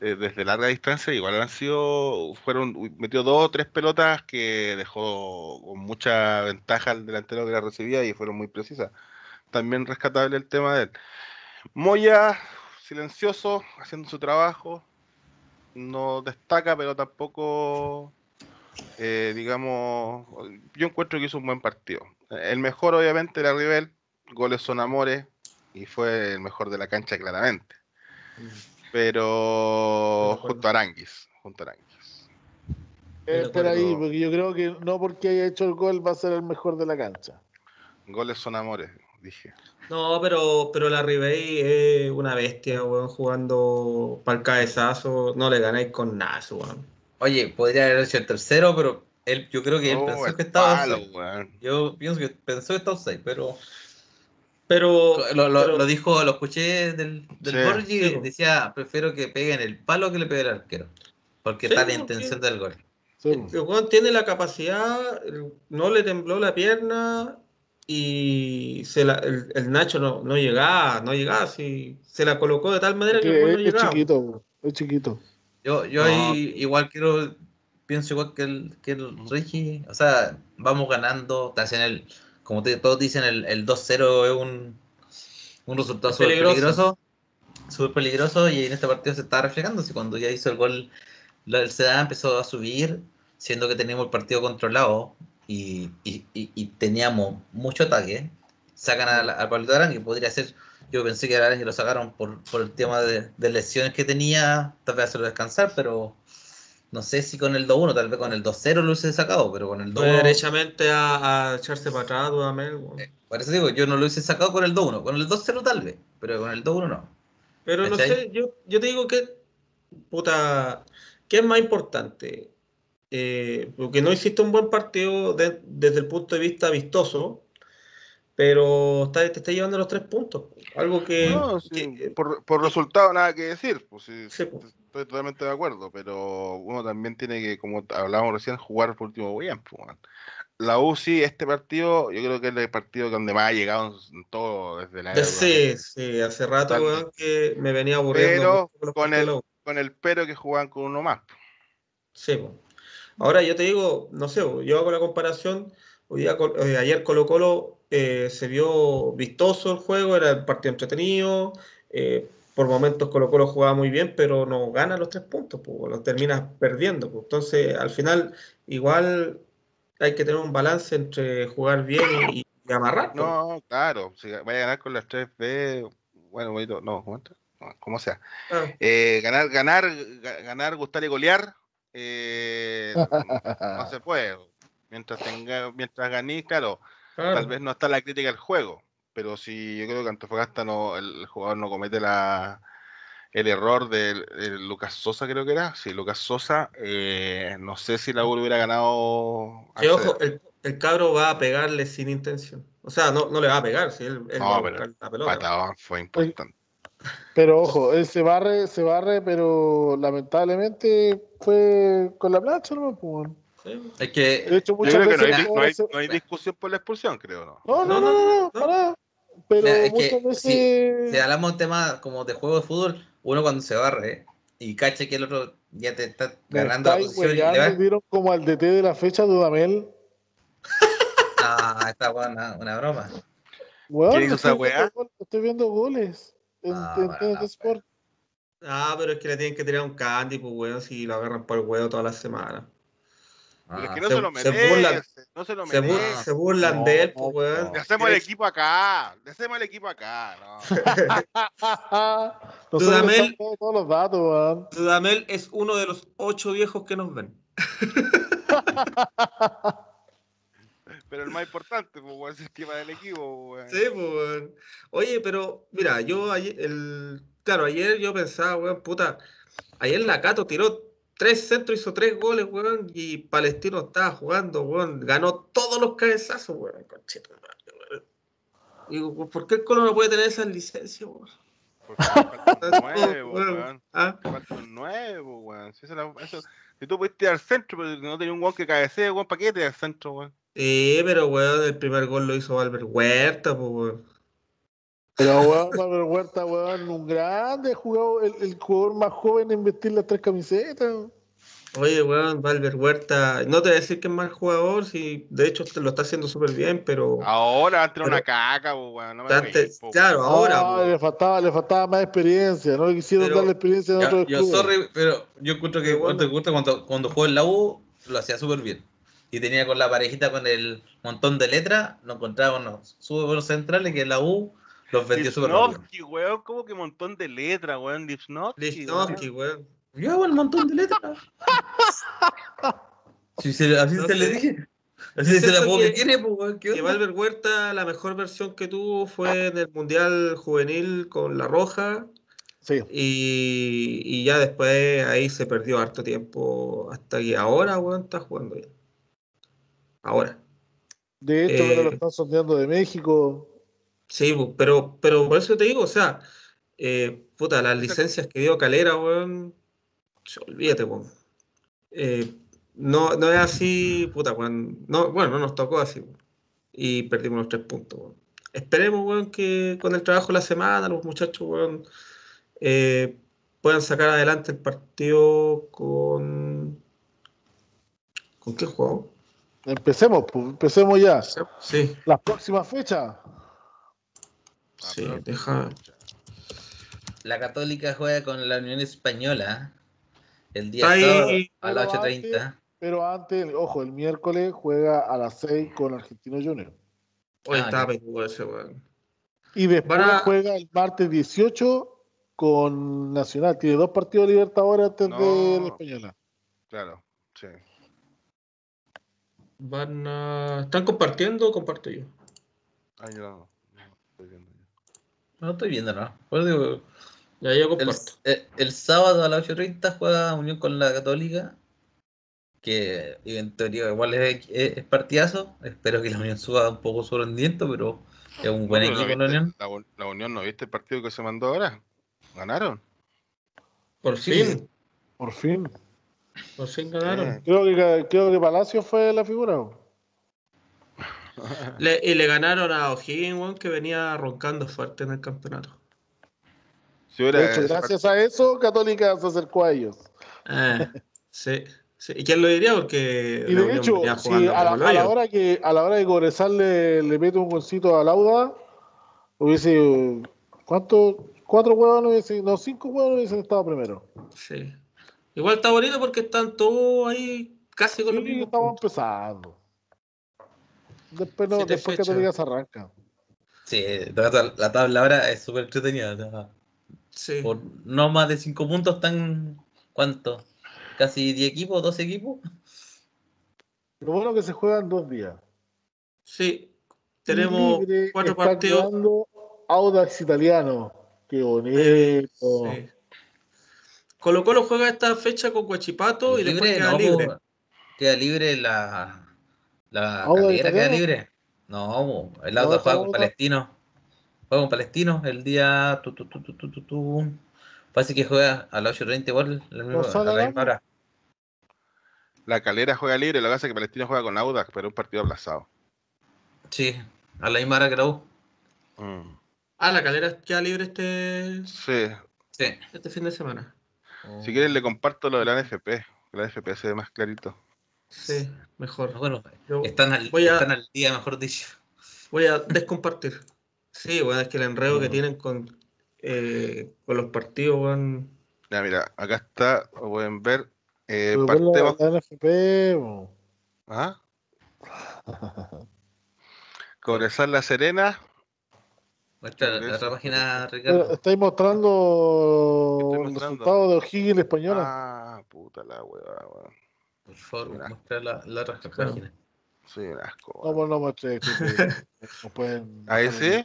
eh, desde larga distancia igual han sido, fueron, metió dos o tres pelotas que dejó con mucha ventaja al delantero que la recibía y fueron muy precisas. También rescatable el tema de él. Moya, silencioso, haciendo su trabajo, no destaca, pero tampoco, eh, digamos, yo encuentro que hizo un buen partido. El mejor, obviamente, era Rivel, goles son amores, y fue el mejor de la cancha claramente. Pero junto a Aranguis, junto a Aranguis. Espera ahí, porque yo creo que no porque haya hecho el gol va a ser el mejor de la cancha. Goles son amores, dije. No, pero, pero la Ribey es una bestia, weón, jugando para el cabezazo. No le ganáis con nada, weón. Oye, podría haber hecho el tercero, pero él, yo creo que él Oh, pensó el que estaba palo. Yo pienso que pensó que estaba offside, pero Pero, lo, lo- pero- lo dijo, lo escuché del, del Sí. Borgi, Sí, decía, prefiero que peguen el palo que le pegue el arquero. Porque Sí, está la intención sí. del gol. Sí, el weón tiene la capacidad, el- no le tembló la pierna y se la- el, el Nacho no, no llegaba, no llegaba, sí, se la colocó de tal manera que el que no es, es llegaba. chiquito, es chiquito. Yo, yo No. ahí igual quiero, pienso igual que el, que el Reggie, o sea, vamos ganando, en el, como te- todos dicen, el, el 2-0 es un, un resultado Es súper peligroso. peligroso, súper peligroso, y en este partido se está reflejando, si cuando ya hizo el gol, el CDA empezó a subir, siendo que teníamos el partido controlado, y, y, y- teníamos mucho ataque, sacan al, al Pablo Arán, que podría ser, yo pensé que Arán lo sacaron por, por el tema de, de lesiones que tenía, tal vez hacerlo descansar, pero no sé si con el 2-1, tal vez con el 2-0 lo hubiese sacado, pero con el Fue 2-1, derechamente a, a echarse para atrás, Dudamel, weón. por eso digo, yo no lo hubiese sacado con el 2-1, con el 2-0 tal vez, pero con el 2-1 no. Pero no sé, yo, yo te digo que, puta, ¿qué es más importante? Eh, porque no hiciste un buen partido de- desde el punto de vista vistoso, pero está- te está llevando los tres puntos. Algo que, No, sí, que- por, por resultado nada que decir, pues sí, Sí, pues. estoy totalmente de acuerdo, pero uno también tiene que, como hablábamos recién, jugar por último bien. pues. La UCI, este partido, yo creo que es el partido donde más ha llegado en todo desde la Euro. sí, sí, hace rato, weón, que me venía aburriendo Pero con el, con el pero que jugaban con uno más. pues. Sí, po. Ahora yo te digo, no sé, yo hago la comparación. Hoy día, eh, ayer Colo Colo eh, se vio vistoso el juego, era el partido entretenido. eh, por momentos Colo Colo jugaba muy bien, pero no gana los tres puntos, pues, los terminas perdiendo. pues. Entonces, al final, igual hay que tener un balance entre jugar bien y, y amarrar. pues. No, claro, si vaya a ganar con las 3B, bueno, bonito, no, ¿cómo, sea. Ah, Eh, ganar, ganar, ga- ganar, gustar y golear, eh, no se puede. Mientras tenga, mientras ganís, claro, claro. tal vez no está la crítica al juego, pero si yo creo que Antofagasta no, el, jugador no comete la el error de, de Lucas Sosa, creo que era, sí, Lucas Sosa, eh, no sé si la U hubiera ganado. Que ojo, el, el cabro va a pegarle sin intención. O sea, no, no le va a pegar, si él, él No, va a pero la pelota. Patadón fue importante. Pero ojo, él se barre, se barre, pero lamentablemente fue con la plancha, ¿no? Pues, bueno. Sí. Es que De hecho, Yo creo que no hay, veces. di- no, hay, no hay discusión por la expulsión, creo, ¿no? No, no, no, no, no, pará. Pero Mira, es que muchas veces. si hablamos de tema como de juego de fútbol, uno cuando se barre y cacha que el otro ya te está ganando la posición y le vieron como al DT de la fecha Dudamel. Ah, esta weá, una, broma. Weón, ¿Quién hizo estoy esa weá? Estoy viendo goles Ah, en Sport. Ah, pero es que le tienen que tirar un candy, pues, weón, si lo agarran por el huevo toda la semana. Pero es Ah, que no se- se, lo se merece, burlan- no se lo Se, bur- merece. se burlan No, de él, pues, weón. Le hacemos el equipo acá, le hacemos el equipo acá, ¿no? Dudamel- le estamos dando todos los datos, weón. Dudamel es uno de los ocho viejos que nos ven. Pero el más importante, pues, weón, es el esquema del equipo, weón. Sí, pues, weón. Oye, pero, mira, yo ayer, el, claro, ayer yo pensaba, weón, puta, ayer la Cato tiró tres centros, hizo tres goles, weón, y Palestino estaba jugando, weón, ganó todos los cabezazos, weón, conchetumare, weón. Digo, ¿por qué el Colo no puede tener esas licencias, weón? Porque falta un nuevo, weón. Ah, Falta un nuevo, weón. Si, eso- tú pudiste ir al centro, pero no tenía un weón que cabecee, weón, ¿para qué te ir al centro, weón? Sí, pero weón, el primer gol lo hizo Albert Huerta, pues weón. Pero, weón, Manuel Huerta, weón, un grande, ha jugado el, el jugador más joven en vestir las tres camisetas. Oye, weón, Albert Huerta, no te voy a decir que es mal jugador, si de hecho te lo está haciendo súper bien, pero Ahora va a entrar Pero- una caca, po, weón. No me antes- claro, ahora, Ah, weón. le faltaba, le faltaba más experiencia, no le quisieron Pero- darle experiencia en Ya, otros yo, clubes. sorry, pero yo encuentro que Pero bueno. cuando, gusta cuando, cuando jugó en la U lo hacía súper bien. Y tenía con la parejita con el montón de letras, nos encontraba unos súper buenos centrales que la U los vendió súper rápido. Weón, como que montón de letras, weón. Lipnowski, Lichnowsky, weón. Yo hago el montón de letras. Si se- así No se le dije. Así se la puedo que- que tiene, pues, weón, ¿qué Que onda? Albert Huerta, la mejor versión que tuvo fue en el Mundial Juvenil con La Roja, Sí, y, y ya después ahí se perdió harto tiempo, hasta que ahora, weón, está jugando bien. Ahora. de hecho, ahora lo Eh, están sondeando de México. Sí, pero, pero por eso te digo, o sea, eh, puta, las licencias que dio Calera, weón, olvídate, weón. Eh, no, no es así, puta, weón. No, bueno, no nos tocó así, weón. Y perdimos los tres puntos, weón. Esperemos, weón, que con el trabajo de la semana los muchachos, weón, eh, puedan sacar adelante el partido con... ¿Con qué juego? Empecemos, pues, empecemos ya. Sí, Las próximas fechas. sí, deja... La Católica juega con la Unión Española el día Está sábado a las antes- 8.30. Pero antes, ojo, el miércoles juega a las 6 con Argentino Junior. Hoy Ah, peludo ese, weón. Y después a- juega el martes 18 con Nacional. Tiene dos partidos de Libertadores antes de la Española. Claro, sí. Van a... ¿Están compartiendo o comparto yo? Ay, yo no, no estoy viendo yo. No estoy viendo, digo, Ya yo comparto. eh, el sábado a las 8.30 juega Unión con la Católica, que en teoría igual es, es- es partidazo. Espero que la Unión suba un poco su rendimiento, pero es un buen Pero ¿no equipo la viste- Unión. La, Un- la Unión, ¿no viste el partido que se mandó ahora? ¿Ganaron? Por Sí. fin, Por fin. Por fin ganaron. Sí. Creo que, creo que Palacio fue la figura. Le- y le ganaron a O'Higgins, que venía roncando fuerte en el campeonato. De hecho, gracias a eso, Católica se acercó a ellos. Ah, sí, sí. ¿Y quién lo diría? Porque Y de hecho, jugando a la, a hora que a la hora de Cobresal le, le mete un golcito a Lauda, hubiese ¿cuánto? Cuatro huevos hubiesen, no, cinco huevos hubiesen estado primero. Sí. Igual está bonito porque están todos ahí casi con Sí, los mismos estamos puntos. empezando. Después, no, después fechas. Católica se arranca. Sí, la, tab- la tabla ahora es súper entretenida. ¿no? Sí. Por no más de 5 puntos están, ¿cuánto? Casi 10 equipos, 12 equipos. Lo bueno que se juegan dos días. Sí. Tenemos Libre cuatro está partidos. jugando Audax Italiano. Qué bonito. Sí. Colo Colo juega esta fecha con Guachipato y después queda no, libre. po, queda libre la. La calera queda libre. No, po, el No, está juega con. Palestino. Juega con Palestino el día. Tu, tu, tu, tu, tu, tu, tu. Parece que juega a las 8.30 igual. la misma- a la la misma hora. La calera juega libre, lo que pasa es que Palestino juega con Audax, pero es un partido aplazado. Sí, a la misma hora que la U. Mm. Ah, la calera queda libre este, Sí. Sí. este fin de semana. Si quieren le comparto lo de la NFP. que La NFP se ve más clarito. Sí, mejor. Bueno, Yo están al, voy a- están al día, mejor dicho. voy a descompartir. Sí, bueno, es que el enredo que Mm. tienen con, eh, con los partidos, weón. Ya, mira, acá está, lo pueden ver. Eh, la, la NFP. ¿Ah? Cobresal La Serena. Página, Ricardo. Estáis mostrando Estoy el mostrando. resultado de O'Higgins Española. Ah, puta la hueva, weón. Por favor, muestra la, la otra Claro. página. Soy un asco. No, weón. pues no muestre esto, que no pueden- Ahí sí.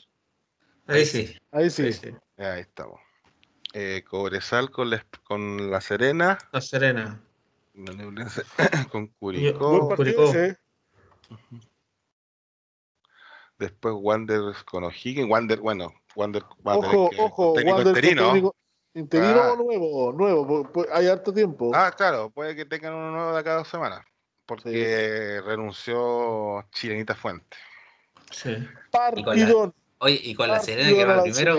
Ahí sí. Ahí sí. Ahí sí. Ahí estamos. Eh, Cobresal con la, con la Serena. La Serena. La con Buen Curicó. partido Curicó. ¿eh? Después Wander con O'Higgins. Wander, bueno, Wander va a tener Ojo, que- ojo, técnico Wander interino. técnico- interino Ah. o nuevo, nuevo, pu- pu- hay harto tiempo. Ah, claro, puede que tengan uno nuevo de acá a dos semanas. Porque renunció Chilenita Fuente. Sí. Partidón. Oye, y con la Serena que a va la primero.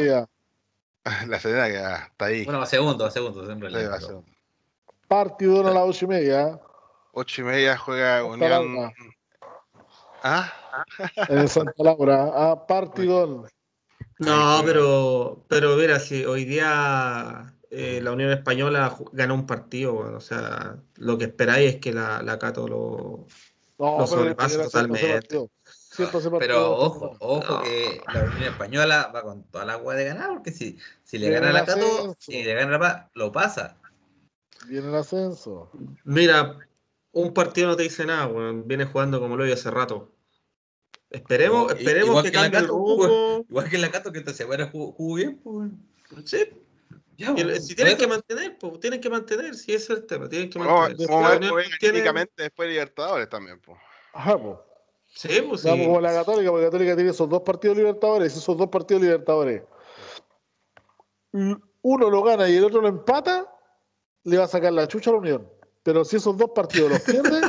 La Serena que ah, está ahí. Bueno, va segundo, va segundo, en Sí, realidad. va a a las ocho y media. Ocho y media juega Unión. Ah, En Santa Laura. Ah, partidón. No, pero, pero mira, si hoy día eh, la Unión Española ganó un partido, bueno, o sea, lo que esperáis es que la, la Cato lo... No, Lo hace totalmente. partido. Partido. Pero ojo, ojo No. que la Unión Española va con toda la agua de ganar, porque si, si le Viene gana la Cato, si le gana la Paz, lo pasa. Viene el ascenso. Mira, un partido no te dice nada, weón. Viene jugando como lo vi hace rato. Esperemos, esperemos igual que que la cambie el rumbo. Igual que la Cato que esta semana jugó, jugó bien, pues. Sí, Ya, pues, si tienen que mantener, pues tienen que mantener, si ese es el tema, tienen que mantener. después de Libertadores también. pues. Ajá, pues. Sí, pues sí. Vamos como la Católica, porque la Católica tiene esos dos partidos libertadores, esos dos partidos libertadores. Uno lo gana y el otro lo empata, le va a sacar la chucha a la Unión. Pero si esos dos partidos los pierde,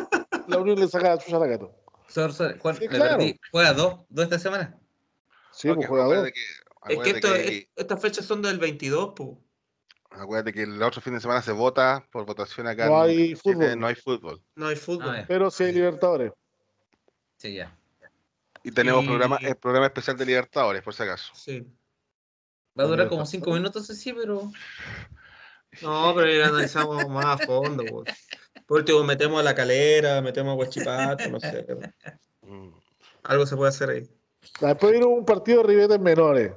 la Unión le saca la chucha a la Cato. Sor- Sor- Juan, Sí, me claro. perdí. ¿Juega dos, dos esta semana? Sí, Ok, pues juega dos. que, Es que, acuérdate esto, que- es- estas fechas son del 22, pues. acuérdate que el otro fin de semana se vota por votación acá. No en hay Chile, fútbol. No hay fútbol. No hay fútbol. Ah. Pero si hay Libertadores. Sí, ya. Y tenemos Y- programa, el programa especial de Libertadores, por si acaso. Sí. Va a durar como cinco minutos, sí, pero. No, pero ya analizamos más a fondo, pues. Por último, metemos a la calera, metemos a Huachipato, no sé. Mm. Algo se puede hacer ahí. Después viene un partido de ribetes menores.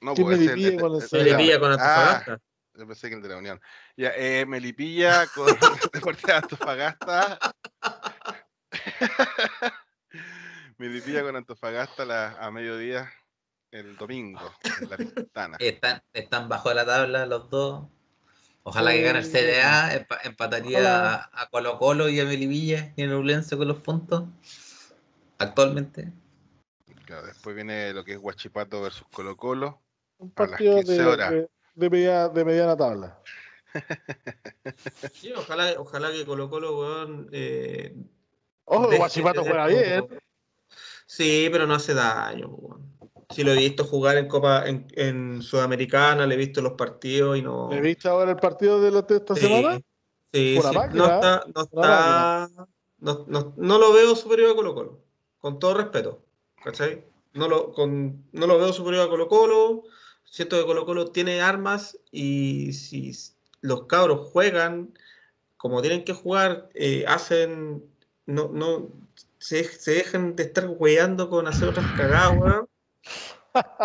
No, ¿Quién pues me ese- divide este- con el con Ah, Antofagasta. yo pensé que el de la Unión. Ya, eh, Melipilla con Deportes de Antofagasta. Melipilla con Antofagasta la- a mediodía el domingo en la Pintana. Están, están bajo de la tabla los dos. Ojalá que gane el. CDA, empa- empataría Ojalá. a, a Colo Colo y a Melipilla y a Nublense con los puntos. Actualmente. Claro, después viene lo que es Huachipato versus Colo Colo. Un A las partido 15 de, horas. de, de media- de mediana tabla. Sí, ojalá, ojalá que Colo Colo, weón. Eh, Ojo, Guachipato juega bien. Sí, pero no hace daño, weón. Sí, lo he visto jugar en Copa, en, en Sudamericana, le he visto los partidos y no. ¿Le viste ahora el partido de, la, de esta Sí, semana? Sí, Una sí. máquina, No está, no está, no, no- no lo veo superior a Colo Colo, con todo respeto, ¿cachai? No lo, con, no lo veo superior a Colo Colo, siento que Colo Colo tiene armas y si los cabros juegan como tienen que jugar, eh, hacen, no, no, se, se dejan de estar hueando con hacer otras cagadas.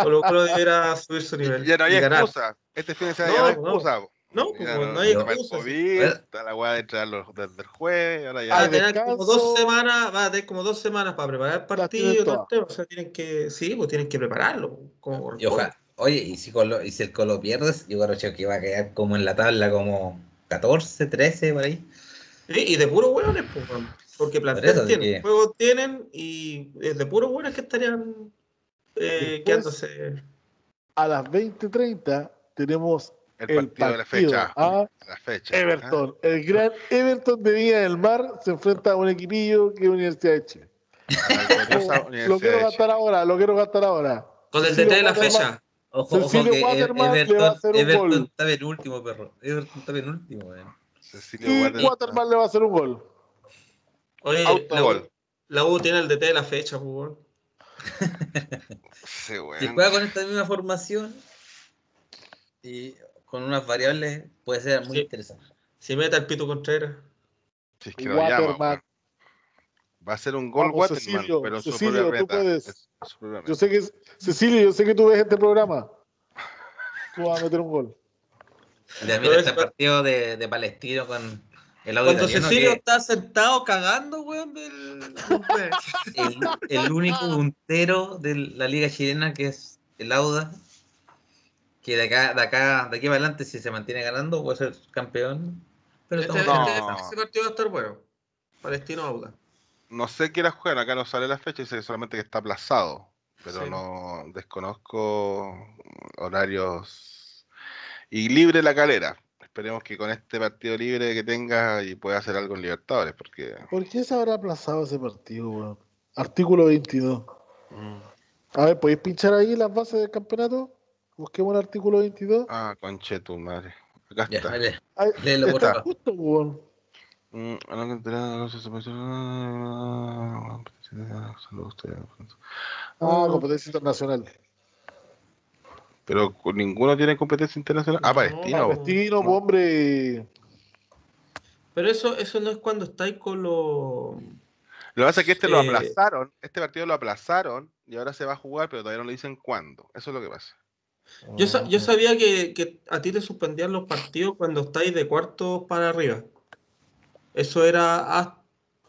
Colo Colo deberá subir su nivel Ya no hay excusa. Este fin de semana No, ya no hay excusa. No, pues, no hay está el excusa. Está la weá de entrar los, desde el jueves, ahora Va ya. a Hay tener como dos semanas, va a tener como dos semanas para preparar el partido, todo el. O sea, tienen que, sí, pues tienen que prepararlo. Como Y ojalá. Oye, y si, Colo, y si el Colo pierdes, yo creo que va a quedar como en la tabla, como 14, 13 por ahí. Sí, y de puros hueones, pues, porque plantel tienen, que- juegos tienen, y es de puros hueones que estarían eh, Después- quedándose. A las 20:30 tenemos El el partido de la fecha. a La fecha. Everton. El gran Everton de Viña del Mar se enfrenta a un equipillo que es Universidad de Chile. Lo quiero gastar ahora, lo quiero gastar ahora. Con el DT de la fecha. Ojo, ojo Cecilio que Waterman le va a Everton, hacer un Everton gol. está penúltimo, perro. Everton está penúltimo. Cecilio Y Waterman. Waterman le va a hacer un gol. Oye, la U, Autogol. la U tiene el DT de la fecha, pues, Si juega con esta misma formación y con unas variables, puede ser muy Sí. interesante. Si mete al Pito Contreras. Si es que llama. Va a ser un gol Vamos, Waterman, Cecilio, pero su Cecilio, tú puedes. Es- su Yo sé que, Cecilio, yo sé que tú ves este programa. Tú vas a meter un gol. Y también Pero está es- el partido de, de Palestino con el audio Cuando Cecilio que está sentado cagando, weón, del. el, el único puntero de la liga chilena que es el Auda, que de acá, de acá, de aquí para adelante, si se mantiene ganando, puede ser campeón. Pero Este, estamos- este- No. ese partido va a estar bueno. Palestino Auda. No sé qué era jugar, acá no sale la fecha, dice solamente que está aplazado. pero Sí. no desconozco horarios. Y libre la calera. Esperemos que con este partido libre que tenga y pueda hacer algo en Libertadores, porque ¿Por qué se habrá aplazado ese partido, weón? Artículo 22. mm, A ver, ¿podéis pinchar ahí las bases del campeonato? Busquemos el artículo 22. ah, conche tu madre. Acá Ya, está. dale. Ay, léelo, por está favor. justo, weón. Mm, ah, Ah, Ah, competencia internacional. Pero ninguno tiene competencia internacional. Ah, No, Palestina. no. Palestino, hombre. Pero eso, eso no es cuando estáis con los. Lo que pasa es que este lo Eh, aplazaron, este partido lo aplazaron y ahora se va a jugar, pero todavía no le dicen cuándo. Eso es lo que pasa. Yo, sa- yo sabía que, que a ti te suspendían los partidos cuando estáis de cuartos para arriba. Eso era hasta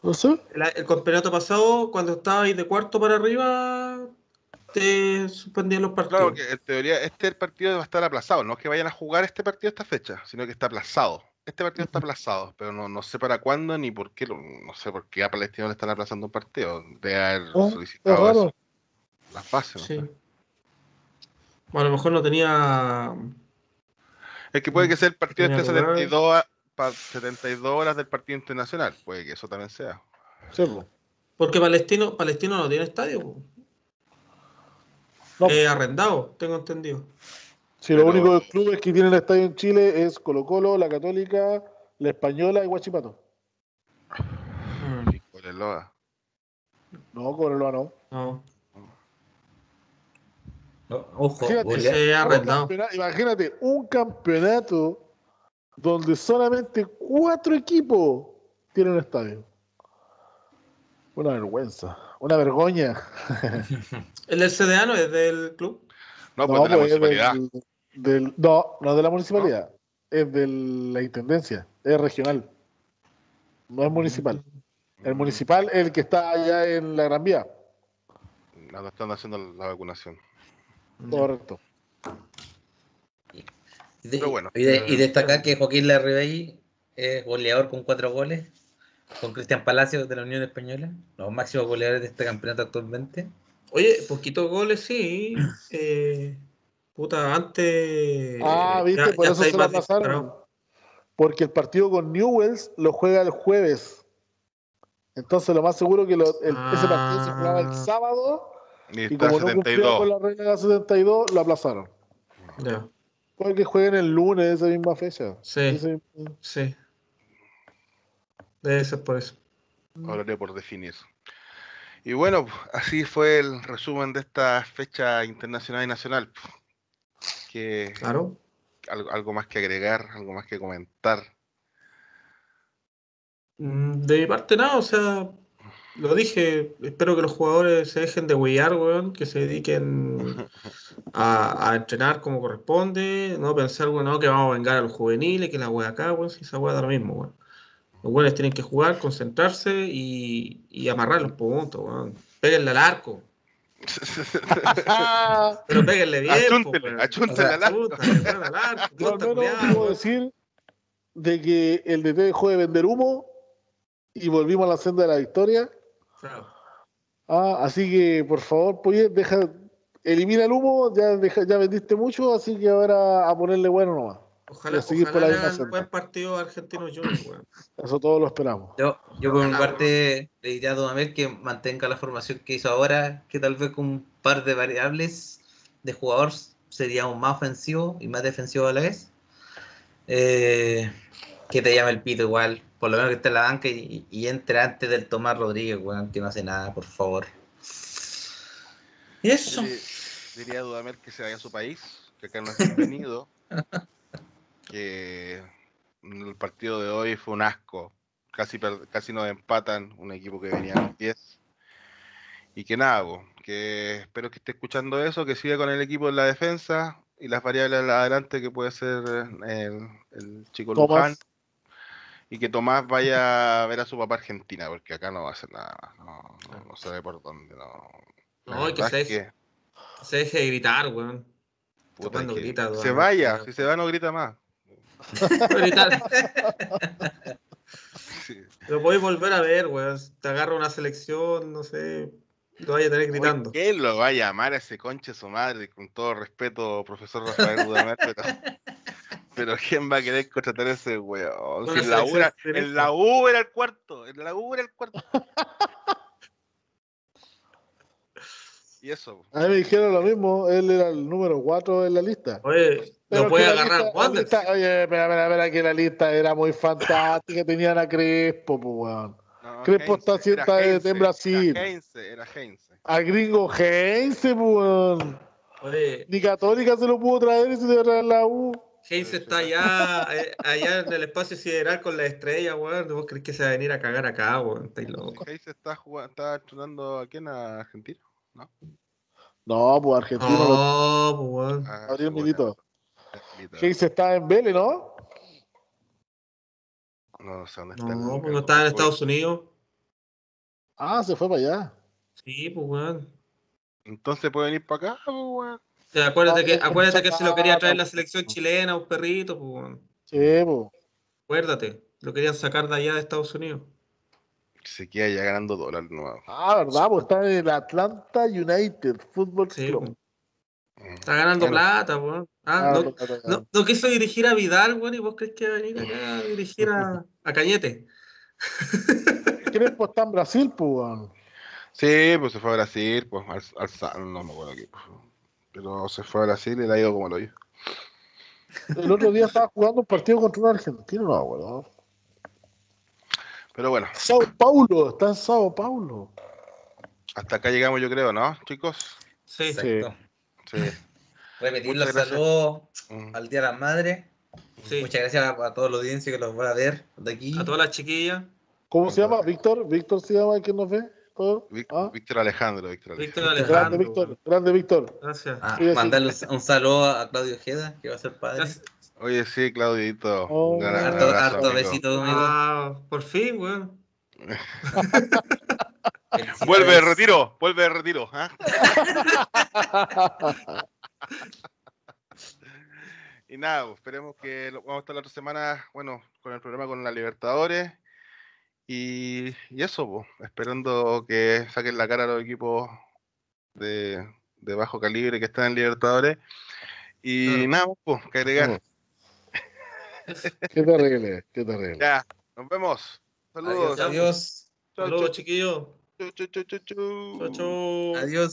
No sé. el, el campeonato pasado, cuando estabais de cuarto para arriba, te suspendían los partidos. Claro, porque en teoría este partido va a estar aplazado. No es que vayan a jugar este partido esta fecha, sino que está aplazado. Este partido está aplazado, pero no, no sé para cuándo ni por qué. No sé por qué a Palestina le están aplazando un partido. De haber Oh, Es solicitado raro. eso, las bases. no Sí. Bueno, a lo mejor no tenía. Es que puede que sea el partido este lugar. 72, a- pa- 72 horas del partido internacional. Puede que eso también sea. Sí, po. Porque Palestino, Palestino no tiene estadio. No. Eh, arrendado, tengo entendido. Si lo Pero- único de clubes que tienen estadio en Chile es Colo Colo, la Católica, la Española y Guachipato. Mm, Y Cobreloa. No, Cobreloa no. no. No, Ojo, Imagínate, Un arrendado. campeonato- imagínate, un campeonato donde solamente cuatro equipos tienen un estadio. Una vergüenza, una vergoña. ¿El del CDA no es del club? No, pues de la pues, es municipalidad. del- del- no, no es de la municipalidad, es de la intendencia, es regional. No es municipal. El municipal es el que está allá en la Gran Vía. No, no están haciendo la vacunación. Correcto. Y, de- Pero bueno. y, de- y destacar que Joaquín Larribey es goleador con cuatro goles, con Cristian Palacios de la Unión Española, los máximos goleadores de este campeonato actualmente. Oye, poquitos goles, sí. Eh, puta, antes. Ah, viste, ya- por ya eso se la pasaron. Porque el partido con Newells lo juega el jueves. Entonces, lo más seguro que lo- el- ese partido se jugaba el Ah. sábado Y y como no cumplía con 72. la regla de la 72, lo aplazaron. Ya, Puede que jueguen el lunes, esa misma fecha. sí, Ese- sí. Debe ser por eso. Horario por definir. Y bueno, así fue el resumen de esta fecha internacional y nacional. Que Claro. algo, algo más que agregar, algo más que comentar. Mm, De mi parte, nada, o sea, lo dije, espero que los jugadores se dejen de huear, weón, que se dediquen a, a entrenar como corresponde, no pensar, weón, no, que vamos a vengar a los juveniles, que la wea acá, weón, si esa wea da lo mismo, weón. Los weones tienen que jugar, concentrarse y, y amarrar los puntos, weón. Péguenle al arco, pero péguenle bien, po, Achúntele, al arco. Al arco, yo al puedo decir de que el DT dejó de vender humo y volvimos a la senda de la victoria. Claro. Ah, así que, por favor, pues, deja, elimina el humo, ya, deja- ya vendiste mucho, así que ahora a ponerle bueno nomás. Ojalá, seguir por ojalá la misma hagan senda. buen partido argentino junior, weón. Eso todos lo esperamos. Yo, yo por mi parte le diría a Dudamel que mantenga la formación que hizo ahora, que tal vez con un par de variables de jugador sería aún más ofensivo y más defensivo a la vez. Eh, que te llame el pito igual, por lo menos que esté en la banca y, y entre antes del Tomás Rodríguez, weón, que no hace nada, por favor. Y eso. Diría- Diría a Dudamel que se vaya a su país, que acá no es bienvenido. que el partido de hoy fue un asco. Casi, casi nos empatan un equipo que venía a los 10. Y que nada, po, que espero que esté escuchando eso, que siga con el equipo en la defensa y las variables adelante que puede ser eh, el, el chico Tomás. Luján. Y que Tomás vaya a ver a su papá Argentina, porque acá no va a hacer nada más. No, no, no se ve por dónde. No, No, y que se es se deje de gritar, weón. Puta, cuando que grita, se vaya, si se va no grita más. Sí. Lo podéis volver a ver, weón. Te agarra una selección, no sé. Lo vaya a tener gritando. ¿Quién lo va a llamar a ese conche su madre? Con todo respeto, profesor Rafael Dudamel, pero, pero ¿quién va a querer contratar a ese weón? Si en, la U era, en la U era el cuarto, en la U era el cuarto. Y eso. A mí me dijeron lo mismo, él era el número 4 en la lista. Oye, Pero lo puede agarrar lista- la Wander. lista- Oye, espera, espera, espera, que la lista era muy fantástica, tenían a Crespo, pues, weón. No, Crespo está Heinze, sienta en- Brasil. Era Heinze, era Heinze. A Gringo Heinze, pues, weón. Oye, Ni Católica se lo pudo traer y se le traer la U. Heinz está allá, eh, allá en el espacio sideral con la estrella, weón. ¿Vos crees que se va a venir a cagar acá, weón? Estáis locos. Heinze está jugando, está entrenando aquí en Argentina. No, pues Argentino. lo- No, pues, weón. Ah. Milito. Heinze está en Vélez, ¿no? No sé dónde está. No, pues no estaba en Estados Unidos. Ah, se fue para allá. Sí, pues, weón. Entonces puede venir para acá, pues, weón. O sea, acuérdate que, No, acuérdate que se lo quería traer la no. selección chilena, un perrito, pues, weón. Sí, pues. Acuérdate, lo querían sacar de allá de Estados Unidos. Se queda ya ganando dólares nuevos. Ah, ¿verdad? Pues está en el Atlanta United Football Sí, Club. Está ganando plata, weón. Ah, Ah, no, lo- lo- lo- no, no quiso dirigir a Vidal, weón, y vos crees que va a venir acá a dirigir a, a Cañete. Crespo está en Brasil, pues, weón. Sí, pues se fue a Brasil, pues al, no me acuerdo qué. pues. Pero se fue a Brasil y le ha ido como lo oyo. El otro día estaba jugando un partido contra un argentino, no, weón. Pero bueno, Sao Paulo, está en Sao Paulo. hasta acá llegamos yo creo, ¿no, chicos? Sí, Exacto. Sí. Repetir Muchas los gracias. saludos Mm. al Día de las Madres. sí. Muchas gracias a, a toda la audiencia que los va a ver de aquí. A todas las chiquillas. ¿Cómo se llama? ¿Víctor? ¿Víctor se llama el que nos ve? Ah, Víctor Alejandro, Víctor Víctor Alejandro. grande Alejandro. Víctor, grande Víctor. Gracias. Ah, Sí, sí. mandarle un, un saludo a Claudio Ojeda, que va a ser padre. Gracias. Oye, sí, Claudito. Oh. un gran Harto, abrazo, harto besito, amigo. Ah, por fin, weón. Vuelve de retiro, vuelve de retiro. ¿ah? Y nada, pues, esperemos que lo- vamos a estar la otra semana, bueno, con el programa con la Libertadores. Y, y eso, pues, esperando que saquen la cara a los equipos de, de bajo calibre que están en Libertadores. Y Claro. nada, pues, que agregar. Qué terrible, qué terrible. Ya, nos vemos. Saludos. Adiós, adiós. Chau, Saludos, chau, chiquillos. Chau, chau, chau, chau, chau. Chau, chau. Adiós.